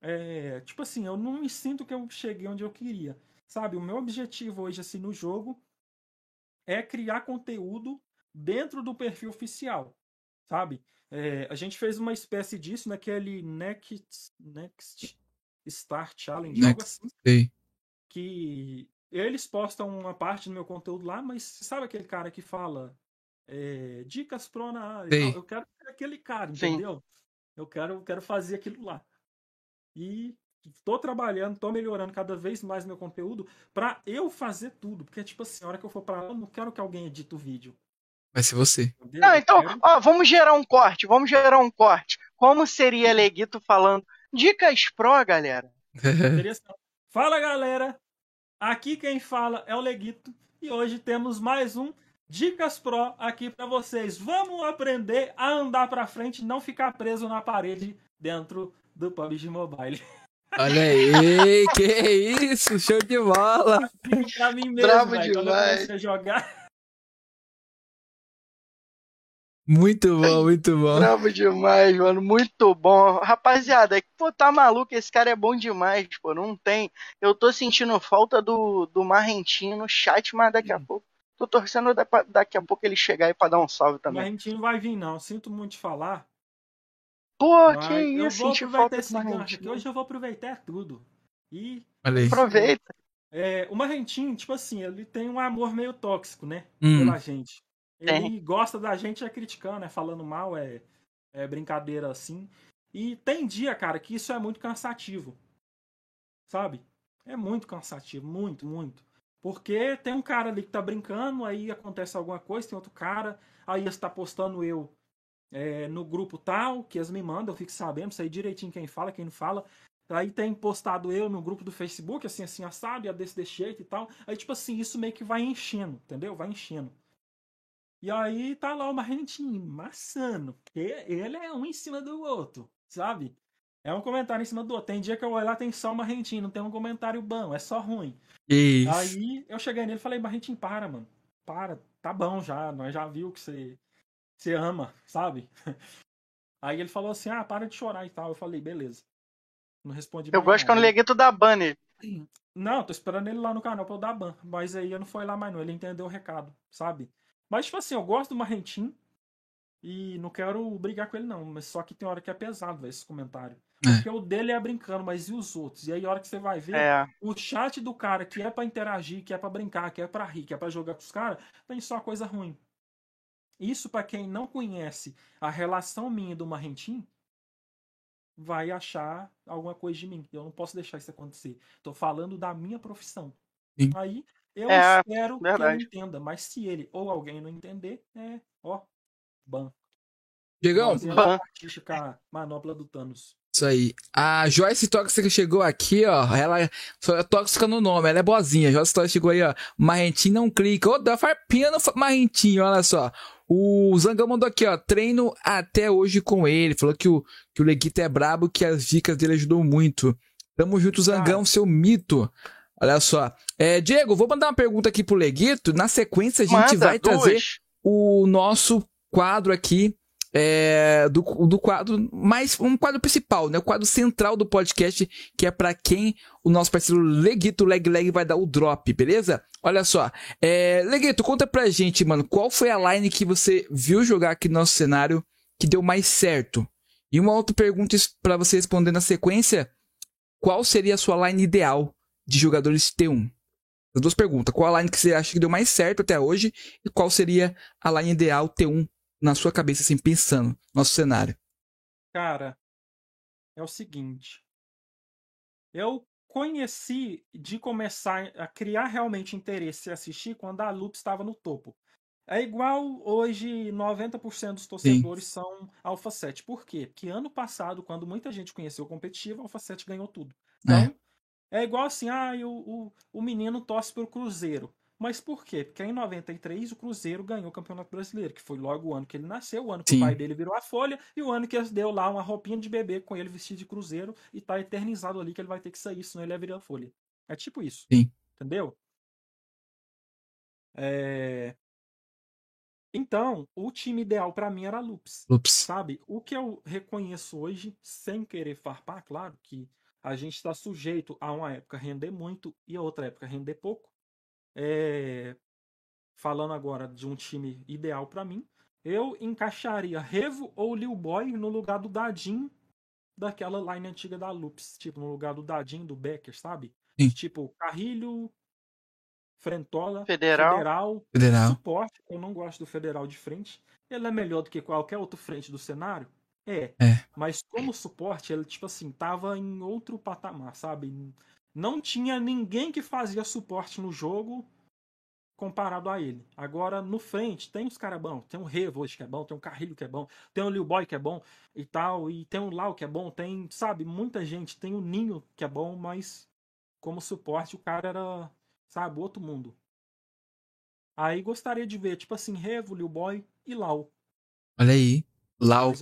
É, tipo assim, eu não me sinto que eu cheguei onde eu queria. Sabe? O meu objetivo hoje, assim, no jogo é criar conteúdo dentro do perfil oficial. Sabe? É, a gente fez uma espécie disso naquele Next, Next Star Challenge, algo Next. assim Sei. que eles postam uma parte do meu conteúdo lá, mas sabe aquele cara que fala é, dicas pro na Sim. Eu quero ser aquele cara, Sim. entendeu? Eu quero, quero fazer aquilo lá. E tô trabalhando, tô melhorando cada vez mais meu conteúdo pra eu fazer tudo. Porque, tipo assim, a hora que eu for pra lá, eu não quero que alguém edite o vídeo. Vai ser você. Entendeu? Não, então, quero- ó, vamos gerar um corte, vamos gerar um corte. Como seria Leguito falando dicas pro, galera? Interessante. Fala galera, aqui quem fala é o Leguito e hoje temos mais um Dicas Pro aqui pra vocês. Vamos aprender a andar pra frente e não ficar preso na parede dentro do PUBG Mobile. Olha aí, que isso, show de bola. pra mim mesmo, Bravo eu demais. jogar. Muito bom, muito bom. Bravo demais, mano. Muito bom. Rapaziada, pô, tá maluco? Esse cara é bom demais, pô. Não tem. Eu tô sentindo falta do, do Marrentinho no chat, mas daqui a pouco. Tô torcendo daqui a pouco ele chegar aí pra dar um salve Mas também. a gente não vai vir não, sinto muito te falar. Pô, mas que eu isso, vou senti aproveitar falta esse do gancho aqui. Hoje eu vou aproveitar tudo. E. Aproveita. é, o Marrentinho, tipo assim, ele tem um amor meio tóxico, né? Hum, pela gente. Ele gosta da gente é criticando, é falando mal, é, é brincadeira assim. E tem dia, cara, que isso é muito cansativo. Sabe? É muito cansativo, muito, muito. Porque tem um cara ali que tá brincando, aí acontece alguma coisa, tem outro cara, aí eles tá postando eu é, no grupo tal, que eles me mandam, eu fico sabendo, sei direitinho quem fala, quem não fala. Aí tem postado eu no grupo do Facebook, assim, assim, assado, e a desse, desse jeito e tal. Aí, tipo assim, isso meio que vai enchendo, entendeu? Vai enchendo. E aí tá lá o Marrentinho, maçando. porque Ele é um em cima do outro, sabe? É um comentário em cima do outro. Tem dia que eu olho lá, tem só o Marrentinho, não tem um comentário bom, é só ruim. isso. Aí eu cheguei nele e falei, Marrentinho, para, mano. Para, tá bom já, nós já viu que você, você ama, sabe? Aí ele falou assim, ah, para de chorar e tal. Eu falei, beleza. Não respondi Eu gosto quando o nada. Leguito dá banner. Não, tô esperando ele lá no canal pra eu dar ban. Mas aí eu não foi lá mais não, ele entendeu o recado, sabe? Mas, tipo assim, eu gosto do Marrentim e não quero brigar com ele, não. Mas só que tem hora que é pesado, velho, esse comentário. É. Porque o dele é brincando, mas e os outros? E aí a hora que você vai ver, É. o chat do cara que é pra interagir, que é pra brincar, que é pra rir, que é pra jogar com os caras, tem só coisa ruim. Isso pra quem não conhece a relação minha do Marrentim, vai achar alguma coisa de mim. Eu não posso deixar isso acontecer. Tô falando da minha profissão. Sim. Aí eu É, espero que verdade. ele entenda, mas se ele ou alguém não entender, é, ó, ban. Diegão, ban. a manopla do Thanos. isso aí. A Joyce Tóxica chegou aqui, ó. Ela é tóxica no nome, ela é boazinha. A Joyce Tóxica chegou aí, ó. Marrentinho não clica. Ô, dá farpinha no Marrentinho, olha só. O Zangão mandou aqui, ó. Treino até hoje com ele. Falou que o, que o Leguito é brabo, que as dicas dele ajudou muito. Tamo junto, Zangão, seu mito. Olha só. É, Diego, vou mandar uma pergunta aqui pro Leguito. Na sequência, a gente Manda vai trazer duas. o nosso quadro aqui é, do, do quadro mais um quadro principal, né? O quadro central do podcast, que é pra quem o nosso parceiro Leguito Leg Leg vai dar o drop, beleza? Olha só, é, Leguito, conta pra gente, mano, qual foi a line que você viu jogar aqui no nosso cenário que deu mais certo? E uma outra pergunta pra você responder na sequência, qual seria a sua line ideal de jogadores T1? As duas perguntas, qual a line que você acha que deu mais certo até hoje e qual seria a line ideal T1 na sua cabeça, assim, pensando no nosso cenário. Cara, é o seguinte. Eu conheci de começar a criar realmente interesse e assistir quando a Loop estava no topo. É igual hoje 90% dos torcedores são Alpha 7. Por quê? Porque ano passado, quando muita gente conheceu o competitivo, Alpha 7 ganhou tudo. Então, é, igual assim, ah, o, o, o menino torce pro Cruzeiro. Mas por quê? Porque em 93 o Cruzeiro ganhou o Campeonato Brasileiro, que foi logo o ano que ele nasceu, o ano que Sim. o pai dele virou a folha, e o ano que deu lá uma roupinha de bebê com ele vestido de Cruzeiro e tá eternizado ali que ele vai ter que sair, senão ele ia virar a folha. É tipo isso. Sim. Entendeu? É... Então, o time ideal pra mim era a Loops. Ups. Sabe? O que eu reconheço hoje, sem querer farpar, claro que a gente está sujeito a uma época render muito e a outra época render pouco. É, Falando agora de um time ideal pra mim, eu encaixaria Revo ou Lil Boy no lugar do Dadinho daquela line antiga da Loops, tipo no lugar do Dadinho do Becker, sabe? Sim. Tipo, Carrilho, Frentola, Federal. Federal, Federal. Suporte. Eu não gosto do Federal de frente. Ele é melhor do que qualquer outro frente do cenário? É. É. Mas como suporte, ele, tipo assim, tava em outro patamar, sabe? Não tinha ninguém que fazia suporte no jogo comparado a ele. Agora, no frente, tem os caras bons. Tem o Revo hoje que é bom, tem o Carrilho que é bom, tem o Liu Boy que é bom e tal, e tem o Lau que é bom, tem, sabe, muita gente. Tem o Ninho que é bom, mas como suporte o cara era, sabe, outro mundo. Aí gostaria de ver, tipo assim, Revo, Liu Boy e Lau. Olha aí. Lau.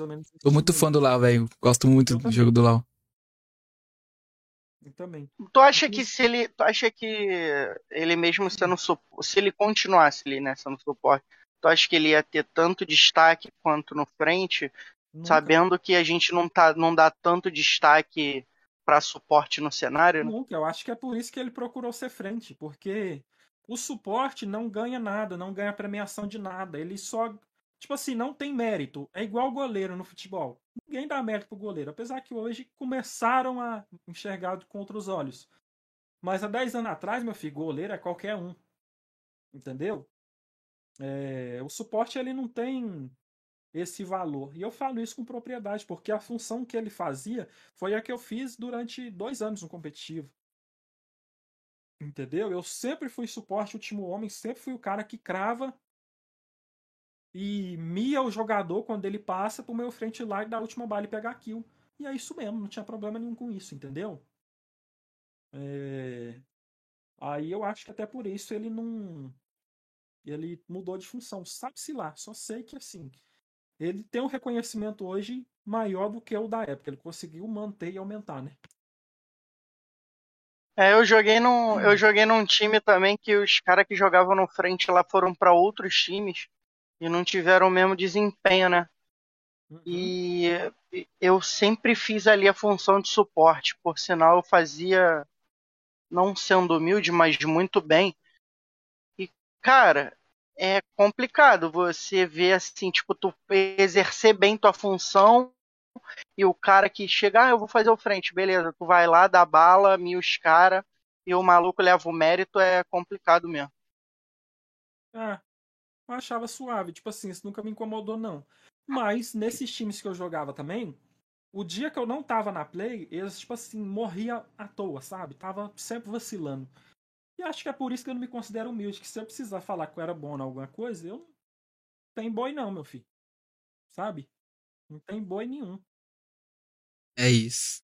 Tô muito fã do Lau, velho. Gosto muito do jogo do Lau. Também. Tu acha que se ele. Tu acha que ele mesmo sendo suporte. Se ele continuasse ali, né, sendo suporte, tu acha que ele ia ter tanto destaque quanto no frente, Nunca. sabendo que a gente não, tá, não dá tanto destaque pra suporte no cenário? né? Nunca. Eu acho que é por isso que ele procurou ser frente, porque o suporte não ganha nada, não ganha premiação de nada. Ele só. Tipo assim, não tem mérito. É igual goleiro no futebol. Ninguém dá mérito pro goleiro. Apesar que hoje começaram a enxergar com outros olhos. Mas há 10 anos atrás, meu filho, goleiro é qualquer um. Entendeu? É, o suporte ele não tem esse valor. E eu falo isso com propriedade, porque a função que ele fazia foi a que eu fiz durante dois anos no competitivo. Entendeu? Eu sempre fui suporte último homem, sempre fui o cara que crava e mia o jogador quando ele passa pro meu frente lá e dar a última bala e pegar kill. E é isso mesmo, não tinha problema nenhum com isso, entendeu? É, Aí eu acho que até por isso ele não. Ele mudou de função. Sabe-se lá, só sei que assim. Ele tem um reconhecimento hoje maior do que o da época. Ele conseguiu manter e aumentar, né? É, eu joguei num, eu joguei num time também que os caras que jogavam no frente lá foram pra outros times e não tiveram o mesmo desempenho, né? Uhum. E eu sempre fiz ali a função de suporte, por sinal eu fazia, não sendo humilde, mas muito bem. E, cara, é complicado você ver assim, tipo, tu exercer bem tua função e o cara que chega, ah, eu vou fazer o frente, beleza, tu vai lá, dá bala, mia os cara e o maluco leva o mérito, é complicado mesmo. Ah, eu achava suave. Tipo assim, isso nunca me incomodou, não. Mas nesses times que eu jogava também, o dia que eu não tava na play, eles, tipo assim, morria à toa, sabe? Tava sempre vacilando. E acho que é por isso que eu não me considero humilde, que se eu precisar falar que eu era bom em alguma coisa, eu não tem boi não, meu filho. Sabe? Não tem boi nenhum. É isso.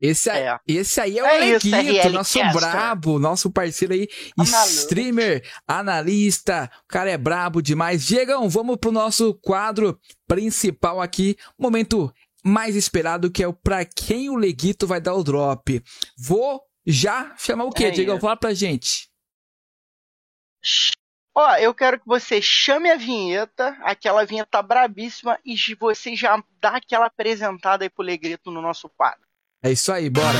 Esse aí, É. esse aí é o É Leguito, RL nosso Caster. brabo, nosso parceiro aí, streamer, analista, o cara é brabo demais. Diegão, vamos pro nosso quadro principal aqui, momento mais esperado que é o pra quem o Leguito vai dar o drop. Vou já chamar o quê, É Diegão? isso. Fala pra gente. Ó, eu quero que você chame a vinheta, aquela vinheta brabíssima, e você já dá aquela apresentada aí pro Legrito no nosso quadro. É isso aí, bora.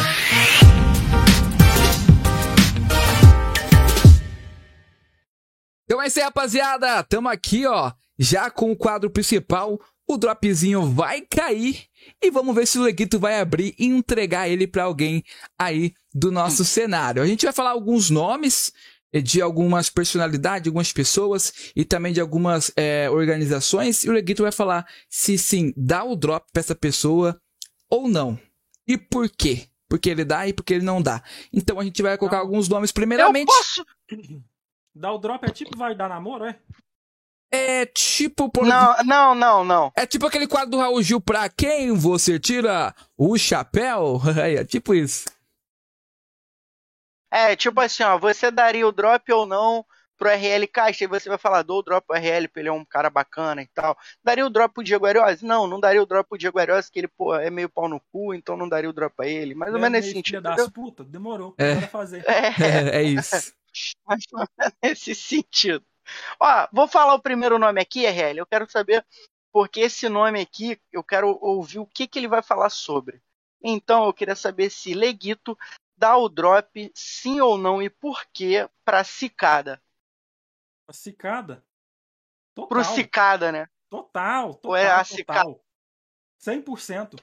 Então é isso aí, rapaziada. Tamo aqui, ó, já com o quadro principal. O dropzinho vai cair e vamos ver se o Leguito vai abrir e entregar ele pra alguém aí do nosso cenário. A gente vai falar alguns nomes eh, de algumas personalidades, de algumas pessoas e também de algumas eh, organizações. E o Leguito vai falar se sim dá o drop pra essa pessoa ou não. E por quê? Porque ele dá e porque ele não dá. Então a gente vai colocar Não. alguns nomes. Eu Primeiramente, posso. Dar o drop é tipo vai dar namoro, é? é tipo. por- Não, não, não, não. É tipo aquele quadro do Raul Gil pra quem você tira o chapéu. é tipo isso. É, tipo assim, ó, você daria o drop ou não pro RL Caixa, e você vai falar, dou o drop pro RL, porque ele é um cara bacana e tal. Daria o drop pro Diego Ariose? Não, não daria o drop pro Diego Ariose, que ele, pô, é meio pau no cu, então não daria o drop pra ele. Mais ou É menos nesse sentido. puta, demorou. É. Bora fazer. É, É, é isso. mais ou menos nesse sentido. Ó, vou falar o primeiro nome aqui, RL. Eu quero saber, porque esse nome aqui, eu quero ouvir o que, que ele vai falar sobre. Então, eu queria saber se Leguito dá o drop, sim ou não, e por quê, pra Cicada. A cicada? Total. Pro Cicada, né? Total, total, Ou é a total. 100%.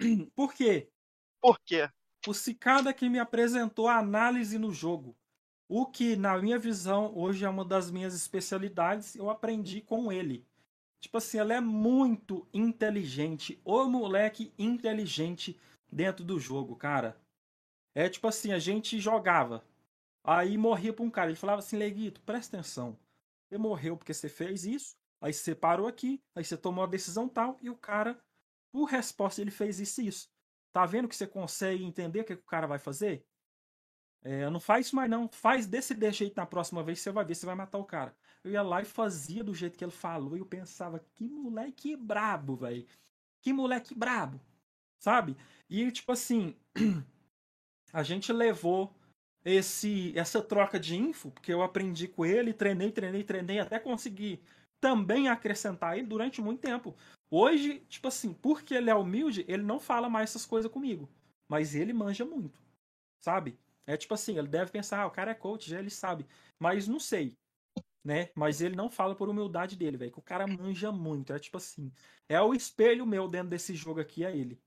Por quê? Por quê? o Cicada que me apresentou a análise no jogo. O que, na minha visão, hoje é uma das minhas especialidades, eu aprendi com ele. Tipo assim, ela é muito inteligente. O moleque inteligente dentro do jogo, cara. É tipo assim, a gente jogava. Aí morria pra um cara. Ele falava assim, Leguito, presta atenção. Você morreu porque você fez isso. Aí você parou aqui. Aí você tomou a decisão tal. E o cara, por resposta, ele fez isso e isso. Tá vendo que você consegue entender o que, que o cara vai fazer? É, não faz isso mais não. Faz desse, desse jeito na próxima vez, você vai ver, você vai matar o cara. Eu ia lá e fazia do jeito que ele falou. E eu pensava, que moleque brabo, velho. Que moleque brabo. Sabe? E tipo assim, a gente levou esse essa troca de info, porque eu aprendi com ele, treinei, treinei, treinei, até conseguir também acrescentar ele durante muito tempo. Hoje, tipo assim, porque ele é humilde, ele não fala mais essas coisas comigo. Mas ele manja muito, sabe? É tipo assim, ele deve pensar, ah, o cara é coach, já ele sabe. Mas não sei, né? Mas ele não fala por humildade dele, velho. Que o cara manja muito. É tipo assim, é o espelho meu dentro desse jogo aqui, é ele.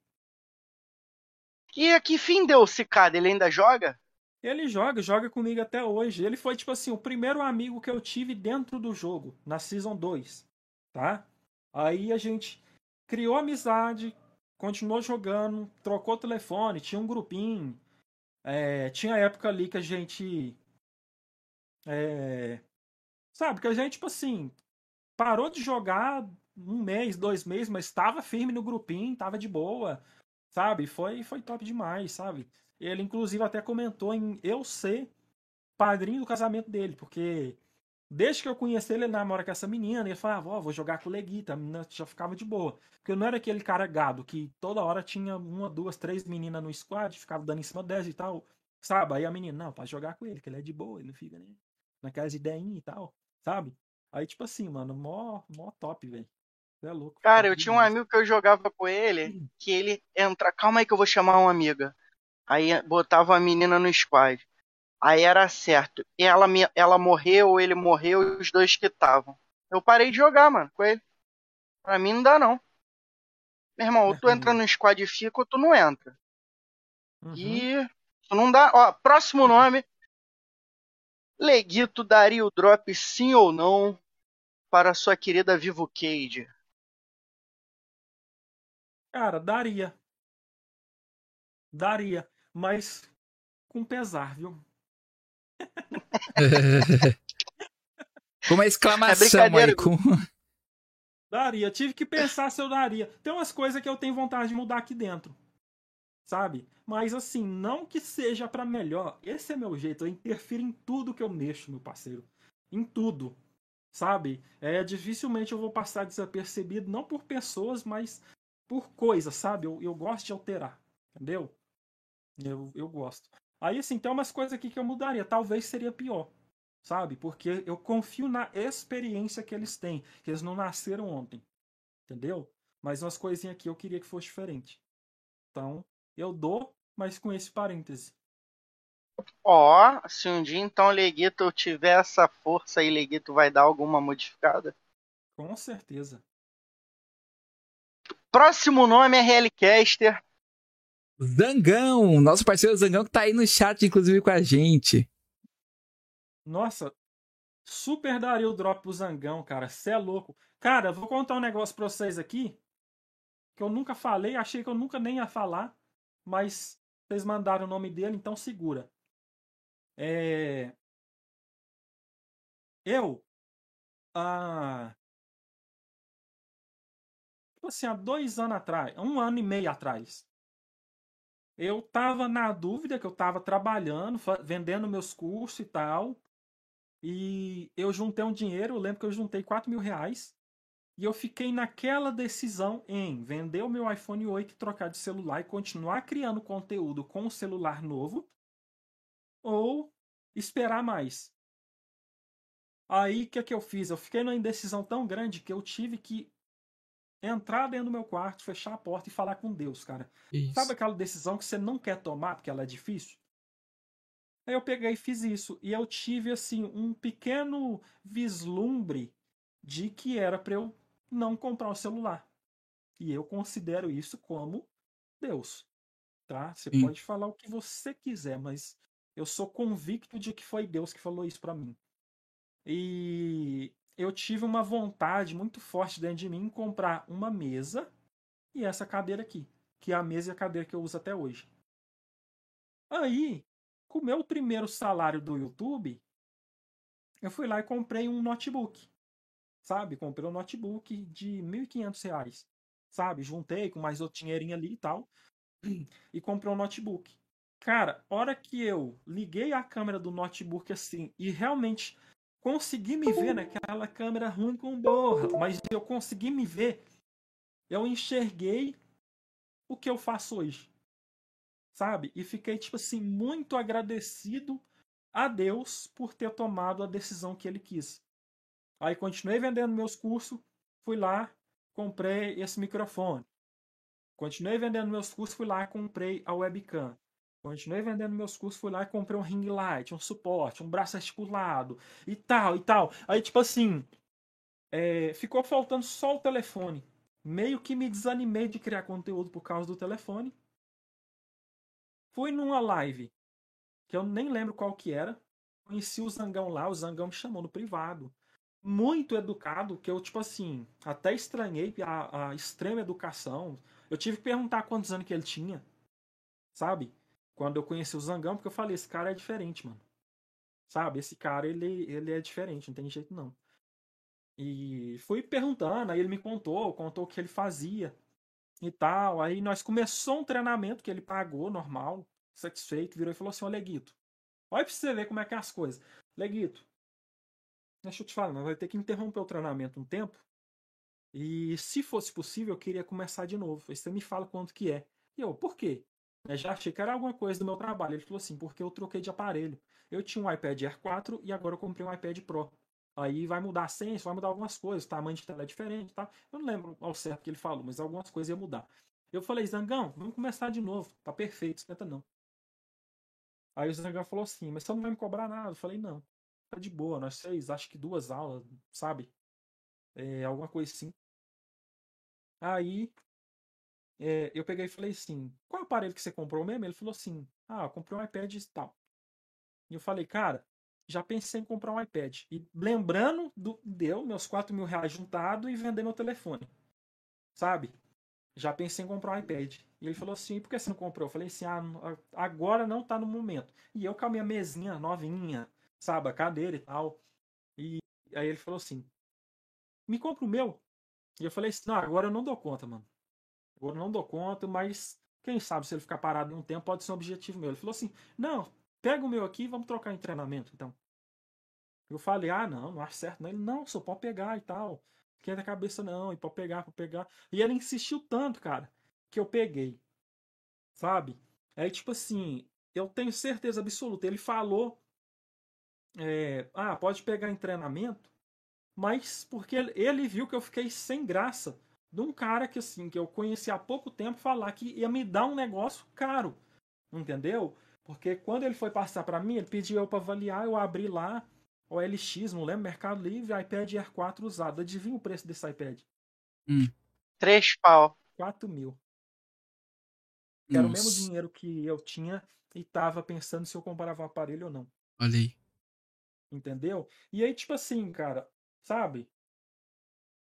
E a que fim deu o Cicada? Ele ainda joga? Ele joga, joga comigo até hoje. Ele foi, tipo assim, o primeiro amigo que eu tive dentro do jogo, na Season 2, tá? Aí a gente criou amizade, continuou jogando, trocou telefone, tinha um grupinho. É, tinha época ali que a gente. É, sabe, que a gente, tipo assim, parou de jogar um mês, dois meses, mas estava firme no grupinho, tava de boa, sabe? Foi, foi top demais, sabe? Ele, inclusive, até comentou em eu ser padrinho do casamento dele, porque desde que eu conheci ele, ele namora com essa menina, ele falava, ó, oh, vou jogar com o Leguita, a menina já ficava de boa. Porque eu não era aquele cara gado que toda hora tinha uma, duas, três meninas no squad, ficava dando em cima dessa e tal, sabe? Aí a menina, não, pode jogar com ele, que ele é de boa, ele não fica nem naquelas ideinhas e tal, sabe? Aí, tipo assim, mano, mó, mó top, velho. É louco. Cara, eu tinha um amigo que eu jogava com ele, que ele entra. Calma aí que eu vou chamar uma amiga. Aí botava a menina no squad. Aí era certo. Ela, ela morreu, ele morreu e os dois que estavam. Eu parei de jogar, mano, com ele. Pra mim não dá, não. Meu irmão, ou tu entra no squad e fica, ou tu não entra. Uhum. E tu não dá. Ó, próximo nome. Leguito daria o drop sim ou não para sua querida Vivo Cage? Cara, daria. Daria. Mas com pesar, viu? com uma exclamação é aí. Com... Daria. Tive que pensar se eu daria. Tem umas coisas que eu tenho vontade de mudar aqui dentro. Sabe? Mas assim, não que seja para melhor. Esse é meu jeito. Eu interfiro em tudo que eu mexo, meu parceiro. Em tudo. Sabe? É, dificilmente eu vou passar desapercebido, não por pessoas, mas por coisas, sabe? Eu, eu gosto de alterar. Entendeu? Eu, eu gosto. Aí, assim, tem umas coisas aqui que eu mudaria. Talvez seria pior, sabe? Porque eu confio na experiência que eles têm, que eles não nasceram ontem, entendeu? Mas umas coisinhas aqui eu queria que fosse diferente. Então, eu dou, mas com esse parêntese. Ó, oh, se um dia então Leguito tiver essa força aí, Leguito vai dar alguma modificada? Com certeza. Próximo nome é Helicaster. Zangão, nosso parceiro Zangão que tá aí no chat, inclusive, com a gente. Nossa, super daria o drop pro Zangão, cara. Cê é louco. Cara, vou contar um negócio pra vocês aqui. Que eu nunca falei, achei que eu nunca nem ia falar. Mas vocês mandaram o nome dele, então segura. É... Eu. Ah, assim, há dois anos atrás, um ano e meio atrás, eu tava na dúvida que eu tava trabalhando, vendendo meus cursos e tal. E eu juntei um dinheiro, eu lembro que eu juntei 4 mil reais. E eu fiquei naquela decisão em vender o meu iPhone 8 e trocar de celular e continuar criando conteúdo com o celular novo. Ou esperar mais. Aí o que, é que eu fiz? Eu fiquei numa indecisão tão grande que eu tive que entrar dentro do meu quarto, fechar a porta e falar com Deus, cara. Isso. Sabe aquela decisão que você não quer tomar porque ela é difícil? Aí eu peguei e fiz isso. E eu tive, assim, um pequeno vislumbre de que era para eu não comprar o celular. E eu considero isso como Deus. tá? Você Sim. pode falar o que você quiser, mas eu sou convicto de que foi Deus que falou isso pra mim. E eu tive uma vontade muito forte dentro de mim em comprar uma mesa e essa cadeira aqui, que é a mesa e a cadeira que eu uso até hoje. Aí, com o meu primeiro salário do YouTube, eu fui lá e comprei um notebook. Sabe? Comprei um notebook de 1.500 reais. Sabe? Juntei com mais outro dinheirinho ali e tal. E comprei um notebook. Cara, hora que eu liguei a câmera do notebook assim e realmente consegui me ver naquela câmera ruim com borra, mas eu consegui me ver, eu enxerguei o que eu faço hoje. Sabe? E fiquei, tipo assim, muito agradecido a Deus por ter tomado a decisão que ele quis. Aí continuei vendendo meus cursos, fui lá, comprei esse microfone. Continuei vendendo meus cursos, fui lá comprei a webcam. Continuei vendendo meus cursos, fui lá e comprei um ring light, um suporte, um braço articulado e tal, e tal. Aí, tipo assim, é, ficou faltando só o telefone. Meio que me desanimei de criar conteúdo por causa do telefone. Fui numa live, que eu nem lembro qual que era. Conheci o Zangão lá, o Zangão me chamou no privado. Muito educado, que eu, tipo assim, até estranhei a, a extrema educação. Eu tive que perguntar quantos anos que ele tinha, sabe? Quando eu conheci o Zangão, porque eu falei, esse cara é diferente, mano. Sabe? Esse cara, ele, ele é diferente, não tem jeito não. E fui perguntando, aí ele me contou, contou o que ele fazia e tal. Aí nós começou um treinamento que ele pagou, normal, satisfeito, virou e falou assim, ô Leguito, olha pra você ver como é que é as coisas. Leguito, deixa eu te falar, nós vai ter que interromper o treinamento um tempo. E se fosse possível, eu queria começar de novo. Aí você me fala quanto que é. E eu, por quê? Eu já achei que era alguma coisa do meu trabalho. Ele falou assim, porque eu troquei de aparelho. Eu tinha um iPad Air 4 e agora eu comprei um iPad Pro. Aí vai mudar a senha, vai mudar algumas coisas, o tamanho de tela é diferente, tá? Eu não lembro ao certo o que ele falou, mas algumas coisas iam mudar. Eu falei, Zangão, vamos começar de novo. Tá perfeito, esquenta não. Aí o Zangão falou assim, mas você não vai me cobrar nada. Eu falei, não. Tá de boa, nós seis, acho que duas aulas, sabe? É, alguma coisa assim. Aí é, eu peguei e falei assim: qual aparelho que você comprou mesmo? Ele falou assim: ah, eu comprei um iPad e tal. E eu falei, cara, já pensei em comprar um iPad. E lembrando, do, deu meus 4 mil reais juntado e vender meu telefone. Sabe? Já pensei em comprar um iPad. E ele falou assim: por que você não comprou? Eu falei assim: ah, agora não tá no momento. E eu com a minha mesinha novinha, sabe? A cadeira e tal. E aí ele falou assim: me compra o meu. E eu falei assim: não, agora eu não dou conta, mano. Agora não dou conta, mas quem sabe se ele ficar parado um tempo pode ser um objetivo meu. Ele falou assim: não, pega o meu aqui e vamos trocar em treinamento, então. Eu falei, ah, não, não acho certo. Não. Ele, não, só pode pegar e tal. Quer a cabeça não, e pode pegar, pode pegar. E ele insistiu tanto, cara, que eu peguei. Sabe? Aí, tipo assim, eu tenho certeza absoluta. Ele falou, é, ah, pode pegar em treinamento, mas porque ele viu que eu fiquei sem graça de um cara que assim, que eu conheci há pouco tempo falar que ia me dar um negócio caro. Entendeu? Porque quando ele foi passar para mim, ele pediu eu para avaliar, eu abri lá o LX, não lembro, Mercado Livre, iPad Air 4 usado. Adivinha o preço desse iPad? Hum. Três pau. 4 mil. Era o mesmo dinheiro que eu tinha e tava pensando se eu comprava o aparelho ou não. Olha aí. Entendeu? E aí, tipo assim, cara, sabe?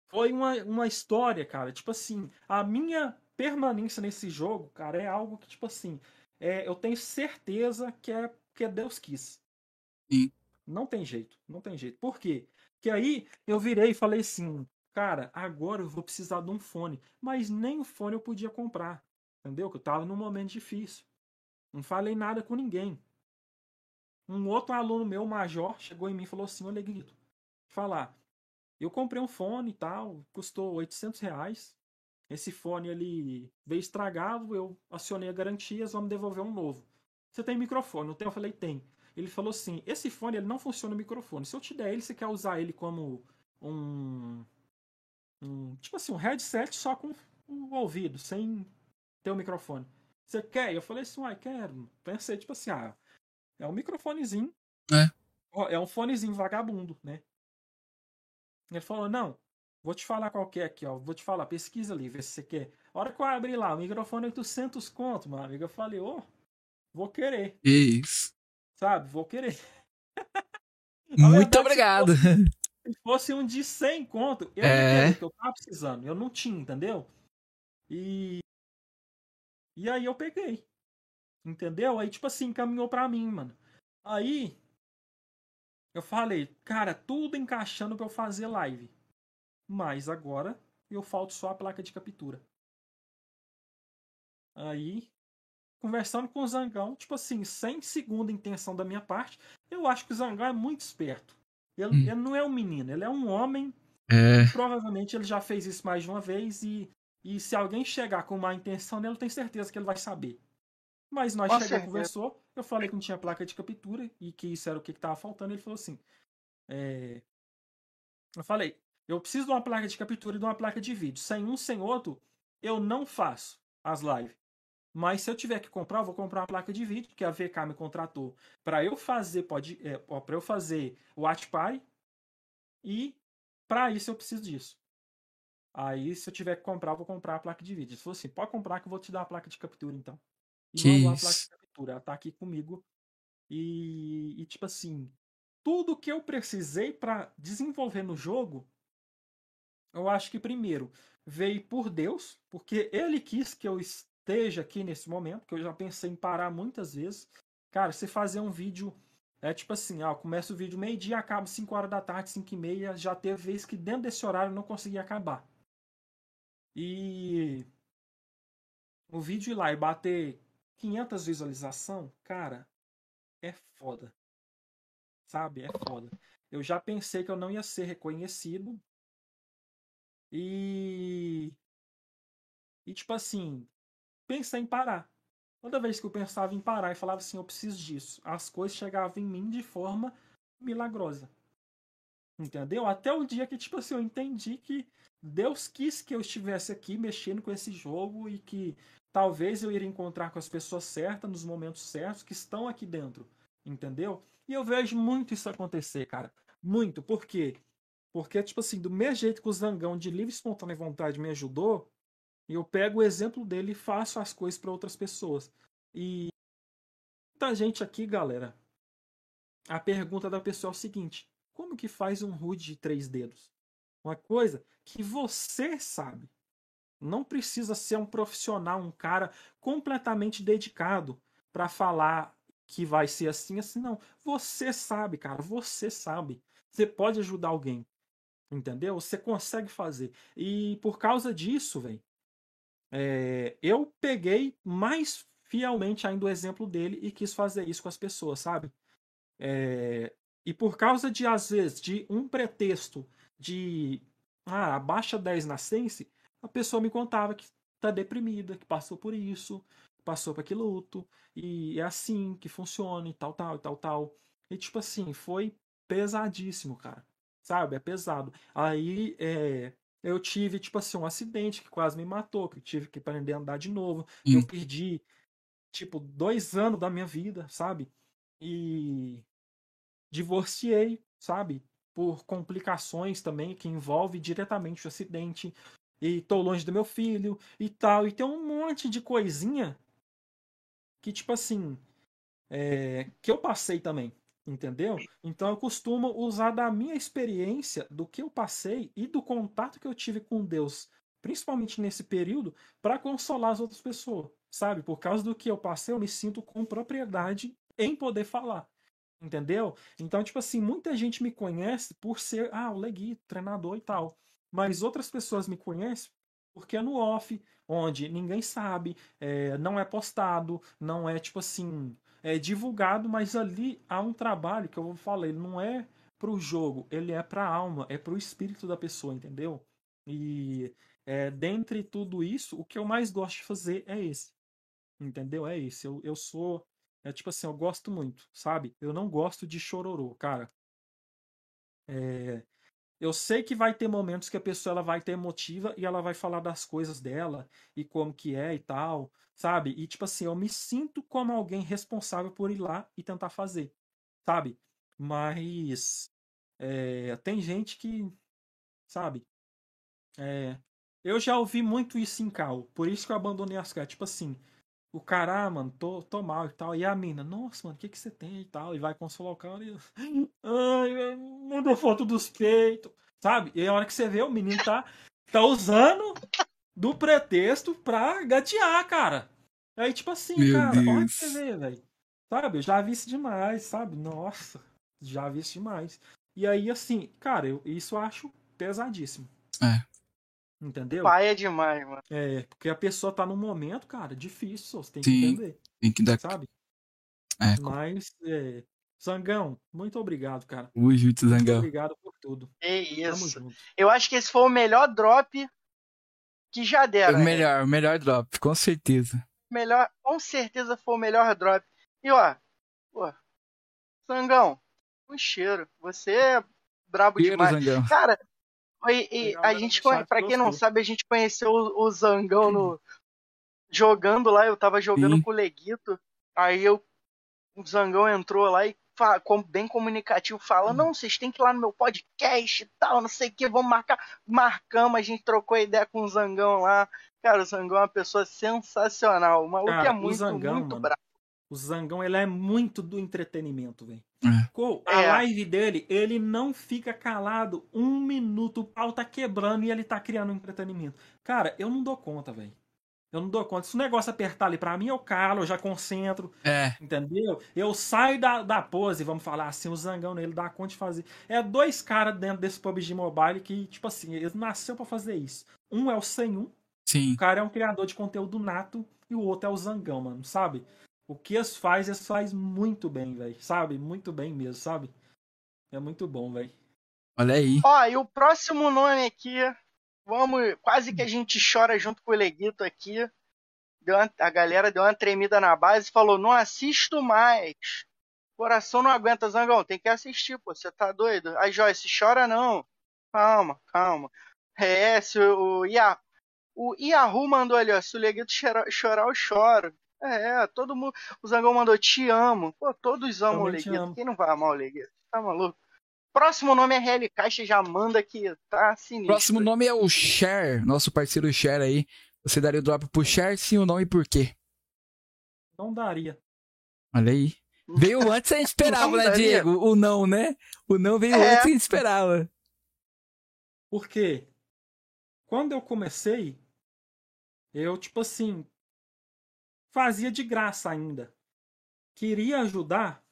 Foi uma, uma história, cara. Tipo assim, a minha permanência nesse jogo, cara, é algo que, tipo assim, é, eu tenho certeza que é que é Deus quis. Sim. Não tem jeito, não tem jeito. Por quê? Que aí eu virei e falei assim, cara, agora eu vou precisar de um fone. Mas nem o fone eu podia comprar. Entendeu? Que eu tava num momento difícil. Não falei nada com ninguém. Um outro aluno meu, major, chegou em mim e falou assim, olha, Guito, falar, eu comprei um fone e tal, custou 800 reais. Esse fone ele veio estragado, eu acionei a garantia, vamos devolver um novo. Você tem microfone? Não tem? Eu falei, tem. Ele falou assim, esse fone ele não funciona no microfone. Se eu te der ele, você quer usar ele como um, um tipo assim, um headset só com o ouvido, sem ter o microfone. Você quer? Eu falei assim, uai, quero. Pensei, tipo assim, ah, é um microfonezinho. É. É um fonezinho vagabundo, né? Ele falou: não, Vou te falar qual que é aqui, ó. Vou te falar, pesquisa ali, vê se você quer. A hora que eu abri lá, o microfone 800 conto, meu amigo. Eu falei, ô, oh, vou querer. Isso. Sabe, vou querer. Muito verdade, obrigado. Se fosse, se fosse, um de 100 conto, eu é. que eu tava precisando. Eu não tinha, entendeu? E. E aí eu peguei. Entendeu? Aí, tipo assim, caminhou pra mim, mano. Aí. Eu falei, cara, tudo encaixando pra eu fazer live. Mas agora eu falto só a placa de captura. Aí, conversando com o Zangão, tipo assim, sem segunda intenção da minha parte, eu acho que o Zangão é muito esperto. Ele, hum. ele não é um menino, ele é um homem. É. Provavelmente ele já fez isso mais de uma vez e, e se alguém chegar com má intenção nele, eu tenho certeza que ele vai saber. Mas nós chegamos, conversou, eu falei que não tinha placa de captura e que isso era o que estava faltando. Ele falou assim: é... Eu falei, eu preciso de uma placa de captura e de uma placa de vídeo. Sem um, sem outro, eu não faço as lives. Mas se eu tiver que comprar, eu vou comprar uma placa de vídeo, que a VK me contratou para eu fazer pode, é, para eu fazer o Watch Party. E para isso eu preciso disso. Aí, se eu tiver que comprar, eu vou comprar a placa de vídeo. Ele falou assim: pode comprar que eu vou te dar a placa de captura, então. E que placa de captura. Ela tá aqui comigo. E, e tipo assim, tudo que eu precisei para desenvolver no jogo, eu acho que primeiro veio por Deus, porque ele quis que eu esteja aqui nesse momento, que eu já pensei em parar muitas vezes. Cara, você fazer um vídeo é tipo assim, ah, começa o vídeo meio-dia, acaba 5 horas da tarde, 5 e meia, já teve vez que dentro desse horário eu não conseguia acabar. E o vídeo ir lá e bater 500 visualização, cara, é foda. Sabe? É foda. Eu já pensei que eu não ia ser reconhecido e. E tipo assim, pensei em parar. Toda vez que eu pensava em parar e falava assim, eu preciso disso, as coisas chegavam em mim de forma milagrosa. Entendeu? Até o dia que, tipo assim, eu entendi que Deus quis que eu estivesse aqui mexendo com esse jogo e que talvez eu iria encontrar com as pessoas certas nos momentos certos que estão aqui dentro. Entendeu? E eu vejo muito isso acontecer, cara. Muito. Por quê? Porque, tipo assim, do mesmo jeito que o Zangão de livre e espontânea vontade me ajudou, eu pego o exemplo dele e faço as coisas para outras pessoas. E muita gente aqui, galera, a pergunta da pessoa é o seguinte: como que faz um HUD de três dedos? Uma coisa que você sabe. Não precisa ser um profissional, um cara completamente dedicado para falar que vai ser assim, assim, não. Você sabe, cara, você sabe. Você pode ajudar alguém. Entendeu? Você consegue fazer. E por causa disso, velho, é, eu peguei mais fielmente ainda o exemplo dele e quis fazer isso com as pessoas, sabe? É, e por causa de, às vezes, de um pretexto de ah, abaixa 10 na Sense, a pessoa me contava que tá deprimida, que passou por isso, passou por aquele luto, e é assim que funciona, e tal, tal, e tal, tal. E tipo assim, foi pesadíssimo, cara sabe? É pesado. Aí é, eu tive, tipo assim, um acidente que quase me matou, que tive que aprender a andar de novo. Eu perdi, tipo, dois anos da minha vida, sabe? E divorciei, sabe? Por complicações também que envolve diretamente o acidente. E tô longe do meu filho e tal. E tem um monte de coisinha que, tipo assim, é, que eu passei também, Entendeu? Então eu costumo usar da minha experiência, do que eu passei e do contato que eu tive com Deus, principalmente nesse período, para consolar as outras pessoas, sabe? Por causa do que eu passei, eu me sinto com propriedade em poder falar. Entendeu? Então, tipo assim, muita gente me conhece por ser, ah, o Legui, treinador e tal. Mas outras pessoas me conhecem porque é no off, onde ninguém sabe, é, não é postado, não é tipo assim, é divulgado, mas ali há um trabalho que eu vou falar, ele não é para o jogo, ele é para a alma, é para o espírito da pessoa, entendeu? E é, dentre tudo isso, o que eu mais gosto de fazer é esse, entendeu? É esse. Eu, eu sou, é tipo assim, eu gosto muito, sabe? Eu não gosto de chororô, cara. É, eu sei que vai ter momentos que a pessoa ela vai ter emotiva e ela vai falar das coisas dela e como que é e tal, sabe? E tipo assim, eu me sinto como alguém responsável por ir lá e tentar fazer, sabe? Mas é, tem gente que, sabe? É. Eu já ouvi muito isso em cal, por isso que eu abandonei as caras. Tipo assim, o cara, ah, mano, tô, tô mal e tal. E a mina, nossa, mano, o que que você tem e tal? E vai consolar o cara e. Ai, manda foto dos peitos. Sabe? E a hora que você vê, o menino tá, tá usando do pretexto pra gatear, cara. Aí, tipo assim, Meu cara, olha que você vê, velho. Sabe? Eu já vi isso demais, sabe? Nossa, já vi isso demais. E aí, assim, cara, eu, isso eu acho pesadíssimo. É. Entendeu? Pai é demais, mano. É, porque a pessoa tá num momento, cara, difícil, você tem que Sim. entender, Tem que dar. sabe? É, Mas, é, Zangão, muito obrigado, cara. o Jutsu Muito Zangão. obrigado por tudo. Que Tamo isso. junto. Eu acho que esse foi o melhor drop que já É deram. o né? melhor, o melhor drop, com certeza. melhor, com certeza foi o melhor drop. E ó, pô, Sangão, um cheiro. Você é brabo Cheiro, demais. Zangão. Cara, e, e a gente, pra quem não sabe, a gente conheceu o, o Zangão no, jogando lá. Eu tava jogando Sim. com o Leguito. Aí eu, o Zangão entrou lá e fa- com- bem comunicativo fala: Não, vocês têm que ir lá no meu podcast e tal, não sei o que, vamos marcar. Marcamos, a gente trocou ideia com o Zangão lá. Cara, o Zangão é uma pessoa sensacional. O maluco Cara, é o muito, Zangão, muito mano, bravo. O Zangão, ele é muito do entretenimento, velho. É. A É. live dele, ele não fica calado um minuto, o pau tá quebrando e ele tá criando um entretenimento. Cara, eu não dou conta, velho. Eu não dou conta. Se o negócio apertar ali pra mim, eu calo, eu já concentro, É, entendeu? Eu saio da, da pose, vamos falar assim, o Zangão nele dá conta de fazer. É dois caras dentro desse PUBG Mobile que, tipo assim, eles nasceu pra fazer isso. Um é o 101, sim. o cara é um criador de conteúdo nato e o outro é o Zangão, mano, sabe? O que eles faz, eles faz muito bem, velho, sabe? Muito bem mesmo, sabe? É muito bom, velho. Olha aí. Ó, e o próximo nome aqui, vamos, quase que a gente chora junto com o Leguito aqui. Deu uma- a galera deu uma tremida na base e falou: Não assisto mais. Coração não aguenta, Zangão, tem que assistir, pô, você tá doido? Aí, Joyce, chora não. Calma, calma. É, se o, o, Ia, o Yahoo mandou ali, ó, se o Leguito chorar, chorar eu choro. É, todo mundo. O Zangão mandou, te amo. Pô, todos amam o Também te Leguito. amo. Quem não vai amar o Leguito? Tá maluco? Próximo nome é RL Caixa, já manda que tá sinistro. Próximo nome é o Cher, nosso parceiro Cher aí. Você daria o drop pro Cher, sim ou não e por quê? Não daria. Olha aí. Veio antes a gente esperava, Não né, daria. Diego? O não, né? O não veio É. antes a gente esperava. Porque quando eu comecei, eu, tipo assim, fazia de graça ainda. Queria ajudar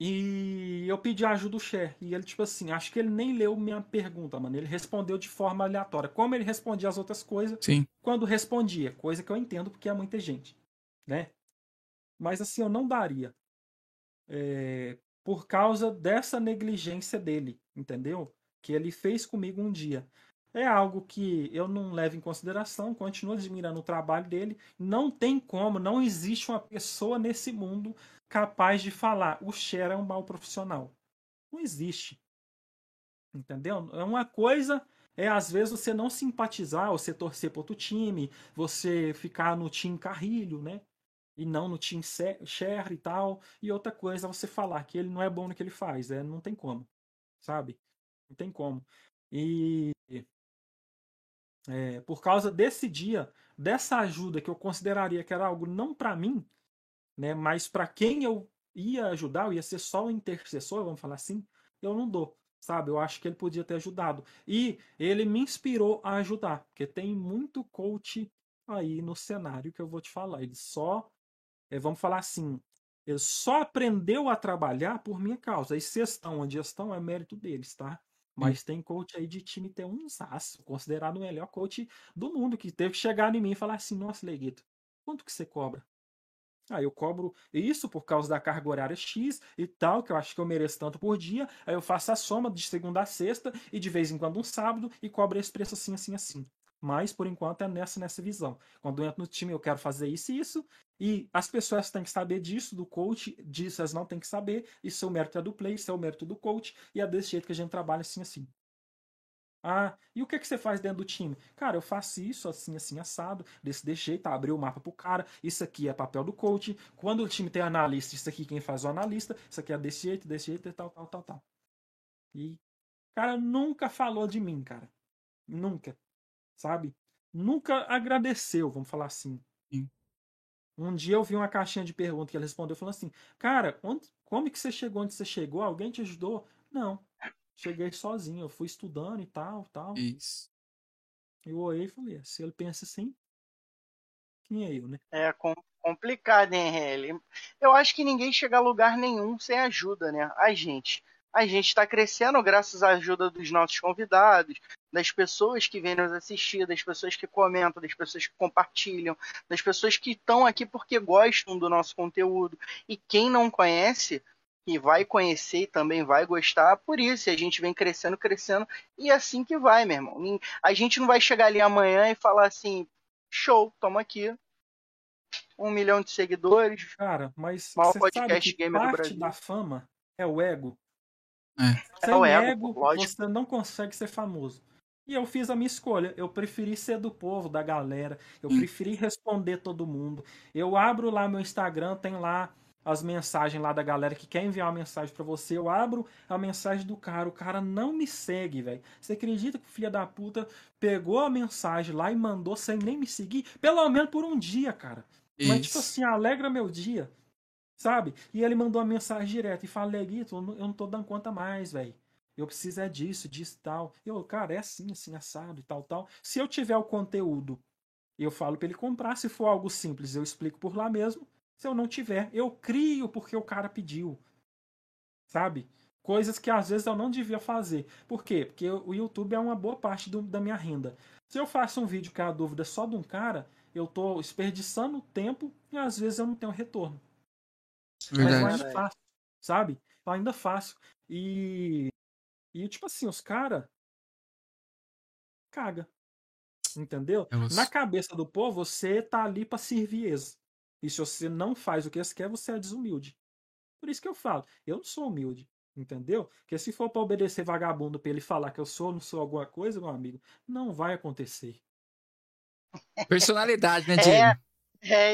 e eu pedi ajuda do Cher. E ele, tipo assim, acho que ele nem leu minha pergunta, mano. Ele respondeu de forma aleatória. Como ele respondia as outras coisas, Sim. quando respondia, coisa que eu entendo porque é muita gente, né? Mas assim, eu não daria. É, por causa dessa negligência dele, entendeu? Que ele fez comigo um dia. É algo que eu não levo em consideração, continuo admirando o trabalho dele. Não tem como, não existe uma pessoa nesse mundo capaz de falar o Cher é um mau profissional. Não existe. Entendeu? É uma coisa é às vezes você não simpatizar, você torcer para outro time, você ficar no time Carrilho, né? E não no time Cher e tal. E outra coisa é você falar que ele não é bom no que ele faz. É, não tem como. Sabe? Não tem como. E é, por causa desse dia, dessa ajuda que eu consideraria que era algo não para mim, né, mas para quem eu ia ajudar, eu ia ser só o intercessor, vamos falar assim, eu não dou, sabe? Eu acho que ele podia ter ajudado. E ele me inspirou a ajudar, porque tem muito coach aí no cenário que eu vou te falar. Ele só, é, vamos falar assim, ele só aprendeu a trabalhar por minha causa. E sextão, a gestão é mérito deles, tá? Mas tem coach aí de time tem um aço, considerado o melhor coach do mundo, que teve que chegar em mim e falar assim, nossa, Leguito, quanto que você cobra? Ah, eu cobro isso por causa da carga horária X e tal, que eu acho que eu mereço tanto por dia. Aí eu faço a soma de segunda a sexta e de vez em quando um sábado e cobro esse preço assim, assim, assim. Mas por enquanto é nessa nessa visão. Quando eu entro no time eu quero fazer isso e isso. E as pessoas têm que saber disso, do coach, disso elas não têm que saber. Isso é o mérito do play, isso é o mérito do coach. E é desse jeito que a gente trabalha assim, assim. Ah, e o que, que você faz dentro do time? Cara, eu faço isso assim, assim, assado, desse, desse jeito, abrir o mapa pro cara, isso aqui é papel do coach. Quando o time tem analista, isso aqui quem faz o analista, isso aqui é desse jeito, desse jeito tal, tal, tal, tal. E cara nunca falou de mim, cara. Nunca. Sabe? Nunca agradeceu, vamos falar assim. Sim. Um dia eu vi uma caixinha de perguntas que ele respondeu falando assim: Cara, onde, como que você chegou onde você chegou? Alguém te ajudou? Não. Cheguei sozinho, eu fui estudando e tal, tal. Isso. Eu olhei e falei, se ele pensa assim, quem é eu, né? É com- complicado, hein, Heli? Eu acho que ninguém chega a lugar nenhum sem ajuda, né? A gente. A gente está crescendo graças à ajuda dos nossos convidados, das pessoas que vêm nos assistir, das pessoas que comentam, das pessoas que compartilham, das pessoas que estão aqui porque gostam do nosso conteúdo. E quem não conhece, que vai conhecer e também vai gostar, por isso. E a gente vem crescendo, crescendo, e é assim que vai, meu irmão. A gente não vai chegar ali amanhã e falar assim, show, toma aqui. Um milhão de seguidores. Cara, mas Maior você sabe podcast que gamer do parte Brasil. da fama é o ego. É. Sem o ego, lógico. você não consegue ser famoso. E eu fiz a minha escolha. Eu preferi ser do povo, da galera. Eu Hum. preferi responder todo mundo. Eu abro lá meu Instagram, tem lá as mensagens lá da galera que quer enviar uma mensagem pra você. Eu abro a mensagem do cara. O cara não me segue, velho. Você acredita que o filho da puta pegou a mensagem lá e mandou sem nem me seguir? Pelo menos por um dia, cara. Mas, tipo Isso. assim, alegra meu dia. Sabe? E ele mandou uma mensagem direta e fala, Leguito, eu não- tô dando conta mais, velho. Eu preciso é disso, disso e tal. Eu, cara, é assim, assim, assado e tal, tal. Se eu tiver o conteúdo, eu falo pra ele comprar. Se for algo simples, eu explico por lá mesmo. Se eu não tiver, eu crio porque o cara pediu. Sabe? Coisas que às vezes eu não devia fazer. Por quê? Porque o YouTube é uma boa parte do- da minha renda. Se eu faço um vídeo que é a dúvida só de um cara, eu tô desperdiçando tempo e às vezes eu não tenho retorno. Mas eu Verdade. ainda faço, sabe? Eu ainda faço. E. E, tipo assim, os caras. Caga. Entendeu? É Na cabeça do povo, você tá ali pra servir eles. E se você não faz o que eles querem, você é desumilde. Por isso que eu falo, eu não sou humilde. Entendeu? Porque se for pra obedecer vagabundo pra ele falar que eu sou ou não sou alguma coisa, meu amigo, não vai acontecer. Personalidade, né, É, Diego? É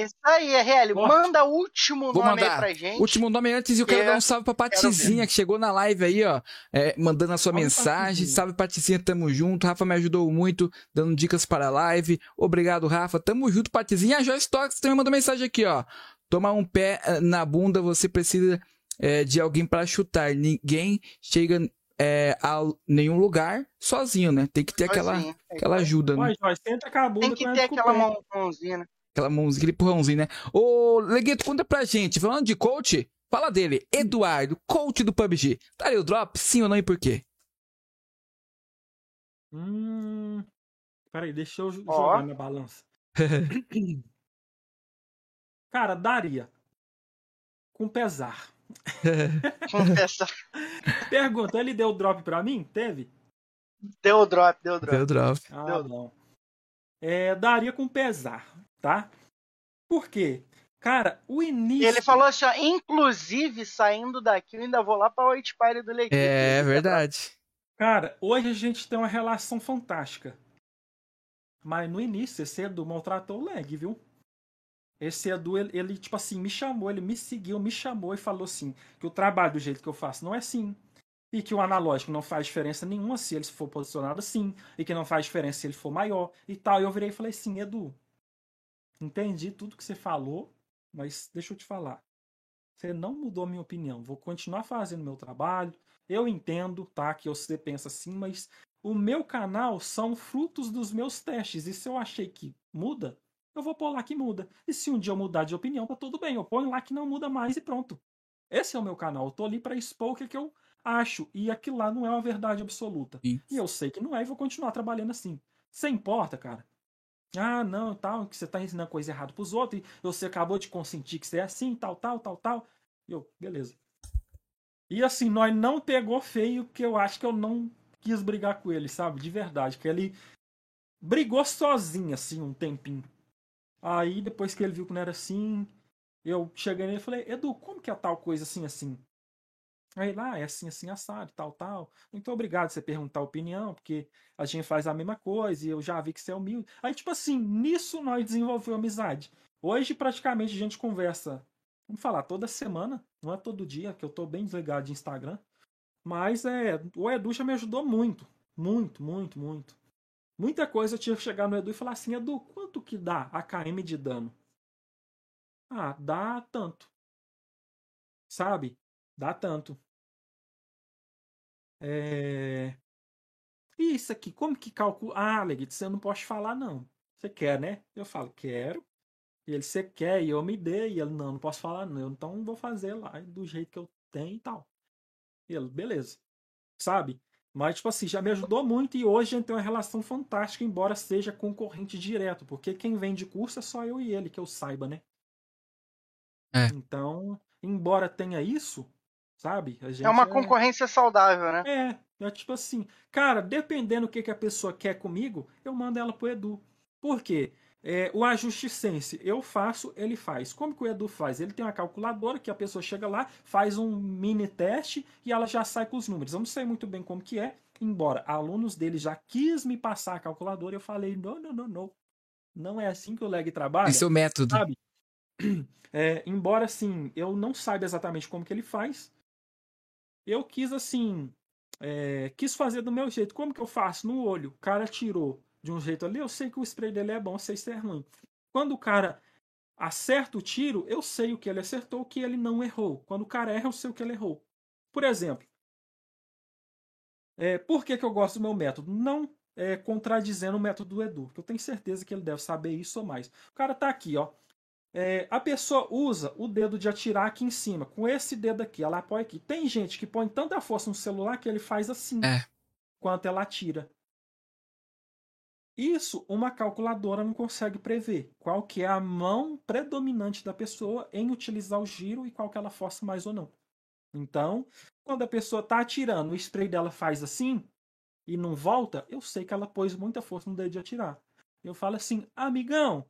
isso aí, RL. Forte. Manda o último Vou nome mandar. aí pra gente. Último nome antes e eu quero É, dar um salve pra Patizinha, que chegou na live aí, ó. é, mandando a sua Salve, mensagem. Patizinha. Salve, Patizinha, tamo junto. Rafa me ajudou muito, dando dicas para a live. Obrigado, Rafa. Tamo junto, Patizinha. A Joyce Tox também mandou mensagem aqui, ó. Tomar um pé eh, na bunda, você precisa eh, de alguém para chutar. Ninguém chega eh, a nenhum lugar sozinho, né? Tem que ter aquela, Sozinho. aquela ajuda, né? Mas, mas tenta com a bunda Tem que ter aquela mãozinha, né? Aquela música, aquele empurrãozinho, né? Ô, Legueto, conta pra gente. Falando de coach, fala dele. Eduardo, coach do PUBG. Daria o drop? Sim ou não e por quê? Hum. Peraí, deixa eu jogar na balança. Cara, daria. Com pesar. Confessa. Pergunta, ele deu drop pra mim? Teve? Deu o drop, deu o drop. Deu drop. Ah, Deu. não. É, daria com pesar, tá? Por quê? Cara, o E início. ele falou assim, ó, inclusive, saindo daqui, eu ainda vou lá pra White Party do Leguito. É verdade. Cara, hoje a gente tem uma relação fantástica. Mas no início, esse Edu maltratou o leg, viu? Esse Edu, ele, ele, tipo assim, me chamou, ele me seguiu, me chamou e falou assim: que o trabalho do jeito que eu faço não é assim. E que o analógico não faz diferença nenhuma se ele for posicionado assim. E que não faz diferença se ele for maior e tal. E eu virei e falei assim: Edu, entendi tudo que você falou, mas deixa eu te falar. Você não mudou a minha opinião. Vou continuar fazendo meu trabalho. Eu entendo, tá? Que você pensa assim, mas o meu canal são frutos dos meus testes. E se eu achei que muda, eu vou pôr lá que muda. E se um dia eu mudar de opinião, tá tudo bem. Eu ponho lá que não muda mais e pronto. Esse é o meu canal. Eu tô ali pra expor o que, que eu acho. E aquilo lá não é uma verdade absoluta. Sim. E eu sei que não é e vou continuar trabalhando assim. Você importa, cara? Ah, não, tal, que você tá ensinando coisa errada pros outros e você acabou de consentir que você é assim, tal, tal, tal, tal. E eu, beleza. E assim, nós não pegou feio, porque eu acho que eu não quis brigar com ele, sabe? De verdade. Que ele brigou sozinho, assim, um tempinho. Aí, depois que ele viu que não era assim, eu cheguei nele e falei, Edu, como que é tal coisa assim, assim? Aí lá, é assim, assim, assado, tal, tal. Muito obrigado por você perguntar a opinião, porque a gente faz a mesma coisa e eu já vi que você é humilde. Aí, tipo assim, nisso nós desenvolvemos amizade. Hoje, praticamente, a gente conversa, vamos falar, toda semana, não é todo dia, que eu tô bem desligado de Instagram. Mas é, o Edu já me ajudou muito, muito, muito, muito. Muita coisa eu tinha que chegar no Edu e falar assim, Edu, quanto que dá a KM de dano? Ah, dá tanto. Sabe? Dá tanto. É... E isso aqui, como que calcula? Ah, Leguito, você não pode falar, não. Você quer, né? Eu falo, quero. E ele, você quer? E eu me dei. E ele, não, não posso falar, não. Então vou fazer lá do jeito que eu tenho e tal. E ele, beleza. Sabe? Mas, tipo assim, já me ajudou muito e hoje a gente tem uma relação fantástica, embora seja concorrente direto, porque quem vende curso é só eu e ele, que eu saiba, né? É. Então, embora tenha isso, sabe? é uma é... concorrência saudável, né? É, é tipo assim, cara, dependendo do que, que a pessoa quer comigo, eu mando ela pro Edu. Por quê? É, o ajuste sense, eu faço, ele faz. Como que o Edu faz? Ele tem uma calculadora que a pessoa chega lá, faz um mini teste e ela já sai com os números. Eu não sei muito bem como que é, embora alunos dele já quis me passar a calculadora, eu falei, não, não, não, não. Não é assim que o leg trabalha. Esse é o método. Sabe? É, embora, assim, eu não saiba exatamente como que ele faz, eu quis, assim, é, quis fazer do meu jeito. Como que eu faço? No olho. O cara tirou de um jeito ali, eu sei que o spray dele é bom, sei se é ruim. Quando o cara acerta o tiro, eu sei o que ele acertou, o que ele não errou. Quando o cara erra, eu sei o que ele errou. Por exemplo, é, por que, que eu gosto do meu método? Não é, contradizendo o método do Edu, porque eu tenho certeza que ele deve saber isso ou mais. O cara tá aqui, ó. É, a pessoa usa o dedo de atirar aqui em cima, com esse dedo aqui, ela apoia aqui. Tem gente que põe tanta força no celular que ele faz assim, é. quanto ela atira. Isso uma calculadora não consegue prever. Qual que é a mão predominante da pessoa em utilizar o giro e qual que ela força mais ou não. Então, quando a pessoa está atirando, o spray dela faz assim e não volta, eu sei que ela pôs muita força no dedo de atirar. Eu falo assim, amigão,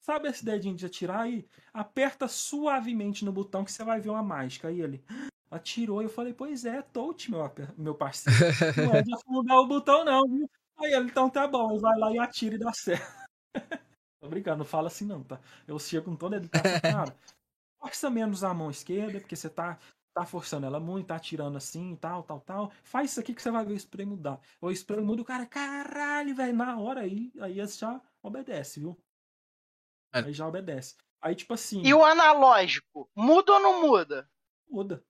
sabe esse dedinho de atirar aí? Aperta suavemente no botão que você vai ver uma mágica. Aí ele atirou. Eu falei, pois é, touch, meu, meu parceiro. Não é de afundar o botão, não, viu? Aí ele, então tá bom, vai lá e atira e dá certo. Tô brincando, não fala assim não, tá? Eu chego com toda a educação, cara, força menos a mão esquerda, porque você tá, tá forçando ela muito, tá atirando assim, tal, tal, tal. Faz isso aqui que você vai ver o spray mudar. O spray muda, o cara, caralho, velho, na hora aí, aí já obedece, viu? É. Aí já obedece. Aí, tipo assim. E o analógico? Muda ou não muda? Muda.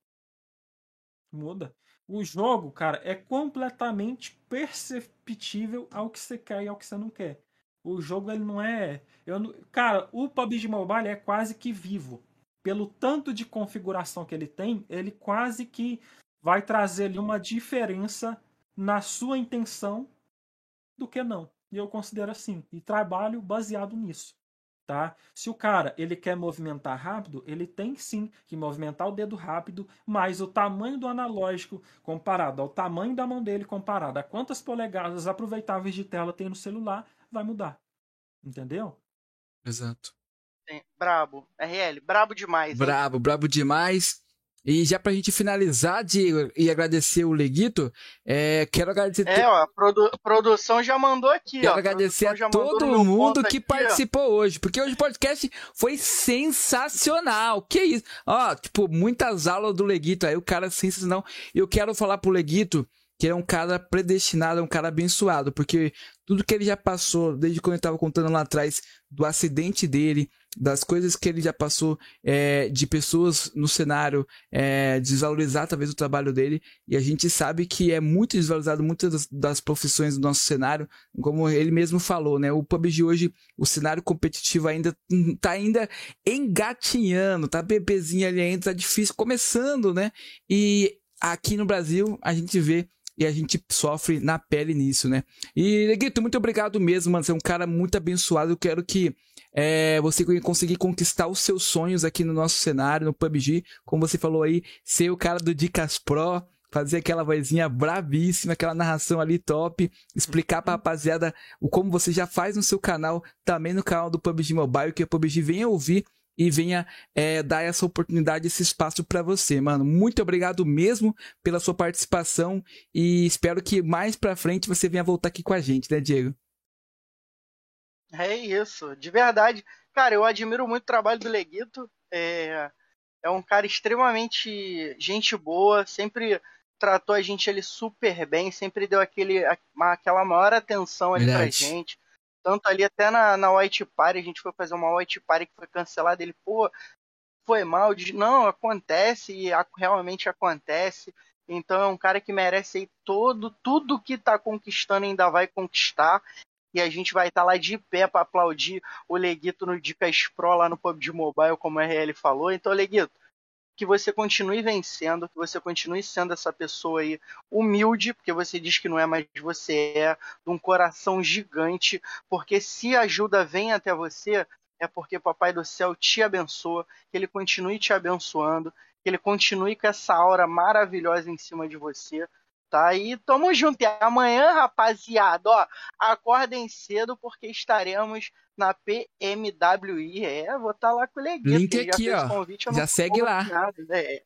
Muda. O jogo, cara, é completamente perceptível ao que você quer e ao que você não quer. O jogo ele não é, eu não... cara, o PUBG Mobile é quase que vivo. Pelo tanto de configuração que ele tem, ele quase que vai trazer ali uma diferença na sua intenção do que não. E eu considero assim, e trabalho baseado nisso tá? Se o cara ele quer movimentar rápido, ele tem sim que movimentar o dedo rápido, mas o tamanho do analógico comparado ao tamanho da mão dele comparado a quantas polegadas aproveitáveis de tela tem no celular vai mudar. Entendeu? Exato. brabo, RL, brabo demais. Brabo, hein? brabo demais. E já pra gente finalizar, Diego, e agradecer o Leguito, é, quero agradecer. É, ó, a produ produção já mandou aqui, quero ó. agradecer a, a todo mundo que aqui, participou ó. hoje, porque hoje o podcast foi sensacional. Que isso? Ó, tipo, muitas aulas do Leguito aí, o cara é sensacional. Eu quero falar pro Leguito que ele é um cara predestinado, é um cara abençoado, porque tudo que ele já passou, desde quando ele estava contando lá atrás, do acidente dele, das coisas que ele já passou, é, de pessoas no cenário é, desvalorizar talvez o trabalho dele, e a gente sabe que é muito desvalorizado muitas das, das, profissões do nosso cenário, como ele mesmo falou, né? O PUBG hoje, o cenário competitivo ainda tá ainda engatinhando, tá bebezinho ali ainda, tá difícil, começando, né? E aqui no Brasil a gente vê e a gente sofre na pele nisso, né? E, Leguito, muito obrigado mesmo, mano. Você é um cara muito abençoado. Eu quero que é, você conseguir conquistar os seus sonhos aqui no nosso cenário, no PUBG. Como você falou aí, ser o cara do Dicas Pro, fazer aquela vozinha bravíssima, aquela narração ali top, explicar pra rapaziada o como você já faz no seu canal, também no canal do PUBG Mobile, que o PUBG venha ouvir e venha é, dar essa oportunidade, esse espaço para você, mano. Muito obrigado mesmo pela sua participação e espero que mais pra frente você venha voltar aqui com a gente, né, Diego? É isso, de verdade. Cara, eu admiro muito o trabalho do Leguito. É, é um cara extremamente gente boa, sempre tratou a gente ali super bem, sempre deu aquele, aquela maior atenção ali Verdade. pra gente. Tanto ali até na, na White Party, a gente foi fazer uma White Party que foi cancelada. Ele, pô, foi mal. Diz, não, acontece e realmente acontece. Então é um cara que merece aí todo, tudo que tá conquistando ainda vai conquistar. E a gente vai estar tá lá de pé para aplaudir o Leguito no Dicas Pro lá no PUBG Mobile, como a RL falou. Então, Leguito, que você continue vencendo, que você continue sendo essa pessoa aí humilde, porque você diz que não é, mas você é, de um coração gigante, porque se a ajuda vem até você, é porque Papai do Céu te abençoa, que ele continue te abençoando, que ele continue com essa aura maravilhosa em cima de você, tá? E tamo junto. E amanhã, rapaziada, ó, acordem cedo porque estaremos na PMWI. É, vou estar tá lá com o Leguito. Link aqui, ó. Convite, já segue lá. né?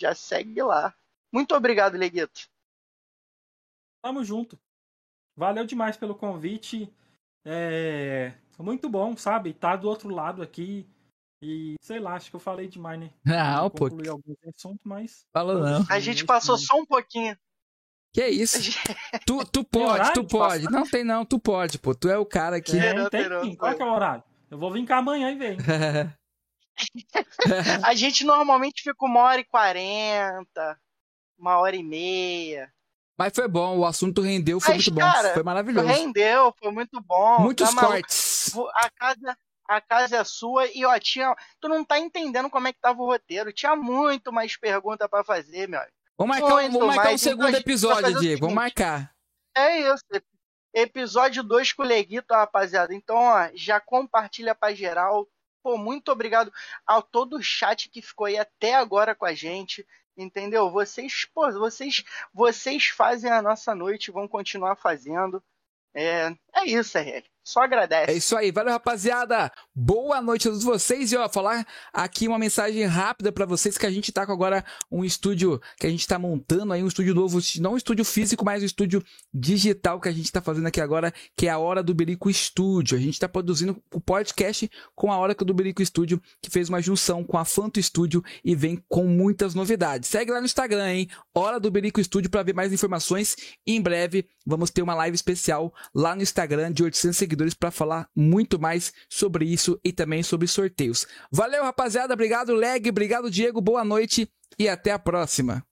Já segue lá. Muito obrigado, Leguito. Tamo junto. Valeu demais pelo convite. É muito bom, sabe? Tá do outro lado aqui. E sei lá, acho que eu falei demais, né? Não, pô. alguns assuntos, mas. Falou não. A gente passou só um pouquinho. Que é isso? tu, tu pode, tu pode. Não tem não, tu pode, pô. Tu é o cara que. É, não tem sim. Qual que é o horário? Eu vou vir cá amanhã e ver. a gente normalmente fica uma hora e quarenta, uma hora e meia. Mas foi bom, o assunto rendeu, foi Mas, muito cara, bom. Foi maravilhoso. Rendeu, foi muito bom. Muitos tá cortes. A casa, a casa é sua e ó, tinha. Tu não tá entendendo como é que tava o roteiro. Tinha muito mais pergunta para fazer, meu. Vamos marcar, vamos marcar o segundo episódio, Diego. Vamos marcar. É isso. Episódio 2 com o Leguito, rapaziada. Então, ó, já compartilha pra geral. Pô, muito obrigado a todo o chat que ficou aí até agora com a gente. Entendeu? Vocês, pô, vocês, vocês fazem a nossa noite, vão continuar fazendo. É, é isso, RL. Só agradece. É isso aí, valeu rapaziada. Boa noite a todos vocês e ó, falar aqui uma mensagem rápida para vocês que a gente tá com agora um estúdio que a gente tá montando aí um estúdio novo, não um estúdio físico, mas um estúdio digital que a gente tá fazendo aqui agora, que é a Hora do Berico Estúdio. A gente tá produzindo o podcast com a Hora do Berico Estúdio, que fez uma junção com a Fanto Estúdio e vem com muitas novidades. Segue lá no Instagram, hein? Hora do Berico Estúdio para ver mais informações. Em breve vamos ter uma live especial lá no Instagram de 800 seguidores para falar muito mais sobre isso e também sobre sorteios. Valeu, rapaziada. Obrigado, Leg. Obrigado, Diego. Boa noite e até a próxima.